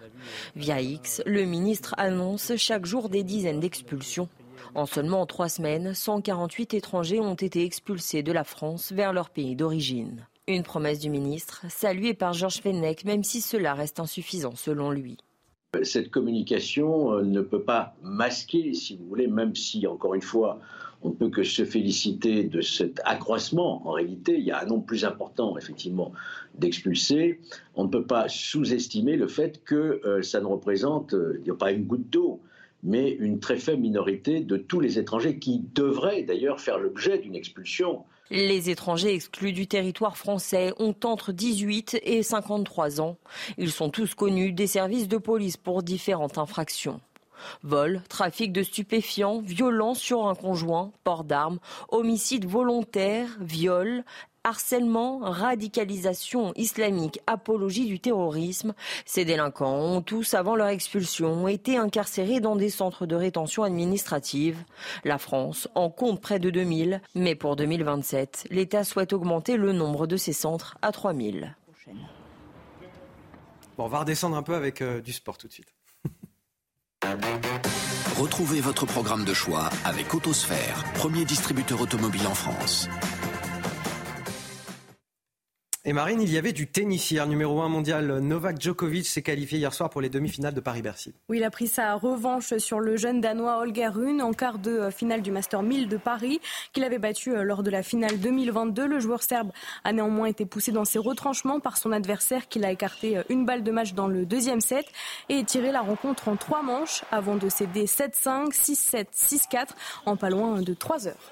Via X, le ministre annonce chaque jour des dizaines d'expulsions en seulement trois semaines, 148 étrangers ont été expulsés de la France vers leur pays d'origine. Une promesse du ministre, saluée par Georges Fenech, même si cela reste insuffisant selon lui. Cette communication euh, ne peut pas masquer, si vous voulez, même si, encore une fois, on ne peut que se féliciter de cet accroissement. En réalité, il y a un nombre plus important, effectivement, d'expulsés. On ne peut pas sous-estimer le fait que euh, ça ne représente euh, pas une goutte d'eau, mais une très faible minorité de tous les étrangers qui devraient d'ailleurs faire l'objet d'une expulsion. Les étrangers exclus du territoire français ont entre 18 et 53 ans. Ils sont tous connus des services de police pour différentes infractions. Vol, trafic de stupéfiants, violence sur un conjoint, port d'armes, homicide volontaire, viol, harcèlement, radicalisation islamique, apologie du terrorisme. Ces délinquants ont tous, avant leur expulsion, été incarcérés dans des centres de rétention administrative. La France en compte près de 2000, mais pour 2027, l'État souhaite augmenter le nombre de ces centres à 3000. Bon, on va redescendre un peu avec euh, du sport tout de suite. Retrouvez votre programme de choix avec Autosphère, premier distributeur automobile en France. Et Marine, il y avait du tennis hier. Numéro 1 mondial, Novak Djokovic s'est qualifié hier soir pour les demi-finales de Paris-Bercy. Oui, il a pris sa revanche sur le jeune Danois Holger Rune en quart de finale du Master 1000 de Paris, qu'il avait battu euh, lors de la finale 2022. Le joueur serbe a néanmoins été poussé dans ses retranchements par son adversaire qui l'a écarté euh, une balle de match dans le deuxième set et tiré la rencontre en trois manches avant de céder 7-5, 6-7, 6-4 en pas loin de 3 heures.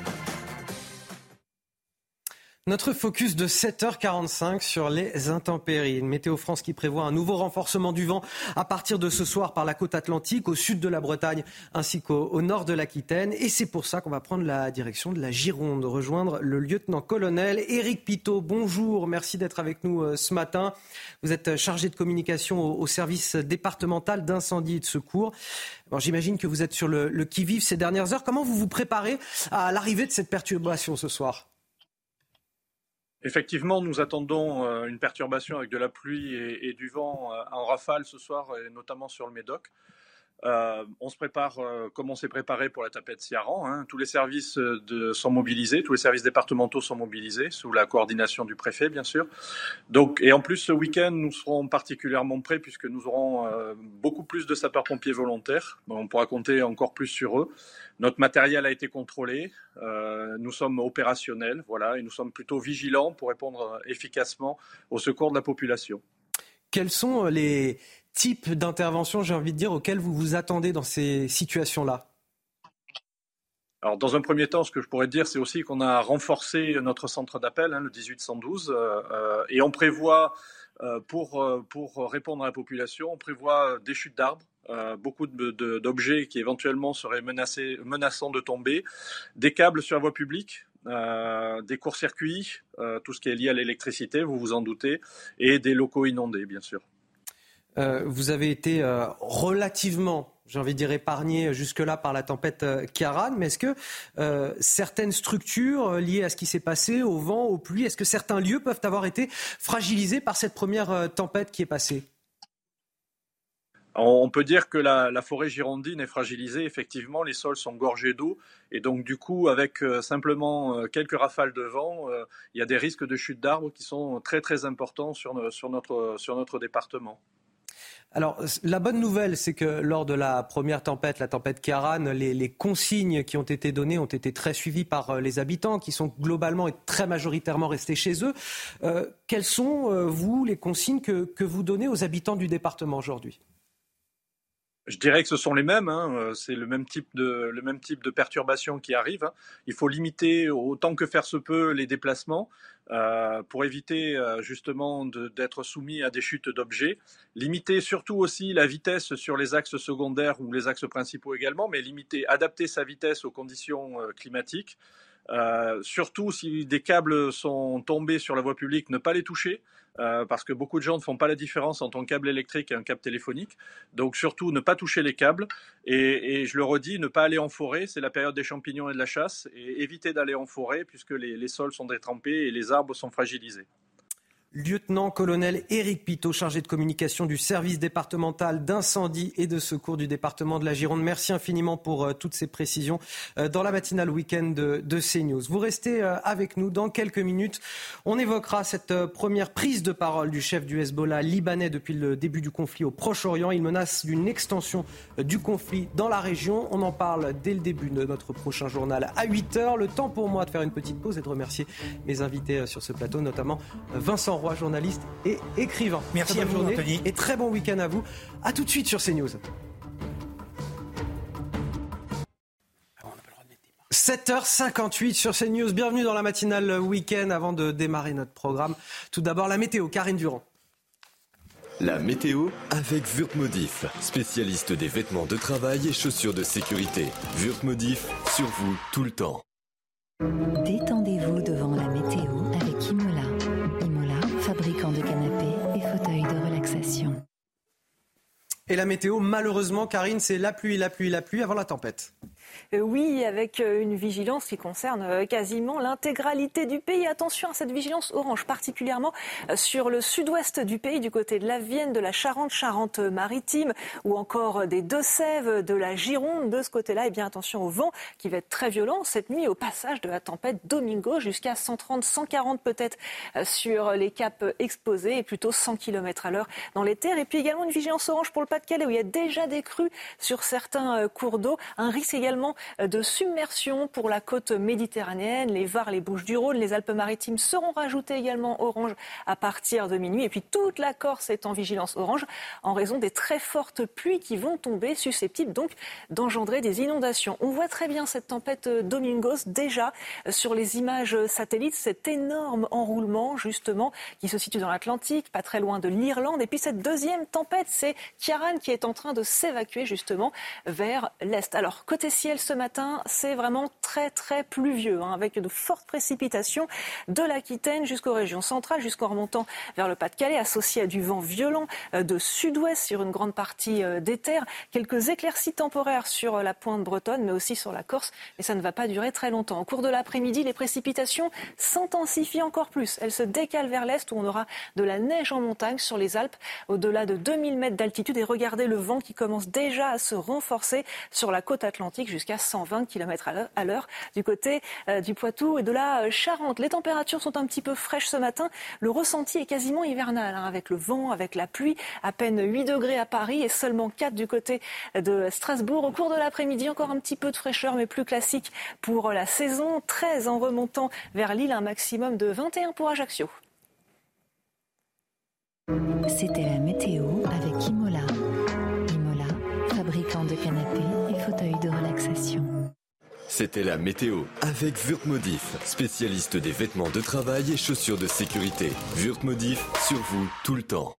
Notre focus de 7h45 sur les intempéries. Météo France qui prévoit un nouveau renforcement du vent à partir de ce soir par la côte atlantique, au sud de la Bretagne ainsi qu'au nord de l'Aquitaine. Et c'est pour ça qu'on va prendre la direction de la Gironde, rejoindre le lieutenant-colonel Éric Pitot. Bonjour, merci d'être avec nous euh, ce matin. Vous êtes chargé de communication au, service départemental d'incendie et de secours. J'imagine que vous êtes sur le, le qui-vive ces dernières heures. Comment vous vous préparez à l'arrivée de cette perturbation ce soir? Effectivement, nous attendons euh, une perturbation avec de la pluie et, du vent euh, en rafale ce soir, et notamment sur le Médoc. Euh, on se prépare comme on s'est préparé pour la tapette Ciaran. Hein. Tous les services sont mobilisés, tous les services départementaux sont mobilisés, sous la coordination du préfet, bien sûr. Donc, et en plus, ce week-end, nous serons particulièrement prêts puisque nous aurons beaucoup plus de sapeurs-pompiers volontaires. on pourra compter encore plus sur eux. Notre matériel a été contrôlé, euh, nous sommes opérationnels, voilà, et nous sommes plutôt vigilants pour répondre efficacement au secours de la population. Quels sont euh, les types d'interventions, j'ai envie de dire, auxquelles vous vous attendez dans ces situations-là? Alors, dans un premier temps, ce que je pourrais dire, c'est aussi qu'on a renforcé notre centre d'appel, hein, le 1812, euh, et on prévoit, pour, pour répondre à la population, on prévoit des chutes d'arbres, euh, beaucoup d'objets qui éventuellement seraient menaçants de tomber, des câbles sur la voie publique, euh, des courts-circuits, euh, tout ce qui est lié à l'électricité, vous vous en doutez, et des locaux inondés, bien sûr. Vous avez été relativement, j'ai envie de dire, épargné jusque-là par la tempête Kiaran, mais est-ce que certaines structures liées à ce qui s'est passé, au vent, aux pluies, est-ce que certains lieux peuvent avoir été fragilisés par cette première tempête qui est passée? On peut dire que la, forêt girondine est fragilisée. Effectivement, les sols sont gorgés d'eau. Et donc, du coup, avec euh, simplement euh, quelques rafales de vent, euh, il y a des risques de chute d'arbres qui sont très, très importants sur, notre, département. Alors, la bonne nouvelle, c'est que lors de la première tempête, la tempête Kiaran, les, consignes qui ont été données ont été très suivies par les habitants, qui sont globalement et très majoritairement restés chez eux. quelles sont, vous, les consignes que vous donnez aux habitants du département aujourd'hui? Je dirais que ce sont les mêmes. Hein. Euh, c'est le même type de perturbation qui arrive. Hein. Il faut limiter autant que faire se peut les déplacements euh, pour éviter euh, justement d'être soumis à des chutes d'objets. Limiter surtout aussi la vitesse sur les axes secondaires ou les axes principaux également, mais limiter, adapter sa vitesse aux conditions climatiques. surtout si des câbles sont tombés sur la voie publique, ne pas les toucher. Euh, parce que beaucoup de gens ne font pas la différence entre un câble électrique et un câble téléphonique. Donc surtout, ne pas toucher les câbles. Et, je le redis, ne pas aller en forêt. C'est la période des champignons et de la chasse. Et éviter d'aller en forêt puisque les, sols sont détrempés et les arbres sont fragilisés. Lieutenant-colonel Éric Pitot, chargé de communication du service départemental d'incendie et de secours du département de la Gironde. Merci infiniment pour euh, toutes ces précisions euh, dans la matinale week-end de, CNews. Vous restez euh, avec nous dans quelques minutes. On évoquera cette première prise de parole du chef du Hezbollah libanais depuis le début du conflit au Proche-Orient. Il menace d'une extension du conflit dans la région. On en parle dès le début de notre prochain journal à 8 heures. Le temps pour moi de faire une petite pause et de remercier mes invités sur ce plateau, notamment Vincent journaliste et écrivain. Merci à vous, Anthony. Et très bon week-end à vous. A tout de suite sur CNews. 7h58 sur CNews. Bienvenue dans la matinale week-end avant de démarrer notre programme. Tout d'abord, la météo. Karine Durand. La météo avec Wurtmodif, spécialiste des vêtements de travail et chaussures de sécurité. Wurtmodif, sur vous tout le temps. Détendez-vous devant la météo avec Imola de canapés et fauteuils de relaxation. Et la météo, malheureusement, Karine, c'est la pluie, la pluie, la pluie avant la tempête. Euh, oui, avec euh, une vigilance qui concerne euh, quasiment l'intégralité du pays. Attention à cette vigilance orange, particulièrement sur le sud-ouest du pays, du côté de la Vienne, de la Charente, Charente-Maritime, ou encore des Deux-Sèvres, de la Gironde. De ce côté-là, et eh bien attention au vent qui va être très violent cette nuit au passage de la tempête Domingo, jusqu'à 130, 140 peut-être sur les caps exposés, et plutôt 100 km à l'heure dans les terres. Et puis également une vigilance orange pour le Pas-de-Calais, où il y a déjà des crues sur certains cours d'eau. Un risque également de submersion pour la côte méditerranéenne. Les Var, les Bouches-du-Rhône, les Alpes-Maritimes seront rajoutés également orange à partir de minuit. Et puis toute la Corse est en vigilance orange en raison des très fortes pluies qui vont tomber, susceptibles donc d'engendrer des inondations. On voit très bien cette tempête Domingos déjà sur les images satellites, cet énorme enroulement justement qui se situe dans l'Atlantique, pas très loin de l'Irlande. Et puis cette deuxième tempête, c'est Kiaran qui est en train de s'évacuer justement vers l'est. Alors côté ciel, ce matin, c'est vraiment très très pluvieux, hein, avec de fortes précipitations de l'Aquitaine jusqu'aux régions centrales, jusqu'en remontant vers le Pas-de-Calais, associé à du vent violent euh, de sud-ouest sur une grande partie euh, des terres. Quelques éclaircies temporaires sur euh, la pointe bretonne, mais aussi sur la Corse, mais ça ne va pas durer très longtemps. Au cours de l'après-midi, les précipitations s'intensifient encore plus. Elles se décalent vers l'est où on aura de la neige en montagne sur les Alpes, au-delà de 2000 mètres d'altitude. Et regardez le vent qui commence déjà à se renforcer sur la côte atlantique jusqu'à 120 km à l'heure du côté euh, du Poitou et de la euh, Charente. Les températures sont un petit peu fraîches ce matin. Le ressenti est quasiment hivernal, hein, avec le vent, avec la pluie. À peine 8 degrés à Paris et seulement 4 du côté de Strasbourg. Au cours de l'après-midi, encore un petit peu de fraîcheur, mais plus classique pour la saison. 13 en remontant vers Lille, un maximum de 21 pour Ajaccio. C'était la météo avec Imola. Imola, fabricant de canapés fauteuil de relaxation. C'était la météo avec Wurtmodif, spécialiste des vêtements de travail et chaussures de sécurité. Wurtmodif, sur vous tout le temps.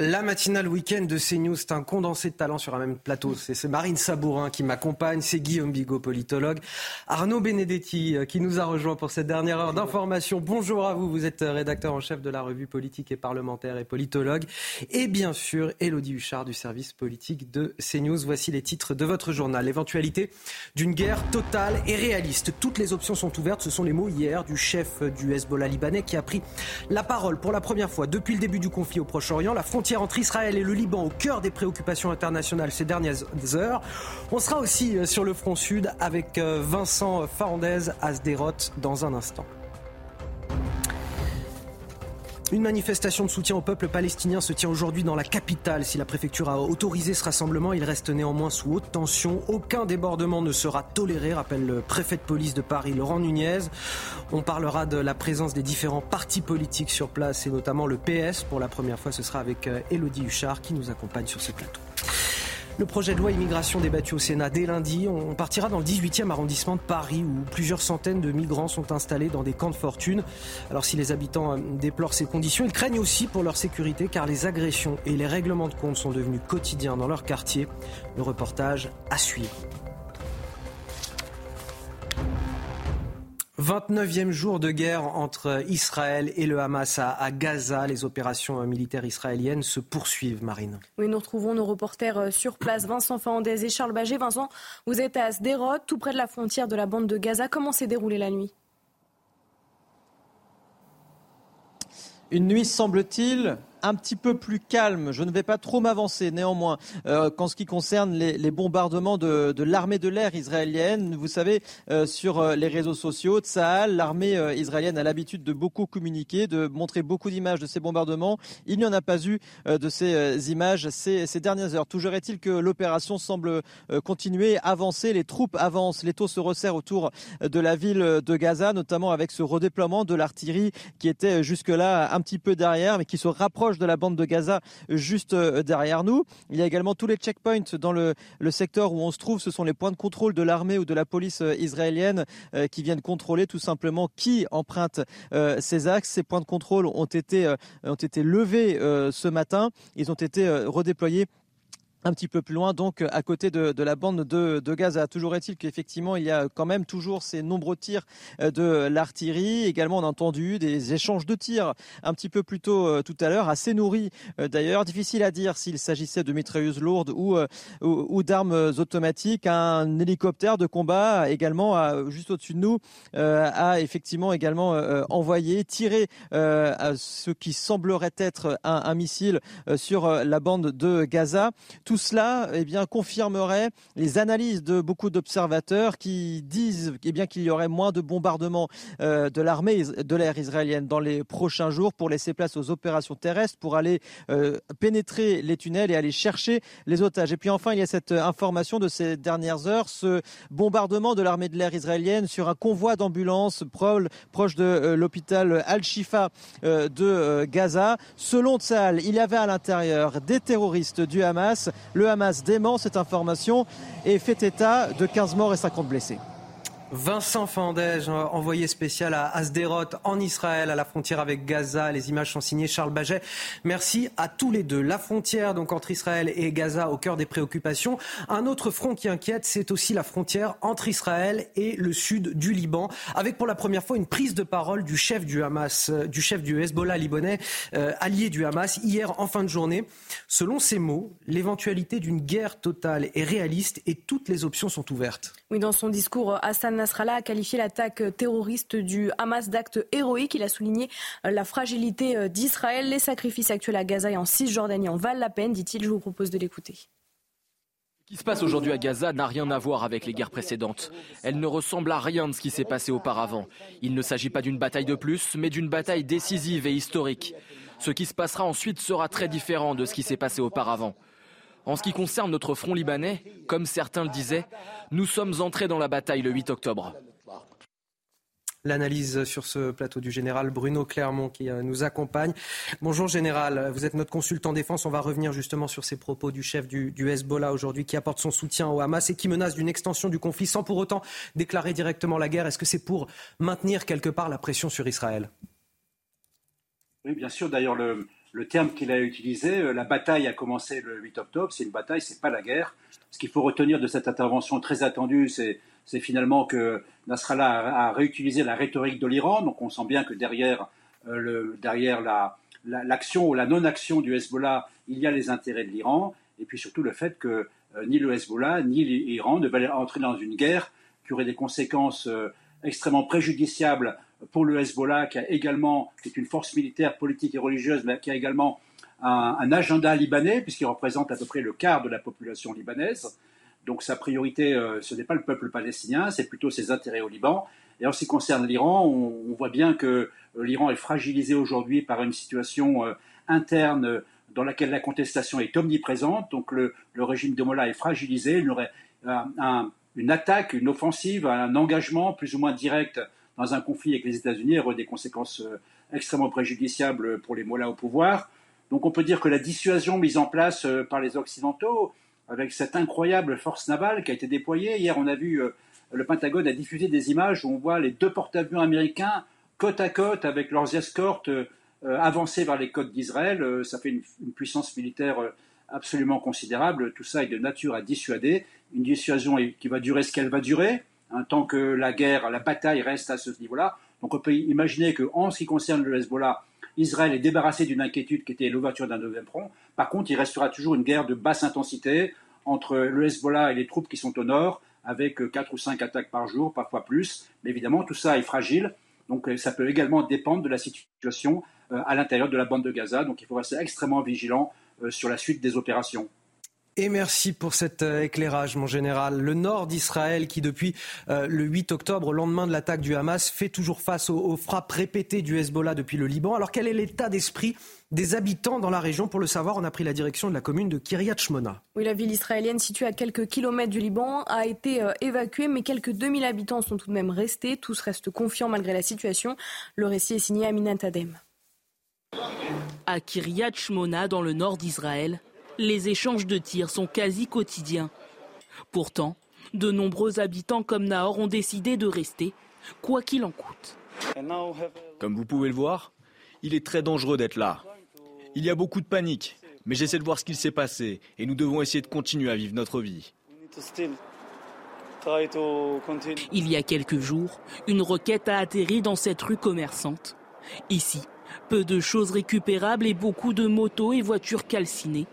La matinale week-end de CNews, c'est un condensé de talent sur un même plateau. C'est Marine Sabourin qui m'accompagne, c'est Guillaume Bigot, politologue, Arnaud Benedetti euh, qui nous a rejoint pour cette dernière heure d'information. Bonjour à vous, vous êtes euh, rédacteur en chef de la revue politique et parlementaire et politologue. Et bien sûr, Elodie Huchard du service politique de CNews. Voici les titres de votre journal. L'éventualité d'une guerre totale et réaliste. Toutes les options sont ouvertes. Ce sont les mots hier du chef du Hezbollah libanais qui a pris la parole pour la première fois depuis le début du conflit au Proche-Orient. La entre Israël et le Liban au cœur des préoccupations internationales ces dernières heures. On sera aussi euh, sur le front sud avec euh, Vincent Farandez à Sderot dans un instant. Une manifestation de soutien au peuple palestinien se tient aujourd'hui dans la capitale. Si la préfecture a autorisé ce rassemblement, il reste néanmoins sous haute tension. Aucun débordement ne sera toléré, rappelle le préfet de police de Paris, Laurent Nunez. On parlera de la présence des différents partis politiques sur place et notamment le PS. Pour la première fois, ce sera avec Elodie euh, Huchard qui nous accompagne sur ce plateau. Le projet de loi immigration débattu au Sénat dès lundi. On partira dans le 18e arrondissement de Paris où plusieurs centaines de migrants sont installés dans des camps de fortune. Alors si les habitants euh, déplorent ces conditions, ils craignent aussi pour leur sécurité car les agressions et les règlements de compte sont devenus quotidiens dans leur quartier. Le reportage à suivre. 29e jour de guerre entre Israël et le Hamas à, Gaza. Les opérations militaires israéliennes se poursuivent, Marine. Oui, nous retrouvons nos reporters euh, sur place, Vincent Fernandez et Charles Baget. Vincent, vous êtes à Sderot, tout près de la frontière de la bande de Gaza. Comment s'est déroulée la nuit? Une nuit, semble-t-il, un petit peu plus calme. Je ne vais pas trop m'avancer néanmoins euh, qu'en ce qui concerne les, bombardements de, l'armée de l'air israélienne. Vous savez, euh, sur euh, les réseaux sociaux, Tsahal, l'armée israélienne a l'habitude de beaucoup communiquer, de montrer beaucoup d'images de ces bombardements. Il n'y en a pas eu de ces images ces, ces, dernières heures. Toujours est-il que l'opération semble continuer, avancer. Les troupes avancent, les taux se resserrent autour de la ville de Gaza, notamment avec ce redéploiement de l'artillerie qui était jusque-là un petit peu derrière, mais qui se rapproche de la bande de Gaza, juste euh, derrière nous. Il y a également tous les checkpoints dans le, secteur où on se trouve. Ce sont les points de contrôle de l'armée ou de la police euh, israélienne euh, qui viennent contrôler tout simplement qui emprunte ces axes. Ces points de contrôle ont été, ont été levés ce matin. Ils ont été redéployés un petit peu plus loin, donc à côté de, la bande de, de Gaza. Toujours est-il qu'effectivement, il y a quand même toujours ces nombreux tirs euh, de l'artillerie. Également, on a entendu des échanges de tirs un petit peu plus tôt euh, tout à l'heure, assez nourris euh, d'ailleurs. Difficile à dire s'il s'agissait de mitrailleuses lourdes ou, ou, d'armes automatiques. Un hélicoptère de combat également, juste au-dessus de nous, a effectivement également envoyé, tiré ce qui semblerait être un, un missile sur la bande de Gaza. Cela eh confirmerait les analyses de beaucoup d'observateurs qui disent eh qu'il y aurait moins de bombardements euh, de l'armée de l'air israélienne dans les prochains jours pour laisser place aux opérations terrestres, pour aller euh, pénétrer les tunnels et aller chercher les otages. Et puis enfin, il y a cette information de ces dernières heures, ce bombardement de l'armée de l'air israélienne sur un convoi d'ambulances proche de euh, l'hôpital Al-Shifa de Gaza. Selon Tsahal, il y avait à l'intérieur des terroristes du Hamas le Hamas dément cette information et fait état de 15 morts et 50 blessés. Vincent Fandège, envoyé spécial à Asderot en Israël, à la frontière avec Gaza. Les images sont signées Charles Baget. Merci à tous les deux. La frontière donc entre Israël et Gaza au cœur des préoccupations. Un autre front qui inquiète, c'est aussi la frontière entre Israël et le sud du Liban, avec pour la première fois une prise de parole du chef du Hamas, euh, du chef du Hezbollah libanais, euh, allié du Hamas, hier en fin de journée. Selon ses mots, l'éventualité d'une guerre totale est réaliste et toutes les options sont ouvertes. Oui, dans son discours, Hassan Nasrallah a qualifié l'attaque terroriste du Hamas d'acte héroïque. Il a souligné euh, la fragilité euh, d'Israël. Les sacrifices actuels à Gaza et en Cisjordanie en valent la peine, dit-il. Je vous propose de l'écouter. Ce qui se passe aujourd'hui à Gaza n'a rien à voir avec les guerres précédentes. Elle ne ressemble à rien de ce qui s'est passé auparavant. Il ne s'agit pas d'une bataille de plus, mais d'une bataille décisive et historique. Ce qui se passera ensuite sera très différent de ce qui s'est passé auparavant. En ce qui concerne notre front libanais, comme certains le disaient, nous sommes entrés dans la bataille le 8 octobre. L'analyse sur ce plateau du général Bruno Clermont qui euh, nous accompagne. Bonjour général, vous êtes notre consultant défense. On va revenir justement sur ces propos du chef du, du Hezbollah aujourd'hui qui apporte son soutien au Hamas et qui menace d'une extension du conflit sans pour autant déclarer directement la guerre. Est-ce que c'est pour maintenir quelque part la pression sur Israël? Oui, bien sûr. D'ailleurs, le, le terme qu'il a utilisé, euh, la bataille a commencé le 8 octobre, c'est une bataille, c'est pas la guerre. Ce qu'il faut retenir de cette intervention très attendue, c'est, finalement que Nasrallah a, réutilisé la rhétorique de l'Iran, donc on sent bien que derrière, euh, derrière la, l'action ou la non-action du Hezbollah, il y a les intérêts de l'Iran, et puis surtout le fait que euh, ni le Hezbollah ni l'Iran ne veulent entrer dans une guerre qui aurait des conséquences extrêmement préjudiciables pour le Hezbollah, qui a également, qui est une force militaire, politique et religieuse, mais qui a également un, agenda libanais, puisqu'il représente à peu près le quart de la population libanaise. Donc sa priorité, euh, ce n'est pas le peuple palestinien, c'est plutôt ses intérêts au Liban. Et en ce qui concerne l'Iran, on, voit bien que euh, l'Iran est fragilisé aujourd'hui par une situation euh, interne dans laquelle la contestation est omniprésente. Donc le, régime de Mollah est fragilisé. Il y aurait une attaque, une offensive, un engagement plus ou moins direct dans un conflit avec les États-Unis aurait des conséquences euh, extrêmement préjudiciables pour les Mollahs au pouvoir. Donc on peut dire que la dissuasion mise en place euh, par les Occidentaux, avec cette incroyable force navale qui a été déployée, hier on a vu euh, le Pentagone a diffusé des images où on voit les deux porte-avions américains côte à côte avec leurs escortes avancer vers les côtes d'Israël. ça fait une, une, puissance militaire absolument considérable. Tout ça est de nature à dissuader. Une dissuasion qui va durer ce qu'elle va durer. Hein, tant que la guerre, la bataille reste à ce niveau-là. Donc on peut imaginer qu'en ce qui concerne le Hezbollah, Israël est débarrassé d'une inquiétude qui était l'ouverture d'un deuxième front. Par contre, il restera toujours une guerre de basse intensité entre le Hezbollah et les troupes qui sont au nord, avec quatre ou cinq attaques par jour, parfois plus. Mais évidemment, tout ça est fragile. Donc ça peut également dépendre de la situation à l'intérieur de la bande de Gaza. Donc il faut rester extrêmement vigilant sur la suite des opérations. Et merci pour cet euh, éclairage, mon général. Le nord d'Israël, qui depuis euh, le 8 octobre, au lendemain de l'attaque du Hamas, fait toujours face aux, frappes répétées du Hezbollah depuis le Liban. Alors quel est l'état d'esprit des habitants dans la région? Pour le savoir, on a pris la direction de la commune de Kiryat Shmona. Oui, la ville israélienne située à quelques kilomètres du Liban a été euh, évacuée, mais quelques 2000 habitants sont tout de même restés. Tous restent confiants malgré la situation. Le récit est signé Aminat Adem. À Kiryat Shmona, dans le nord d'Israël, les échanges de tirs sont quasi quotidiens. Pourtant, de nombreux habitants comme Nahor ont décidé de rester, quoi qu'il en coûte. Comme vous pouvez le voir, il est très dangereux d'être là. Il y a beaucoup de panique, mais j'essaie de voir ce qu'il s'est passé et nous devons essayer de continuer à vivre notre vie. Il y a quelques jours, une roquette a atterri dans cette rue commerçante. Ici, peu de choses récupérables et beaucoup de motos et voitures calcinées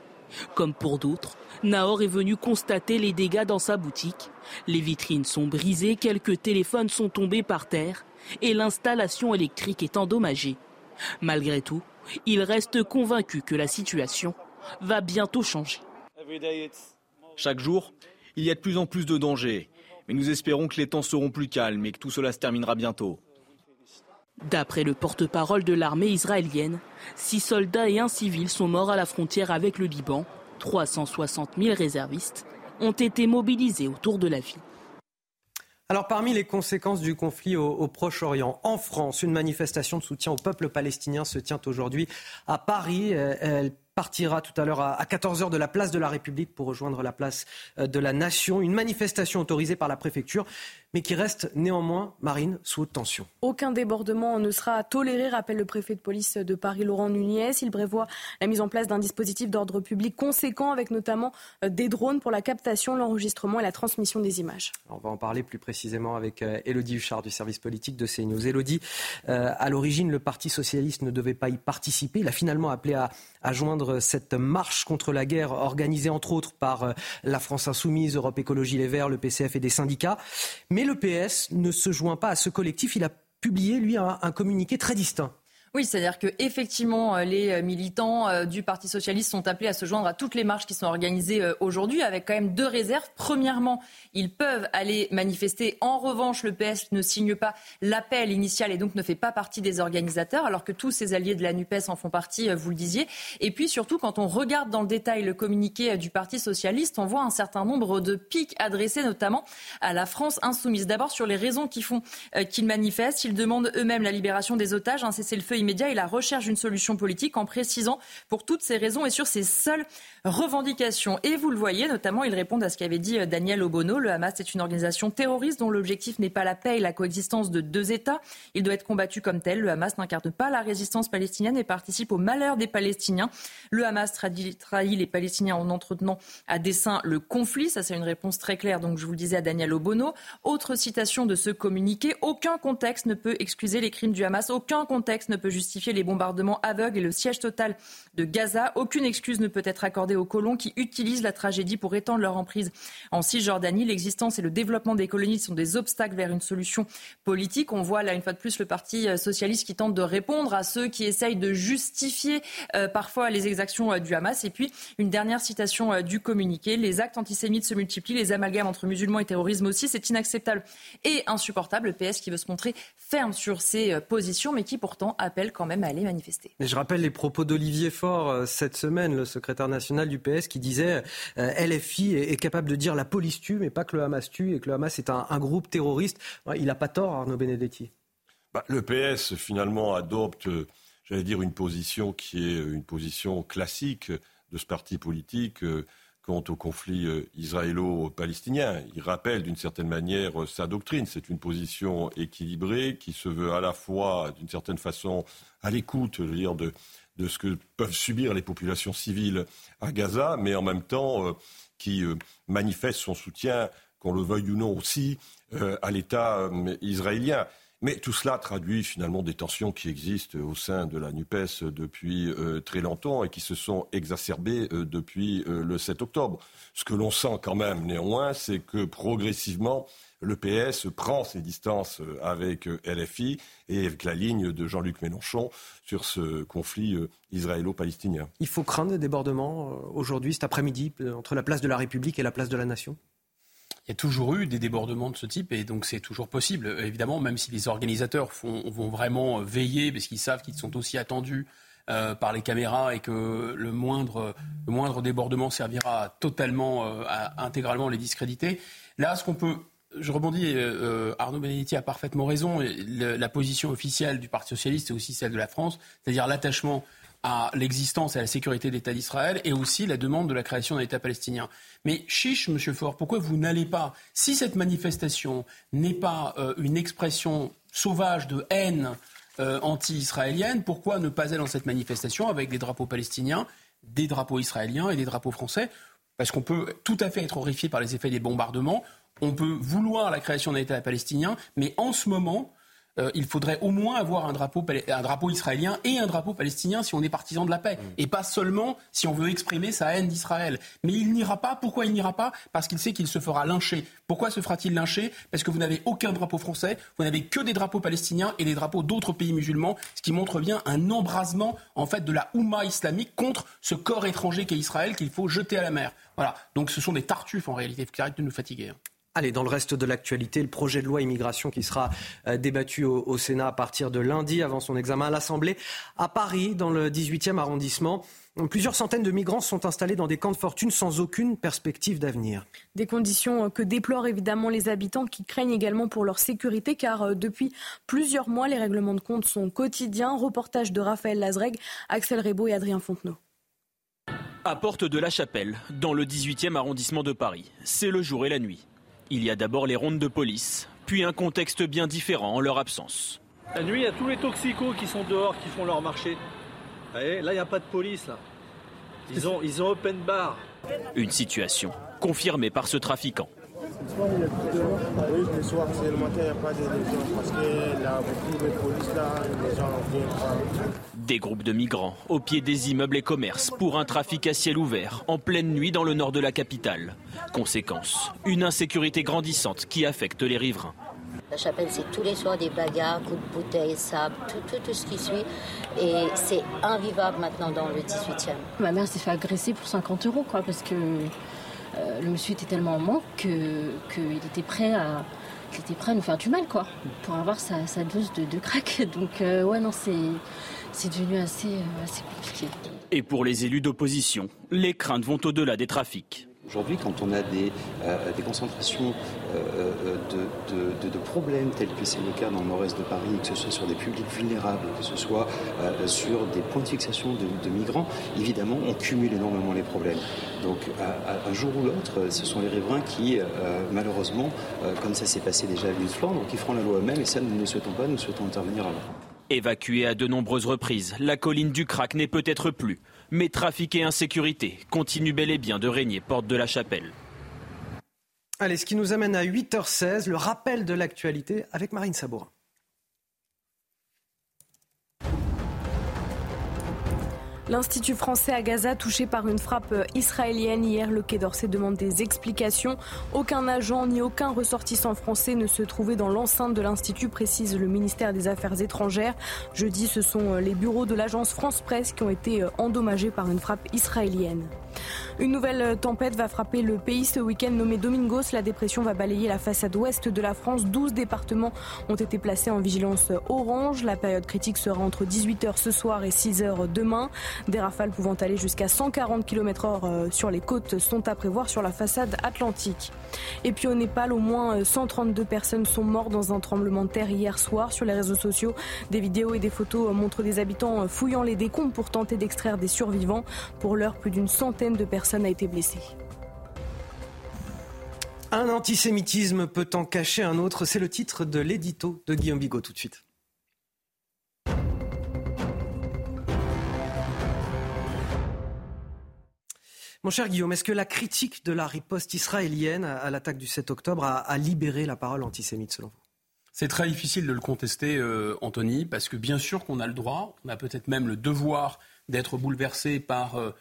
comme pour d'autres, Nahor est venu constater les dégâts dans sa boutique. Les vitrines sont brisées, quelques téléphones sont tombés par terre et l'installation électrique est endommagée. Malgré tout, il reste convaincu que la situation va bientôt changer. Chaque jour, il y a de plus en plus de dangers, mais nous espérons que les temps seront plus calmes et que tout cela se terminera bientôt. D'après le porte-parole de l'armée israélienne, six soldats et un civil sont morts à la frontière avec le Liban. 360 000 réservistes ont été mobilisés autour de la ville. Alors parmi les conséquences du conflit au, Proche-Orient, en France, une manifestation de soutien au peuple palestinien se tient aujourd'hui à Paris. Euh, elle partira tout à l'heure à 14h de la place de la République pour rejoindre la place euh, de la Nation. Une manifestation autorisée par la préfecture mais qui reste néanmoins, Marine, sous haute tension. Aucun débordement ne sera toléré, rappelle le préfet de police de Paris, Laurent Nunez. Il prévoit la mise en place d'un dispositif d'ordre public conséquent, avec notamment euh, des drones pour la captation, l'enregistrement et la transmission des images. On va en parler plus précisément avec Elodie euh, Huchard du service politique de CNews. Elodie, euh, à l'origine, le Parti socialiste ne devait pas y participer. Il a finalement appelé à, à joindre cette marche contre la guerre organisée entre autres par la France Insoumise, Europe Écologie Les Verts, le PCF et des syndicats. Mais mais le PS ne se joint pas à ce collectif. Il a publié, lui, un, communiqué très distinct. Oui, c'est-à-dire que effectivement, euh, les euh, militants euh, du Parti socialiste sont appelés à se joindre à toutes les marches qui sont organisées aujourd'hui, avec quand même deux réserves. Premièrement, ils peuvent aller manifester. En revanche, le PS ne signe pas l'appel initial et donc ne fait pas partie des organisateurs, alors que tous ses alliés de la Nupes en font partie, vous le disiez. Et puis surtout, quand on regarde dans le détail le communiqué du Parti socialiste, on voit un certain nombre de pics adressés notamment à la France insoumise. D'abord sur les raisons qui font qu'ils manifestent. Ils demandent eux-mêmes la libération des otages, un cessez-le-feu immédiat et la recherche d'une solution politique en précisant pour toutes ces raisons et sur ces seules revendications. Et vous le voyez, notamment, ils répondent à ce qu'avait dit euh, Daniel Obono. Le Hamas est une organisation terroriste dont l'objectif n'est pas la paix et la coexistence de deux États. Il doit être combattu comme tel. Le Hamas n'incarne pas la résistance palestinienne et participe au malheur des Palestiniens. Le Hamas trahit, les Palestiniens en entretenant à dessein le conflit. Ça, c'est une réponse très claire. Donc, je vous le disais à Daniel Obono. Autre citation de ce communiqué. Aucun contexte ne peut excuser les crimes du Hamas. Aucun contexte ne peut justifier les bombardements aveugles et le siège total de Gaza. Aucune excuse ne peut être accordée aux colons qui utilisent la tragédie pour étendre leur emprise en Cisjordanie. L'existence et le développement des colonies sont des obstacles vers une solution politique. On voit là une fois de plus le Parti euh, socialiste qui tente de répondre à ceux qui essayent de justifier euh, parfois les exactions euh, du Hamas. Et puis une dernière citation du communiqué. Les actes antisémites se multiplient, les amalgames entre musulmans et terrorisme aussi. C'est inacceptable et insupportable. Le PS qui veut se montrer ferme sur ses positions, mais qui pourtant appelle quand même à aller manifester. Je rappelle les propos d'Olivier Faure cette semaine, le secrétaire national du PS qui disait euh, LFI est, capable de dire la police tue, mais pas que le Hamas tue et que le Hamas est un, groupe terroriste. Il n'a pas tort, Arnaud Benedetti. Bah, le PS finalement adopte, j'allais dire, une position qui est une position classique de ce parti politique. Euh, quant au conflit euh, israélo-palestinien. Il rappelle d'une certaine manière sa doctrine. C'est une position équilibrée qui se veut à la fois, d'une certaine façon, à l'écoute, je veux dire, de, de ce que peuvent subir les populations civiles à Gaza, mais en même temps euh, qui euh, manifeste son soutien, qu'on le veuille ou non aussi, euh, à l'État israélien. Mais tout cela traduit finalement des tensions qui existent au sein de la NUPES depuis euh, très longtemps et qui se sont exacerbées euh, depuis euh, le 7 octobre. Ce que l'on sent quand même néanmoins, c'est que progressivement, le PS prend ses distances avec LFI et avec la ligne de Jean-Luc Mélenchon sur ce conflit israélo-palestinien. Il faut craindre des débordements aujourd'hui, cet après-midi, entre la place de la République et la place de la Nation? Y a toujours eu des débordements de ce type et donc c'est toujours possible. Évidemment, même si les organisateurs vont vraiment veiller parce qu'ils savent qu'ils sont aussi attendus euh, par les caméras et que le moindre, le moindre débordement servira totalement, euh, à intégralement les discréditer. Là, ce qu'on peut je rebondis, euh, Arnaud Benedetti a parfaitement raison. la position officielle du Parti socialiste est aussi celle de la France, c'est-à-dire l'attachement à l'existence et à la sécurité de l'État d'Israël et aussi la demande de la création d'un État palestinien. Mais chiche, Monsieur Faure, pourquoi vous n'allez pas, si cette manifestation n'est pas euh, une expression sauvage de haine euh, anti-israélienne, pourquoi ne pas aller dans cette manifestation avec des drapeaux palestiniens, des drapeaux israéliens et des drapeaux français? Parce qu'on peut tout à fait être horrifié par les effets des bombardements, on peut vouloir la création d'un État palestinien, mais en ce moment, euh, il faudrait au moins avoir un drapeau, un drapeau israélien et un drapeau palestinien si on est partisan de la paix. Mm. Et pas seulement si on veut exprimer sa haine d'Israël. Mais il n'ira pas. Pourquoi il n'ira pas? Parce qu'il sait qu'il se fera lyncher. Pourquoi se fera-t-il lyncher? Parce que vous n'avez aucun drapeau français, vous n'avez que des drapeaux palestiniens et des drapeaux d'autres pays musulmans, ce qui montre bien un embrasement en fait de la Oumma islamique contre ce corps étranger qu'est Israël qu'il faut jeter à la mer. Voilà. Donc ce sont des tartuffes en réalité. Faut arrêtent de nous fatiguer. Allez, dans le reste de l'actualité, le projet de loi immigration qui sera euh, débattu au, Sénat à partir de lundi avant son examen à l'Assemblée. À Paris, dans le 18e arrondissement, plusieurs centaines de migrants sont installés dans des camps de fortune sans aucune perspective d'avenir. Des conditions que déplorent évidemment les habitants qui craignent également pour leur sécurité car euh, depuis plusieurs mois, les règlements de compte sont quotidiens. Reportage de Raphaël Lazreg, Axel Rebaud et Adrien Fontenot. À Porte de la Chapelle, dans le 18e arrondissement de Paris, c'est le jour et la nuit. Il y a d'abord les rondes de police, puis un contexte bien différent en leur absence. La nuit, il y a tous les toxicos qui sont dehors, qui font leur marché. là, il n'y a pas de police. Là. Ils, ont, ils ont open bar. Une situation confirmée par ce trafiquant. Des groupes de migrants au pied des immeubles et commerces pour un trafic à ciel ouvert en pleine nuit dans le nord de la capitale. Conséquence, une insécurité grandissante qui affecte les riverains. La chapelle, c'est tous les soirs des bagarres, coups de bouteille, sable, tout, tout, tout ce qui suit. Et c'est invivable maintenant dans le 18e. Ma mère s'est fait agresser pour 50 euros, quoi, parce que euh, le monsieur était tellement en manque qu'il était prêt à était prêt à nous faire du mal quoi pour avoir sa, dose de, crack donc euh, ouais non c'est c'est devenu assez, euh, assez compliqué. Et pour les élus d'opposition, les craintes vont au-delà des trafics. Aujourd'hui, quand on a des, euh, des concentrations euh, de, de, problèmes tels que c'est le cas dans le nord-est de Paris, que ce soit sur des publics vulnérables, que ce soit euh, sur des points de fixation de, migrants, évidemment, on cumule énormément les problèmes. Donc, un jour ou l'autre, ce sont les riverains qui, malheureusement, comme ça s'est passé déjà à l'île de Flandre, qui feront la loi eux-mêmes, et ça, nous ne souhaitons pas, nous souhaitons intervenir avant. Évacuée à de nombreuses reprises, la colline du Crac n'est peut-être plus mais trafic et insécurité continuent bel et bien de régner porte de la chapelle. Allez, ce qui nous amène à 8h16, le rappel de l'actualité avec Marine Sabourin. L'Institut français à Gaza touché par une frappe israélienne hier, le Quai d'Orsay demande des explications. Aucun agent ni aucun ressortissant français ne se trouvait dans l'enceinte de l'Institut, précise le ministère des Affaires étrangères. Jeudi, ce sont les bureaux de l'agence France Presse qui ont été endommagés par une frappe israélienne. Une nouvelle tempête va frapper le pays ce week-end nommé Domingos. La dépression va balayer la façade ouest de la France. 12 départements ont été placés en vigilance orange. La période critique sera entre 18h ce soir et 6h demain. Des rafales pouvant aller jusqu'à 140 km h euh, sur les côtes sont à prévoir sur la façade atlantique. Et puis au Népal, au moins 132 personnes sont mortes dans un tremblement de terre hier soir. Sur les réseaux sociaux, des vidéos et des photos montrent des habitants fouillant les décombres pour tenter d'extraire des survivants. Pour l'heure, plus d'une centaine de personnes a été blessée. Un antisémitisme peut en cacher un autre, c'est le titre de l'édito de Guillaume Bigot tout de suite. Mon cher Guillaume, est-ce que la critique de la riposte israélienne à l'attaque du 7 octobre a, libéré la parole antisémite selon vous? C'est très difficile de le contester, euh, Anthony, parce que bien sûr qu'on a le droit, on a peut-être même le devoir d'être bouleversé par euh,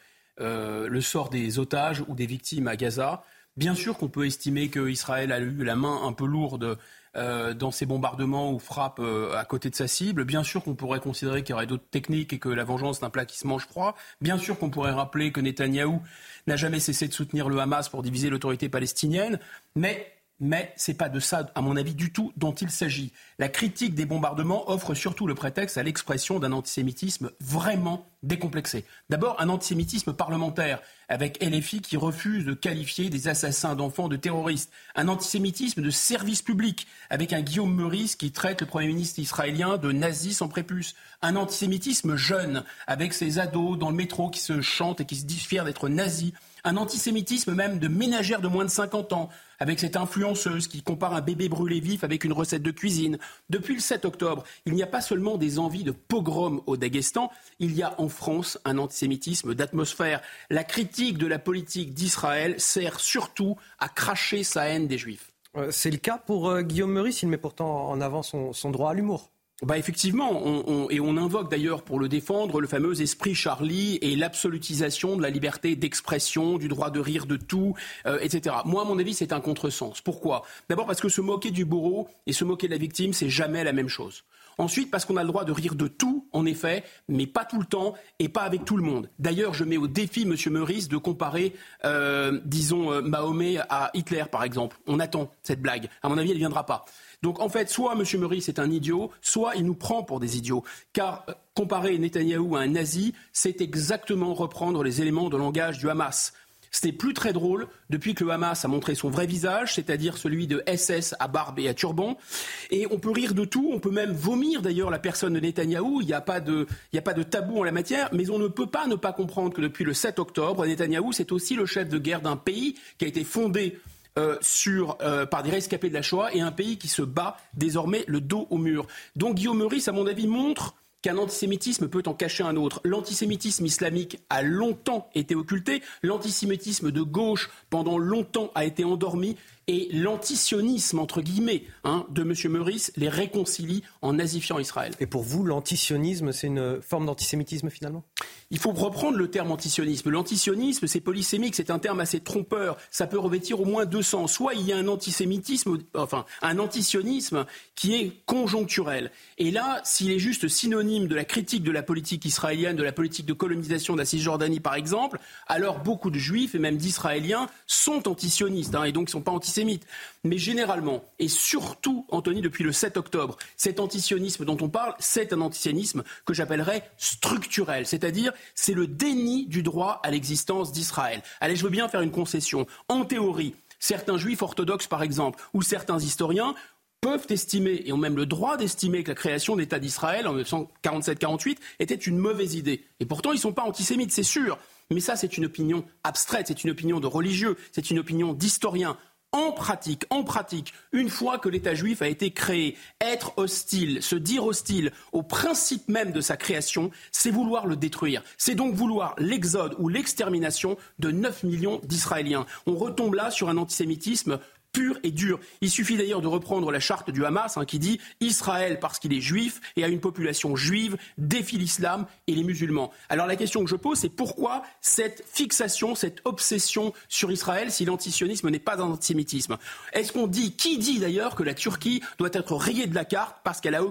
euh, le sort des otages ou des victimes à Gaza. Bien sûr qu'on peut estimer qu'Israël a eu la main un peu lourde dans ses bombardements ou frappes à côté de sa cible. Bien sûr qu'on pourrait considérer qu'il y aurait d'autres techniques et que la vengeance d'un plat qui se mange froid. Bien sûr qu'on pourrait rappeler que Netanyahou n'a jamais cessé de soutenir le Hamas pour diviser l'autorité palestinienne. Mais mais ce n'est pas de ça, à mon avis, du tout dont il s'agit. La critique des bombardements offre surtout le prétexte à l'expression d'un antisémitisme vraiment décomplexé. D'abord, un antisémitisme parlementaire, avec LFI qui refuse de qualifier des assassins d'enfants de terroristes. Un antisémitisme de service public, avec un Guillaume Meurice qui traite le Premier ministre israélien de nazi sans prépuce. Un antisémitisme jeune, avec ses ados dans le métro qui se chantent et qui se disent fiers d'être nazis un antisémitisme même de ménagères de moins de 50 ans, avec cette influenceuse qui compare un bébé brûlé vif avec une recette de cuisine. Depuis le 7 octobre, il n'y a pas seulement des envies de pogrom au Daghestan, il y a en France un antisémitisme d'atmosphère. La critique de la politique d'Israël sert surtout à cracher sa haine des juifs. Euh, c'est le cas pour euh, Guillaume Meurice, il met pourtant en avant son droit à l'humour. Bah effectivement, et on invoque d'ailleurs pour le défendre le fameux esprit Charlie et l'absolutisation de la liberté d'expression, du droit de rire de tout, euh, etc. Moi, à mon avis, c'est un contresens. Pourquoi? D'abord parce que se moquer du bourreau et se moquer de la victime, c'est jamais la même chose. Ensuite, parce qu'on a le droit de rire de tout, en effet, mais pas tout le temps et pas avec tout le monde. D'ailleurs, je mets au défi M. Meurice de comparer, euh, disons, euh, Mahomet à Hitler, par exemple. On attend cette blague. À mon avis, elle ne viendra pas. Donc en fait, soit M. Meurice est un idiot, soit il nous prend pour des idiots. Car euh, comparer Netanyahou à un nazi, c'est exactement reprendre les éléments de langage du Hamas. N'est plus très drôle depuis que le Hamas a montré son vrai visage, c'est-à-dire celui de SS à barbe et à turban. Et on peut rire de tout, on peut même vomir d'ailleurs la personne de Netanyahou. Il n'y a, pas de, il a pas de tabou en la matière, mais on ne peut pas ne pas comprendre que depuis le 7 octobre, Netanyahou, c'est aussi le chef de guerre d'un pays qui a été fondé euh, sur, euh, par des rescapés de la Shoah et un pays qui se bat désormais le dos au mur. Donc Guillaume Meurice, à mon avis, montre qu'un antisémitisme peut en cacher un autre. L'antisémitisme islamique a longtemps été occulté, l'antisémitisme de gauche pendant longtemps a été endormi et l'antisionisme, entre guillemets, hein, de M. Meurice les réconcilie en nazifiant Israël. Et pour vous, l'antisionisme, c'est une forme d'antisémitisme finalement? Il faut reprendre le terme antisionisme. L'antisionisme, c'est polysémique, c'est un terme assez trompeur. Ça peut revêtir au moins deux sens. Soit il y a un antisémitisme, enfin un antisionisme qui est conjoncturel. Et là, s'il est juste synonyme de la critique de la politique israélienne, de la politique de colonisation de la Cisjordanie par exemple, alors beaucoup de juifs et même d'israéliens sont antisionistes hein, et donc ne sont pas Mais généralement, et surtout, Anthony, depuis le 7 octobre, cet antisionisme dont on parle, c'est un antisionisme que j'appellerais structurel, c'est-à-dire c'est le déni du droit à l'existence d'Israël. Allez, je veux bien faire une concession. En théorie, certains juifs orthodoxes, par exemple, ou certains historiens peuvent estimer, et ont même le droit d'estimer, que la création d'État d'Israël en 1947-48 était une mauvaise idée. Et pourtant, ils ne sont pas antisémites, c'est sûr. Mais ça, c'est une opinion abstraite, c'est une opinion de religieux, c'est une opinion d'historien en pratique, en pratique, une fois que l'État juif a été créé, être hostile, se dire hostile au principe même de sa création, c'est vouloir le détruire. C'est donc vouloir l'exode ou l'extermination de 9 millions d'Israéliens. On retombe là sur un antisémitisme pur et dur. Il suffit d'ailleurs de reprendre la charte du Hamas hein, qui dit Israël parce qu'il est juif et a une population juive défie l'islam et les musulmans. Alors la question que je pose c'est pourquoi cette fixation, cette obsession sur Israël si l'antisionisme n'est pas un antisémitisme? Est-ce qu'on dit qui dit d'ailleurs que la Turquie doit être rayée de la carte parce qu'elle a,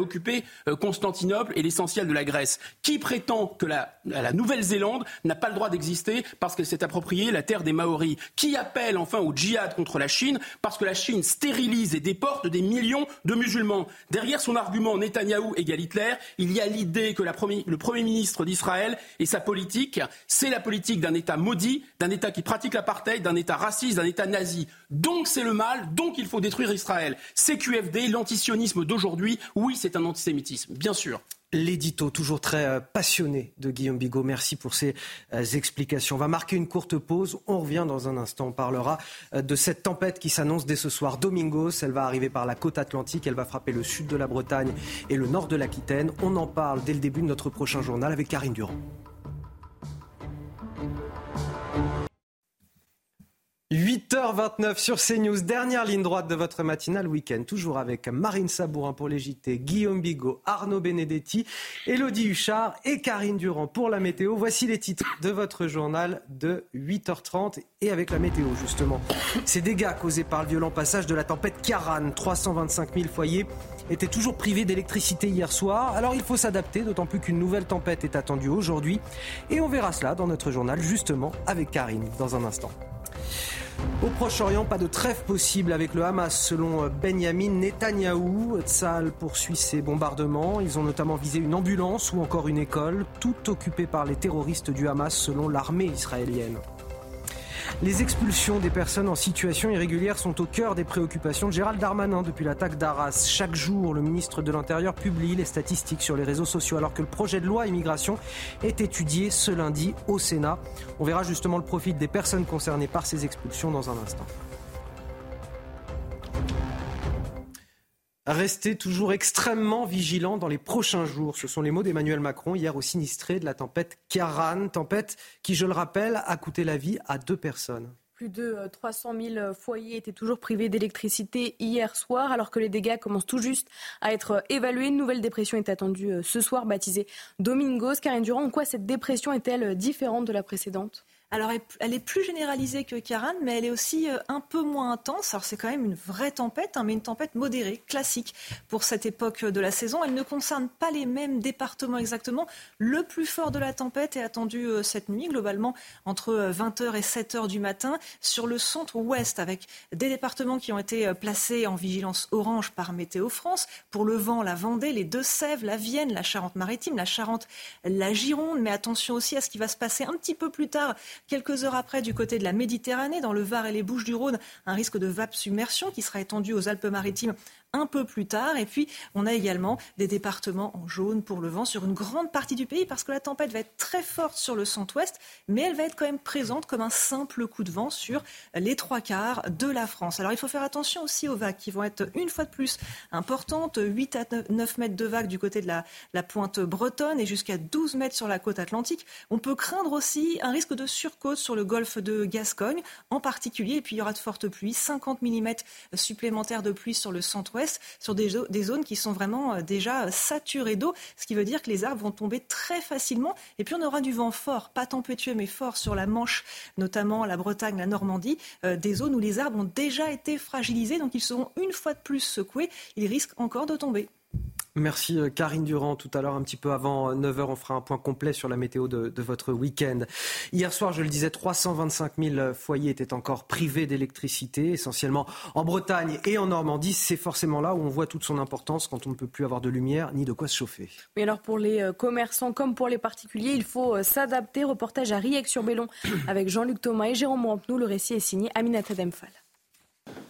occupé euh, Constantinople et l'essentiel de la Grèce? Qui prétend que la, la Nouvelle-Zélande n'a pas le droit d'exister parce qu'elle s'est appropriée la terre des Maoris? Qui appelle enfin au djihad contre la Chine parce que la Chine stérilise et déporte des millions de musulmans. Derrière son argument Netanyahou égale Hitler, il y a l'idée que le Premier ministre d'Israël et sa politique, c'est la politique d'un État maudit, d'un État qui pratique l'apartheid, d'un État raciste, d'un État nazi. Donc c'est le mal, donc il faut détruire Israël. CQFD, l'antisionisme d'aujourd'hui, oui, c'est un antisémitisme, bien sûr. L'édito, toujours très euh, passionné de Guillaume Bigot. Merci pour ces euh, explications. On va marquer une courte pause. On revient dans un instant. On parlera euh, de cette tempête qui s'annonce dès ce soir. Domingos, elle va arriver par la côte atlantique. Elle va frapper le sud de la Bretagne et le nord de l'Aquitaine. On en parle dès le début de notre prochain journal avec Karine Durand. 8h29 sur CNews, dernière ligne droite de votre matinale week-end, toujours avec Marine Sabourin pour les Guillaume Bigot, Arnaud Benedetti, Elodie Huchard et Karine Durand pour la météo. Voici les titres de votre journal de 8h30 et avec la météo justement. Ces dégâts causés par le violent passage de la tempête Karan, 325 000 foyers étaient toujours privés d'électricité hier soir. Alors il faut s'adapter, d'autant plus qu'une nouvelle tempête est attendue aujourd'hui. Et on verra cela dans notre journal justement avec Karine dans un instant. Au Proche-Orient, pas de trêve possible avec le Hamas, selon Benjamin Netanyahou. Tzal poursuit ses bombardements. Ils ont notamment visé une ambulance ou encore une école, tout occupé par les terroristes du Hamas, selon l'armée israélienne. Les expulsions des personnes en situation irrégulière sont au cœur des préoccupations de Gérald Darmanin depuis l'attaque d'Arras. Chaque jour, le ministre de l'Intérieur publie les statistiques sur les réseaux sociaux alors que le projet de loi immigration est étudié ce lundi au Sénat. On verra justement le profil des personnes concernées par ces expulsions dans un instant. Restez toujours extrêmement vigilants dans les prochains jours. Ce sont les mots d'Emmanuel Macron hier au sinistré de la tempête Karan. Tempête qui, je le rappelle, a coûté la vie à deux personnes. Plus de 300 euh, 000 foyers étaient toujours privés d'électricité hier soir, alors que les dégâts commencent tout juste à être euh, évalués. Une nouvelle dépression est attendue euh, ce soir, baptisée Domingos. Karine Durand, en quoi cette dépression est-elle différente de la précédente? Alors, elle est plus généralisée que Karan, mais elle est aussi euh, un peu moins intense. Alors, c'est quand même une vraie tempête, hein, mais une tempête modérée, classique pour cette époque de la saison. Elle ne concerne pas les mêmes départements exactement. Le plus fort de la tempête est attendu euh, cette nuit, globalement entre 20h euh, et 7h du matin, sur le centre-ouest, avec des départements qui ont été placés en vigilance orange par Météo France. Pour le vent, la Vendée, les Deux-Sèvres, la Vienne, la Charente-Maritime, la Charente, la Gironde. Mais attention aussi à ce qui va se passer un petit peu plus tard Quelques heures après, du côté de la Méditerranée, dans le Var et les Bouches du Rhône, un risque de vape submersion qui sera étendu aux Alpes-Maritimes un peu plus tard. Et puis, on a également des départements en jaune pour le vent sur une grande partie du pays parce que la tempête va être très forte sur le centre-ouest, mais elle va être quand même présente comme un simple coup de vent sur les trois quarts de la France. Alors, il faut faire attention aussi aux vagues qui vont être une fois de plus importantes, 8 à 9 mètres de vagues du côté de la, la pointe bretonne et jusqu'à 12 mètres sur la côte atlantique. On peut craindre aussi un risque de surcôte sur le golfe de Gascogne en particulier. Et puis, il y aura de fortes pluies, 50 mm supplémentaires de pluie sur le centre-ouest sur des, zones qui sont vraiment euh, déjà saturées d'eau, ce qui veut dire que les arbres vont tomber très facilement. Et puis on aura du vent fort, pas tempétueux mais fort sur la Manche, notamment la Bretagne, la Normandie, euh, des zones où les arbres ont déjà été fragilisés, donc ils seront une fois de plus secoués. Ils risquent encore de tomber. Merci euh, Karine Durand. Tout à l'heure, un petit peu avant 9h, on fera un point complet sur la météo de, votre week-end. Hier soir, je le disais, 325 000 foyers étaient encore privés d'électricité, essentiellement en Bretagne et en Normandie. C'est forcément là où on voit toute son importance quand on ne peut plus avoir de lumière ni de quoi se chauffer. Mais alors pour les euh, commerçants comme pour les particuliers, il faut euh, s'adapter. Reportage à Riec-sur-Bellon avec Jean-Luc Thomas et Jérôme Rampenou. Le récit est signé Aminata Demphal.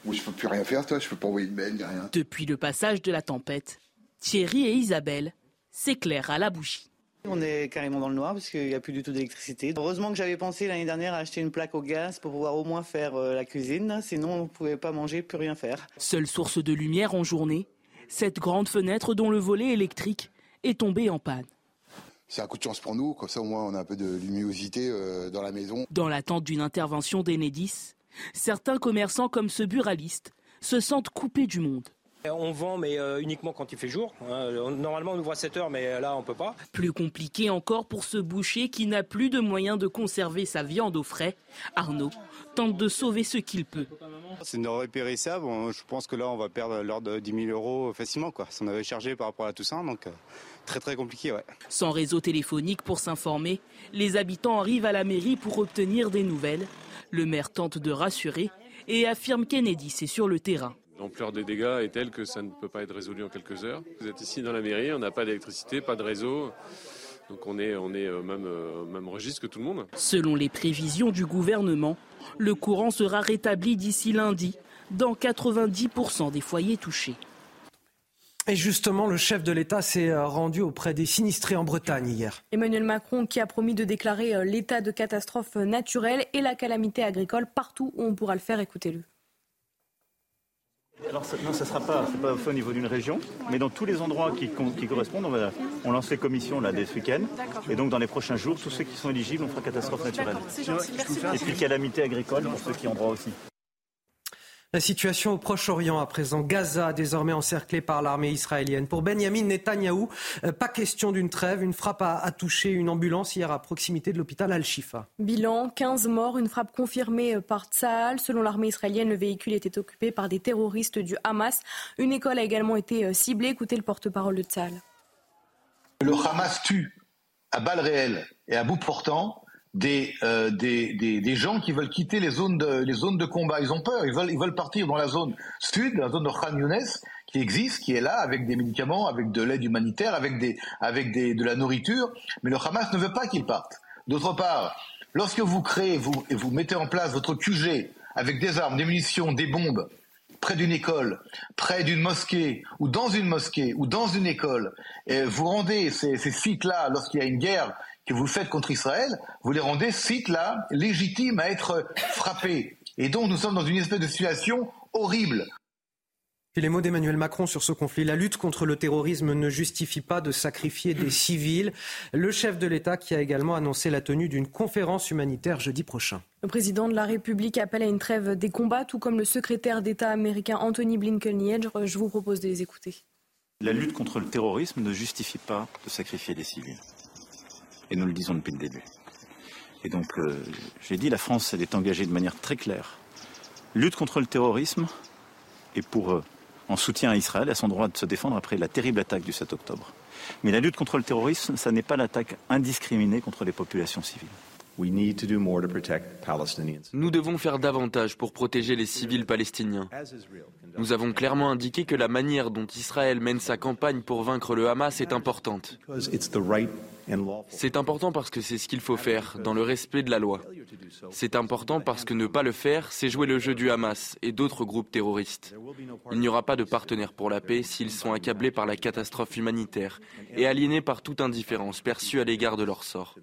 Oui, je peux plus rien faire, toi. Je peux pas envoyer de mail ni rien. Depuis le passage de la tempête, Thierry et Isabelle s'éclairent à la bougie. On est carrément dans le noir parce qu'il n'y a plus du tout d'électricité. Heureusement que j'avais pensé l'année dernière à acheter une plaque au gaz pour pouvoir au moins faire euh, la cuisine, sinon on ne pouvait pas manger, plus rien faire. Seule source de lumière en journée, cette grande fenêtre dont le volet électrique est tombé en panne. C'est un coup de chance pour nous, comme ça au moins on a un peu de luminosité euh, dans la maison. Dans l'attente d'une intervention d'Enedis, certains commerçants comme ce buraliste se sentent coupés du monde. On vend, mais euh, uniquement quand il fait jour. Hein. Normalement, on ouvre à 7 heures, mais là, on peut pas. Plus compliqué encore pour ce boucher qui n'a plus de moyens de conserver sa viande au frais. Arnaud tente de sauver ce qu'il peut. C'est une denrée périssable. Je pense que là, on va perdre l'ordre de 10 000 euros facilement. Quoi. on avait chargé par rapport à Toussaint, donc euh, très très compliqué. Ouais. Sans réseau téléphonique pour s'informer, les habitants arrivent à la mairie pour obtenir des nouvelles. Le maire tente de rassurer et affirme Kennedy c'est sur le terrain. L'ampleur des dégâts est telle que ça ne peut pas être résolu en quelques heures. Vous êtes ici dans la mairie, on n'a pas d'électricité, pas de réseau. Donc on est, on est au même, euh, même registre que tout le monde. Selon les prévisions du gouvernement, le courant sera rétabli d'ici lundi dans 90% des foyers touchés. Et justement, le chef de l'État s'est euh, rendu auprès des sinistrés en Bretagne hier. Emmanuel Macron qui a promis de déclarer euh, l'état de catastrophe naturelle et la calamité agricole partout où on pourra le faire. Écoutez-le. Alors non, ça ne sera pas, pas fait au niveau d'une région, mais dans tous les endroits qui, correspondent, on, lance les commissions là dès ce week-end. Et donc dans les prochains jours, tous ceux qui sont éligibles, on fera catastrophe naturelle. Et puis calamité agricole pour ceux qui ont droit aussi. La situation au Proche-Orient à présent, Gaza désormais encerclée par l'armée israélienne. Pour Benjamin Netanyahou, euh, pas question d'une trêve. Une frappe a, touché une ambulance hier à proximité de l'hôpital Al-Shifa. Bilan 15 morts, une frappe confirmée par Tsahal. Selon l'armée israélienne, le véhicule était occupé par des terroristes du Hamas. Une école a également été euh, ciblée. Écoutez le porte-parole de Tsahal. Le Hamas tue à balles réelles et à bout portant euh, des, des, des, gens qui veulent quitter les zones, de, les zones de combat. Ils ont peur, ils veulent, ils veulent partir dans la zone sud, la zone de Khan Younes, qui existe, qui est là, avec des médicaments, avec de l'aide humanitaire, avec, des, avec des, de la nourriture. Mais le Hamas ne veut pas qu'ils partent. D'autre part, lorsque vous créez vous, et vous mettez en place votre QG avec des armes, des munitions, des bombes, près d'une école, près d'une mosquée, ou dans une mosquée, ou dans une école, et vous rendez ces, ces sites-là, lorsqu'il y a une guerre que vous faites contre Israël, vous les rendez sites-là légitimes à être frappés. Et donc nous sommes dans une espèce de situation horrible. Les mots d'Emmanuel Macron sur ce conflit. La lutte contre le terrorisme ne justifie pas de sacrifier des civils. Le chef de l'État qui a également annoncé la tenue d'une conférence humanitaire jeudi prochain. Le président de la République appelle à une trêve des combats, tout comme le secrétaire d'État américain Anthony Blinken Je vous propose de les écouter. La lutte contre le terrorisme ne justifie pas de sacrifier des civils. Et nous le disons depuis le début. Et donc, euh, j'ai dit, la France, elle est engagée de manière très claire. Lutte contre le terrorisme et pour, euh, en soutien à Israël, à son droit de se défendre après la terrible attaque du 7 octobre. Mais la lutte contre le terrorisme, ça n'est pas l'attaque indiscriminée contre les populations civiles. Nous devons faire davantage pour protéger les civils palestiniens. Nous avons clairement indiqué que la manière dont Israël mène sa campagne pour vaincre le Hamas est importante. C'est important parce que c'est ce qu'il faut faire, dans le respect de la loi. C'est important parce que ne pas le faire, c'est jouer le jeu du Hamas et d'autres groupes terroristes. Il n'y aura pas de partenaires pour la paix s'ils sont accablés par la catastrophe humanitaire et aliénés par toute indifférence perçue à l'égard de leur sort.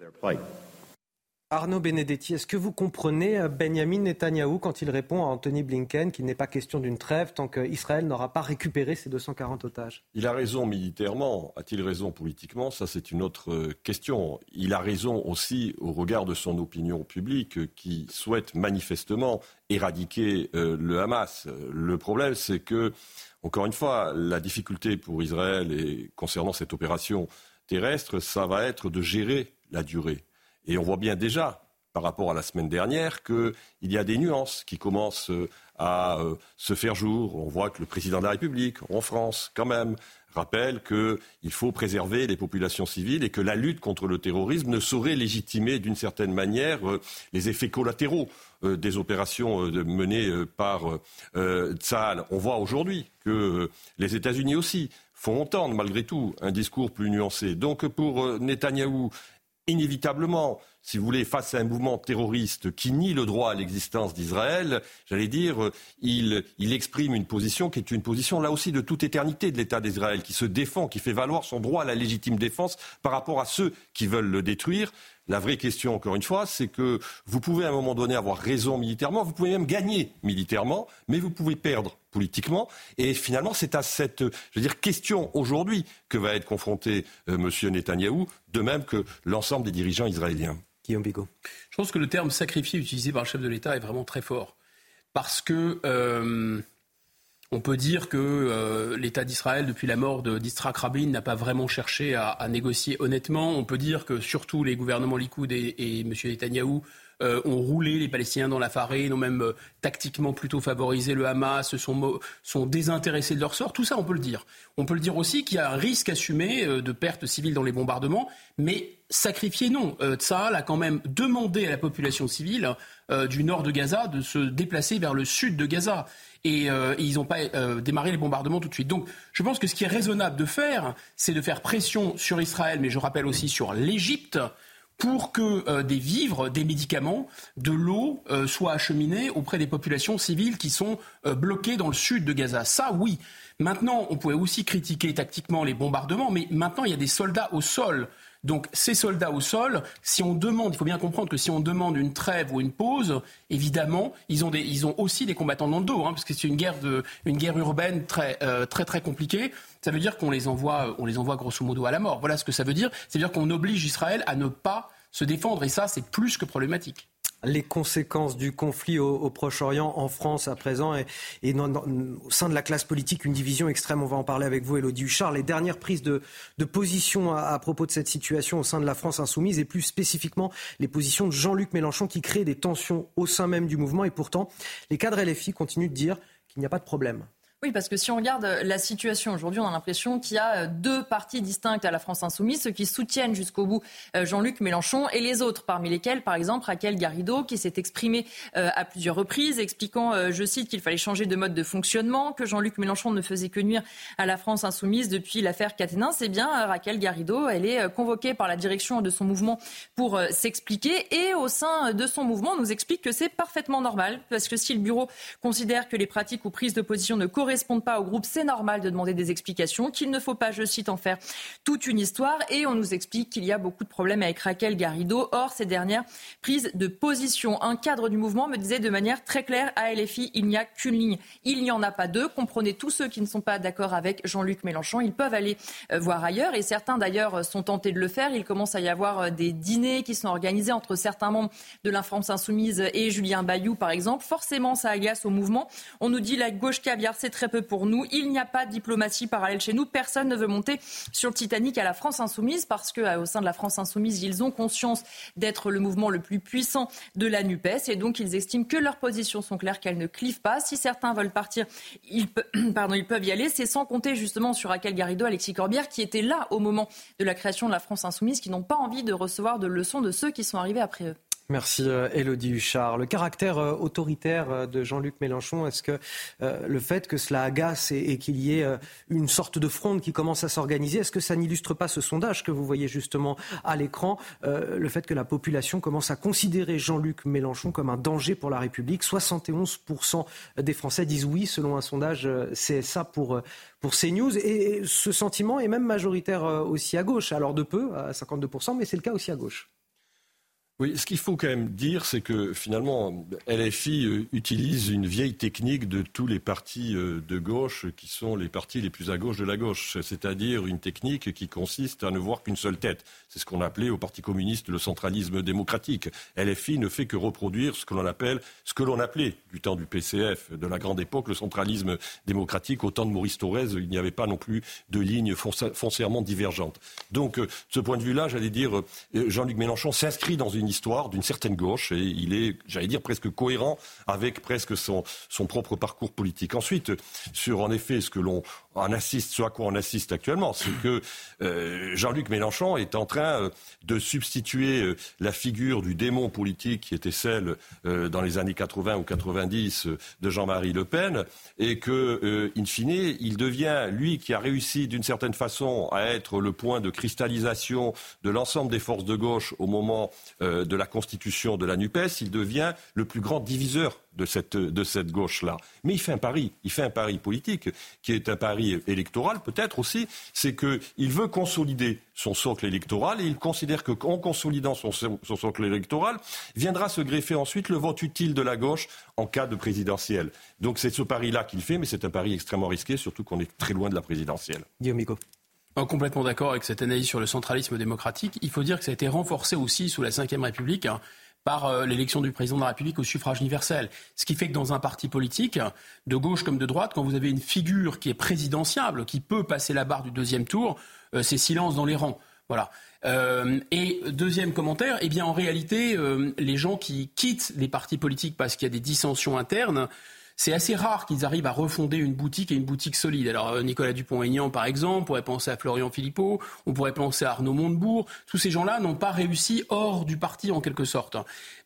Arnaud Benedetti, est-ce que vous comprenez euh, Benjamin Netanyahou quand il répond à Anthony Blinken qu'il n'est pas question d'une trêve tant qu'Israël n'aura pas récupéré ses 240 otages? Il a raison militairement. A-t-il raison politiquement? Ça, c'est une autre euh, question. Il a raison aussi au regard de son opinion publique euh, qui souhaite manifestement éradiquer le Hamas. Le problème, c'est que, encore une fois, la difficulté pour Israël et concernant cette opération terrestre, ça va être de gérer la durée. Et on voit bien déjà, par rapport à la semaine dernière, qu'il y a des nuances qui commencent euh, à euh, se faire jour. On voit que le président de la République, en France, quand même, rappelle qu'il faut préserver les populations civiles et que la lutte contre le terrorisme ne saurait légitimer d'une certaine manière euh, les effets collatéraux des opérations menées par Tsahal. On voit aujourd'hui que les États-Unis aussi font entendre malgré tout un discours plus nuancé. Donc pour Netanyahou inévitablement, si vous voulez, face à un mouvement terroriste qui nie le droit à l'existence d'Israël, j'allais dire, il, exprime une position qui est une position, là aussi, de toute éternité de l'État d'Israël, qui se défend, qui fait valoir son droit à la légitime défense par rapport à ceux qui veulent le détruire. La vraie question, encore une fois, c'est que vous pouvez à un moment donné avoir raison militairement, vous pouvez même gagner militairement, mais vous pouvez perdre politiquement. Et finalement, c'est à cette question aujourd'hui que va être confronté euh, M. Netanyahou, de même que l'ensemble des dirigeants israéliens. Guillaume. Je pense que le terme sacrifié utilisé par le chef de l'État est vraiment très fort. Parce que euh, on peut dire que euh, l'État d'Israël, depuis la mort de Rabin, n'a pas vraiment cherché à, négocier honnêtement. On peut dire que surtout les gouvernements Likoud et, et M. Netanyahou euh, ont roulé les Palestiniens dans la farine, ont même euh, tactiquement plutôt favorisé le Hamas, sont, sont désintéressés de leur sort. Tout ça, on peut le dire. On peut le dire aussi qu'il y a un risque assumé de pertes civiles dans les bombardements, mais sacrifié non. Tsahal a quand même demandé à la population civile du nord de Gaza de se déplacer vers le sud de Gaza et, euh, ils n'ont pas euh, démarré les bombardements tout de suite. Donc je pense que ce qui est raisonnable de faire, c'est de faire pression sur Israël, mais je rappelle aussi sur l'Égypte, pour que euh, des vivres, des médicaments, de l'eau soient acheminés auprès des populations civiles qui sont bloquées dans le sud de Gaza. Ça, oui. Maintenant, on pouvait aussi critiquer tactiquement les bombardements, mais maintenant, il y a des soldats au sol donc ces soldats au sol, si on demande, il faut bien comprendre que si on demande une trêve ou une pause, évidemment, ils ont, des, ils ont aussi des combattants dans le dos, hein, parce que c'est une guerre, de, une guerre urbaine très, euh, très, très compliquée. Ça veut dire qu'on les envoie, on les envoie grosso modo à la mort. Voilà ce que ça veut dire. C'est-à-dire qu'on oblige Israël à ne pas se défendre, et ça, c'est plus que problématique. les conséquences du conflit au, Proche-Orient en France à présent et, et au sein de la classe politique une division extrême. On va en parler avec vous, Elodie Huchard. Les dernières prises de, position à, propos de cette situation au sein de la France insoumise et plus spécifiquement les positions de Jean-Luc Mélenchon qui créent des tensions au sein même du mouvement. Et pourtant, les cadres LFI continuent de dire qu'il n'y a pas de problème. Oui, parce que si on regarde la situation aujourd'hui, on a l'impression qu'il y a euh, deux parties distinctes à la France insoumise, ceux qui soutiennent jusqu'au bout euh, Jean-Luc Mélenchon et les autres, parmi lesquels, par exemple, Raquel Garrido, qui s'est exprimée euh, à plusieurs reprises, expliquant, je cite, qu'il fallait changer de mode de fonctionnement, que Jean-Luc Mélenchon ne faisait que nuire à la France insoumise depuis l'affaire Caténin. C'est bien Raquel Garrido, elle est convoquée par la direction de son mouvement pour s'expliquer et au sein de son mouvement, on nous explique que c'est parfaitement normal, parce que si le bureau considère que les pratiques ou prises de position ne correspondent correspondent pas au groupe, c'est normal de demander des explications, qu'il ne faut pas, je cite, en faire toute une histoire. Et on nous explique qu'il y a beaucoup de problèmes avec Raquel Garrido. Or, ces dernières prises de position, un cadre du mouvement me disait de manière très claire à LFI, il n'y a qu'une ligne. Il n'y en a pas deux. Comprenez tous ceux qui ne sont pas d'accord avec Jean-Luc Mélenchon. Ils peuvent aller euh, voir ailleurs. Et certains, d'ailleurs, sont tentés de le faire. Il commence à y avoir euh, des dîners qui sont organisés entre certains membres de la France Insoumise et Julien Bayou, par exemple. Forcément, ça agace au mouvement. On nous dit la gauche caviar, c'est très peu pour nous. Il n'y a pas de diplomatie parallèle chez nous. Personne ne veut monter sur le Titanic à la France insoumise parce qu'au euh, sein de la France insoumise, ils ont conscience d'être le mouvement le plus puissant de la NUPES et donc ils estiment que leurs positions sont claires, qu'elles ne clivent pas. Si certains veulent partir, ils, ils peuvent y aller. C'est sans compter justement sur Raquel Garrido, Alexis Corbière qui étaient là au moment de la création de la France insoumise, qui n'ont pas envie de recevoir de leçons de ceux qui sont arrivés après eux. Merci Elodie euh, Huchard. Le caractère euh, autoritaire euh, de Jean-Luc Mélenchon, est-ce que le fait que cela agace et, qu'il y ait une sorte de fronde qui commence à s'organiser, est-ce que ça n'illustre pas ce sondage que vous voyez justement à l'écran, le fait que la population commence à considérer Jean-Luc Mélenchon comme un danger pour la République? 71% des Français disent oui selon un sondage CSA pour, pour CNews. Et ce sentiment est même majoritaire aussi à gauche, alors de peu, à 52%, mais c'est le cas aussi à gauche. Oui, ce qu'il faut quand même dire, c'est que finalement, LFI euh, utilise une vieille technique de tous les partis euh, de gauche qui sont les partis les plus à gauche de la gauche, c'est-à-dire une technique qui consiste à ne voir qu'une seule tête. C'est ce qu'on appelait au Parti communiste le centralisme démocratique. LFI ne fait que reproduire ce que l'on appelle, ce que l'on appelait du temps du PCF, de la grande époque, le centralisme démocratique. Au temps de Maurice Thorez, il n'y avait pas non plus de lignes foncièrement divergentes. Donc, euh, de ce point de vue-là, j'allais dire, Jean-Luc Mélenchon s'inscrit dans une histoire d'une certaine gauche et il est, j'allais dire, presque cohérent avec presque son, son propre parcours politique. Ensuite, sur en effet ce que l'on en assiste, ce à quoi on assiste actuellement, c'est que euh, Jean-Luc Mélenchon est en train euh, de substituer euh, la figure du démon politique qui était celle dans les années 80 ou 90 de Jean-Marie Le Pen, et que, in fine, il devient lui qui a réussi d'une certaine façon à être le point de cristallisation de l'ensemble des forces de gauche au moment de la constitution de la NUPES, il devient le plus grand diviseur de cette, de cette gauche-là. Mais il fait un pari, il fait un pari politique, qui est un pari électoral peut-être aussi, c'est qu'il veut consolider son socle électoral et il considère qu'en consolidant son, son, socle électoral, viendra se greffer ensuite le vote utile de la gauche en cas de présidentielle. Donc c'est ce pari-là qu'il fait, mais c'est un pari extrêmement risqué, surtout qu'on est très loin de la présidentielle. Guillaume. Complètement d'accord avec cette analyse sur le centralisme démocratique. Il faut dire que ça a été renforcé aussi sous la Ve République. Hein par euh, l'élection du président de la République au suffrage universel. Ce qui fait que dans un parti politique, de gauche comme de droite, quand vous avez une figure qui est présidentiable, qui peut passer la barre du deuxième tour, euh, c'est silence dans les rangs. Voilà. Euh, et deuxième commentaire, eh bien en réalité, les gens qui quittent les partis politiques parce qu'il y a des dissensions internes, c'est assez rare qu'ils arrivent à refonder une boutique et une boutique solide. Alors euh, Nicolas Dupont-Aignan, par exemple, on pourrait penser à Florian Philippot, on pourrait penser à Arnaud Montebourg. Tous ces gens-là n'ont pas réussi hors du parti en quelque sorte.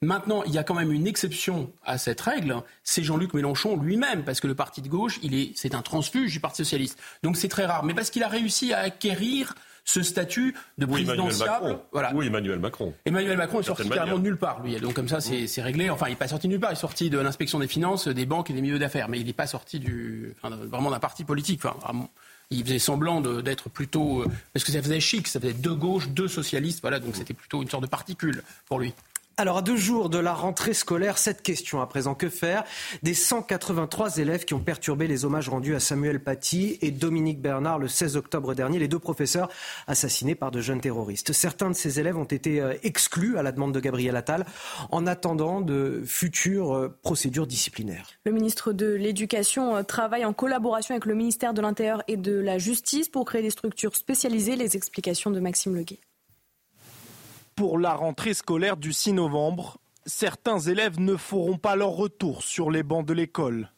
Maintenant, il y a quand même une exception à cette règle, c'est Jean-Luc Mélenchon lui-même, parce que le parti de gauche, il est, c'est un transfuge du Parti socialiste. Donc c'est très rare, mais parce qu'il a réussi à acquérir ce statut de présidentiable. Voilà. Oui, Emmanuel Macron. Emmanuel Macron est sorti carrément de nulle part, lui. Donc comme ça, c'est réglé. Enfin, il n'est pas sorti de nulle part. Il est sorti de l'inspection des finances, des banques et des milieux d'affaires. Mais il n'est pas sorti du, enfin, vraiment d'un parti politique. Enfin, il faisait semblant d'être plutôt... Euh, parce que ça faisait chic, ça faisait deux gauches, deux socialistes. Voilà, donc c'était plutôt une sorte de particule pour lui. Alors, à deux jours de la rentrée scolaire, cette question à présent, que faire des 183 élèves qui ont perturbé les hommages rendus à Samuel Paty et Dominique Bernard le 16 octobre dernier, les deux professeurs assassinés par de jeunes terroristes? Certains de ces élèves ont été euh, exclus à la demande de Gabriel Attal en attendant de futures euh, procédures disciplinaires. Le ministre de l'Éducation euh, travaille en collaboration avec le ministère de l'Intérieur et de la Justice pour créer des structures spécialisées. Les explications de Maxime Leguet. Pour la rentrée scolaire du 6 novembre, certains élèves ne feront pas leur retour sur les bancs de l'école.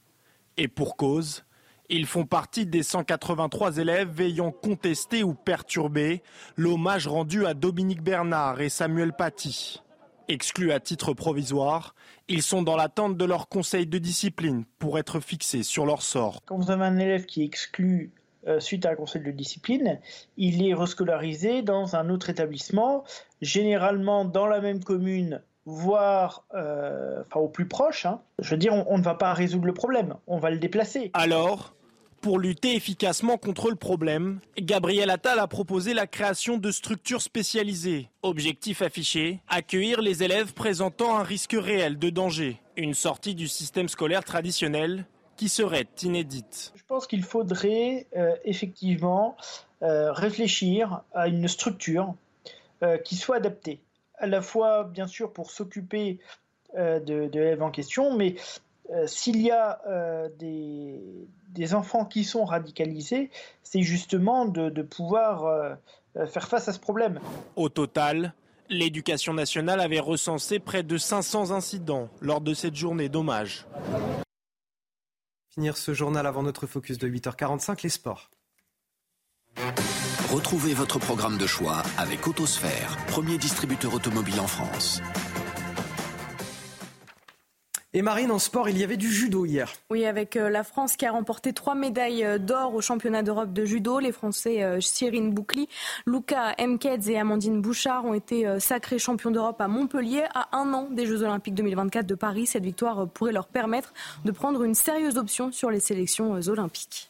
Et pour cause, ils font partie des 183 élèves ayant contesté ou perturbé l'hommage rendu à Dominique Bernard et Samuel Paty. Exclus à titre provisoire, ils sont dans l'attente de leur conseil de discipline pour être fixés sur leur sort. Quand vous avez un élève qui est exclu euh, suite à un conseil de discipline, il est rescolarisé dans un autre établissement, généralement dans la même commune, voire euh, enfin, au plus proche. Hein. Je veux dire, on, on ne va pas résoudre le problème, on va le déplacer. Alors, pour lutter efficacement contre le problème, Gabriel Attal a proposé la création de structures spécialisées. Objectif affiché, accueillir les élèves présentant un risque réel de danger. Une sortie du système scolaire traditionnel qui serait inédite. Je pense qu'il faudrait euh, effectivement euh, réfléchir à une structure euh, qui soit adaptée, à la fois bien sûr pour s'occuper de, de l'élève en question, mais s'il y a des, des, enfants qui sont radicalisés, c'est justement de, de pouvoir faire face à ce problème. Au total, l'éducation nationale avait recensé près de 500 incidents lors de cette journée d'hommage. Finir ce journal avant notre focus de 8h45, les sports. Retrouvez votre programme de choix avec Autosphère, premier distributeur automobile en France. Et Marine, en sport, il y avait du judo hier. Oui, avec euh, la France qui a remporté trois médailles euh, d'or au championnat d'Europe de judo. Les Français euh, Cyrine Boucli, Luca Mkedz et Amandine Bouchard ont été sacrés champions d'Europe à Montpellier à un an des Jeux Olympiques 2024 de Paris. Cette victoire pourrait leur permettre de prendre une sérieuse option sur les sélections olympiques.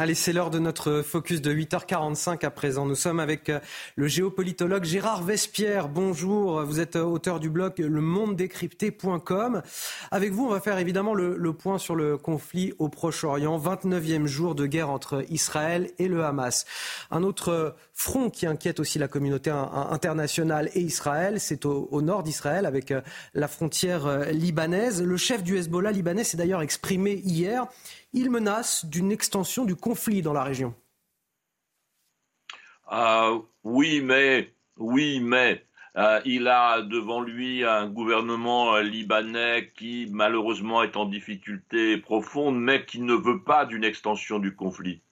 Allez, c'est l'heure de notre focus de 8h45 à présent. Nous sommes avec euh, le géopolitologue Gérard Vespierre. Bonjour, vous êtes euh, auteur du blog lemondedécrypté.com. Avec vous, on va faire évidemment le, point sur le conflit au Proche-Orient, 29e jour de guerre entre Israël et le Hamas. Un autre front qui inquiète aussi la communauté internationale et Israël, c'est au, au, nord d'Israël avec euh, la frontière libanaise. Le chef du Hezbollah libanais s'est d'ailleurs exprimé hier. Il menace d'une extension du conflit dans la région. Euh, oui, mais, oui, mais euh, il a devant lui un gouvernement euh, libanais qui malheureusement est en difficulté profonde, mais qui ne veut pas d'une extension du conflit.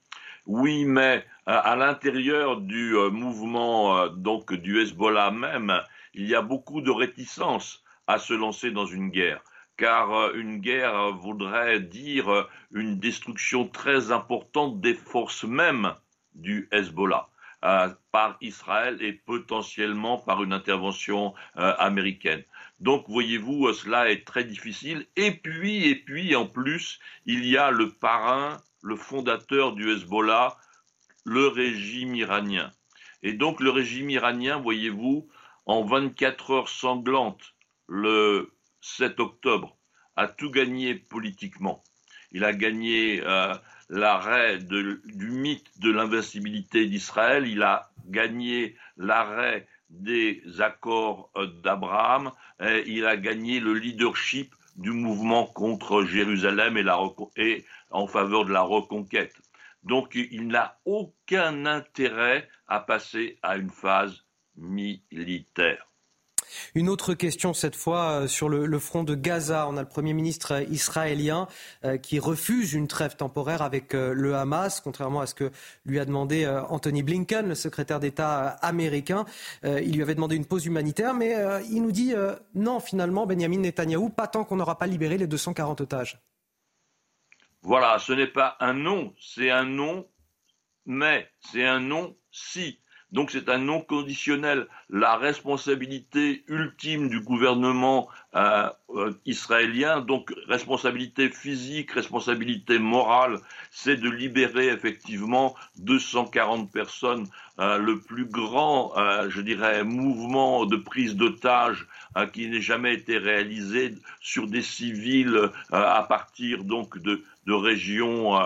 Oui, mais à l'intérieur du mouvement du Hezbollah même, il y a beaucoup de réticence à se lancer dans une guerre car euh, une guerre voudrait dire euh, une destruction très importante des forces mêmes du Hezbollah. Euh, par Israël et potentiellement par une intervention américaine. Donc, voyez-vous, cela est très difficile. Et puis, et puis, en plus, il y a le parrain, le fondateur du Hezbollah, le régime iranien. Et donc, le régime iranien, voyez-vous, en 24 heures sanglantes, le 7 octobre, a tout gagné politiquement. Il a gagné euh, l'arrêt du mythe de l'invincibilité d'Israël, il a gagné l'arrêt des accords euh, d'Abraham, il a gagné le leadership du mouvement contre Jérusalem et, et en faveur de la reconquête. Donc il n'a aucun intérêt à passer à une phase militaire. Une autre question cette fois euh, sur le, front de Gaza. On a le Premier ministre israélien euh, qui refuse une trêve temporaire avec euh, le Hamas, contrairement à ce que lui a demandé Anthony Blinken, le secrétaire d'État américain. Il lui avait demandé une pause humanitaire, mais il nous dit non finalement, Benjamin Netanyahou, pas tant qu'on n'aura pas libéré les 240 otages. Voilà, ce n'est pas un non, c'est un non, mais c'est un non si. Donc c'est un non conditionnel. La responsabilité ultime du gouvernement euh, euh, israélien, donc responsabilité physique, responsabilité morale, c'est de libérer effectivement 240 personnes, euh, le plus grand, je dirais, mouvement de prise d'otages qui n'ait jamais été réalisé sur des civils à partir donc de, de régions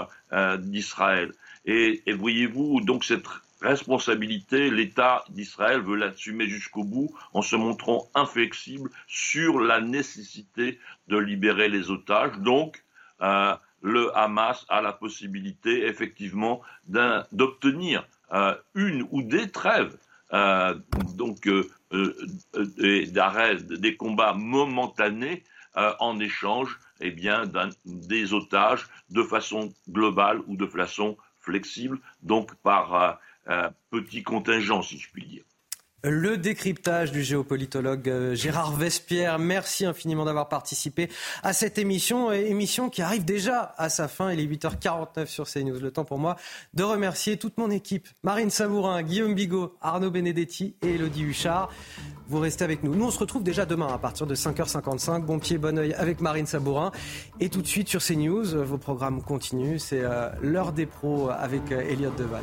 d'Israël. Et, et voyez-vous, donc cette responsabilité, l'État d'Israël veut l'assumer jusqu'au bout en se montrant inflexible sur la nécessité de libérer les otages. Donc, euh, le Hamas a la possibilité effectivement d'obtenir euh, une ou des trêves, euh, donc d'arrêt des combats momentanés en échange eh bien, des otages de façon globale ou de façon flexible, donc par petit contingent, si je puis dire. Le décryptage du géopolitologue euh, Gérard Vespierre. Merci infiniment d'avoir participé à cette émission, émission qui arrive déjà à sa fin. Il est 8h49 sur CNews. Le temps pour moi de remercier toute mon équipe. Marine Savourin, Guillaume Bigot, Arnaud Benedetti et Elodie Huchard. Vous restez avec nous. Nous, on se retrouve déjà demain à partir de 5h55. Bon pied, bon oeil avec Marine Sabourin. Et tout de suite sur CNews, vos programmes continuent. C'est euh, l'heure des pros avec euh, Elliot Deval.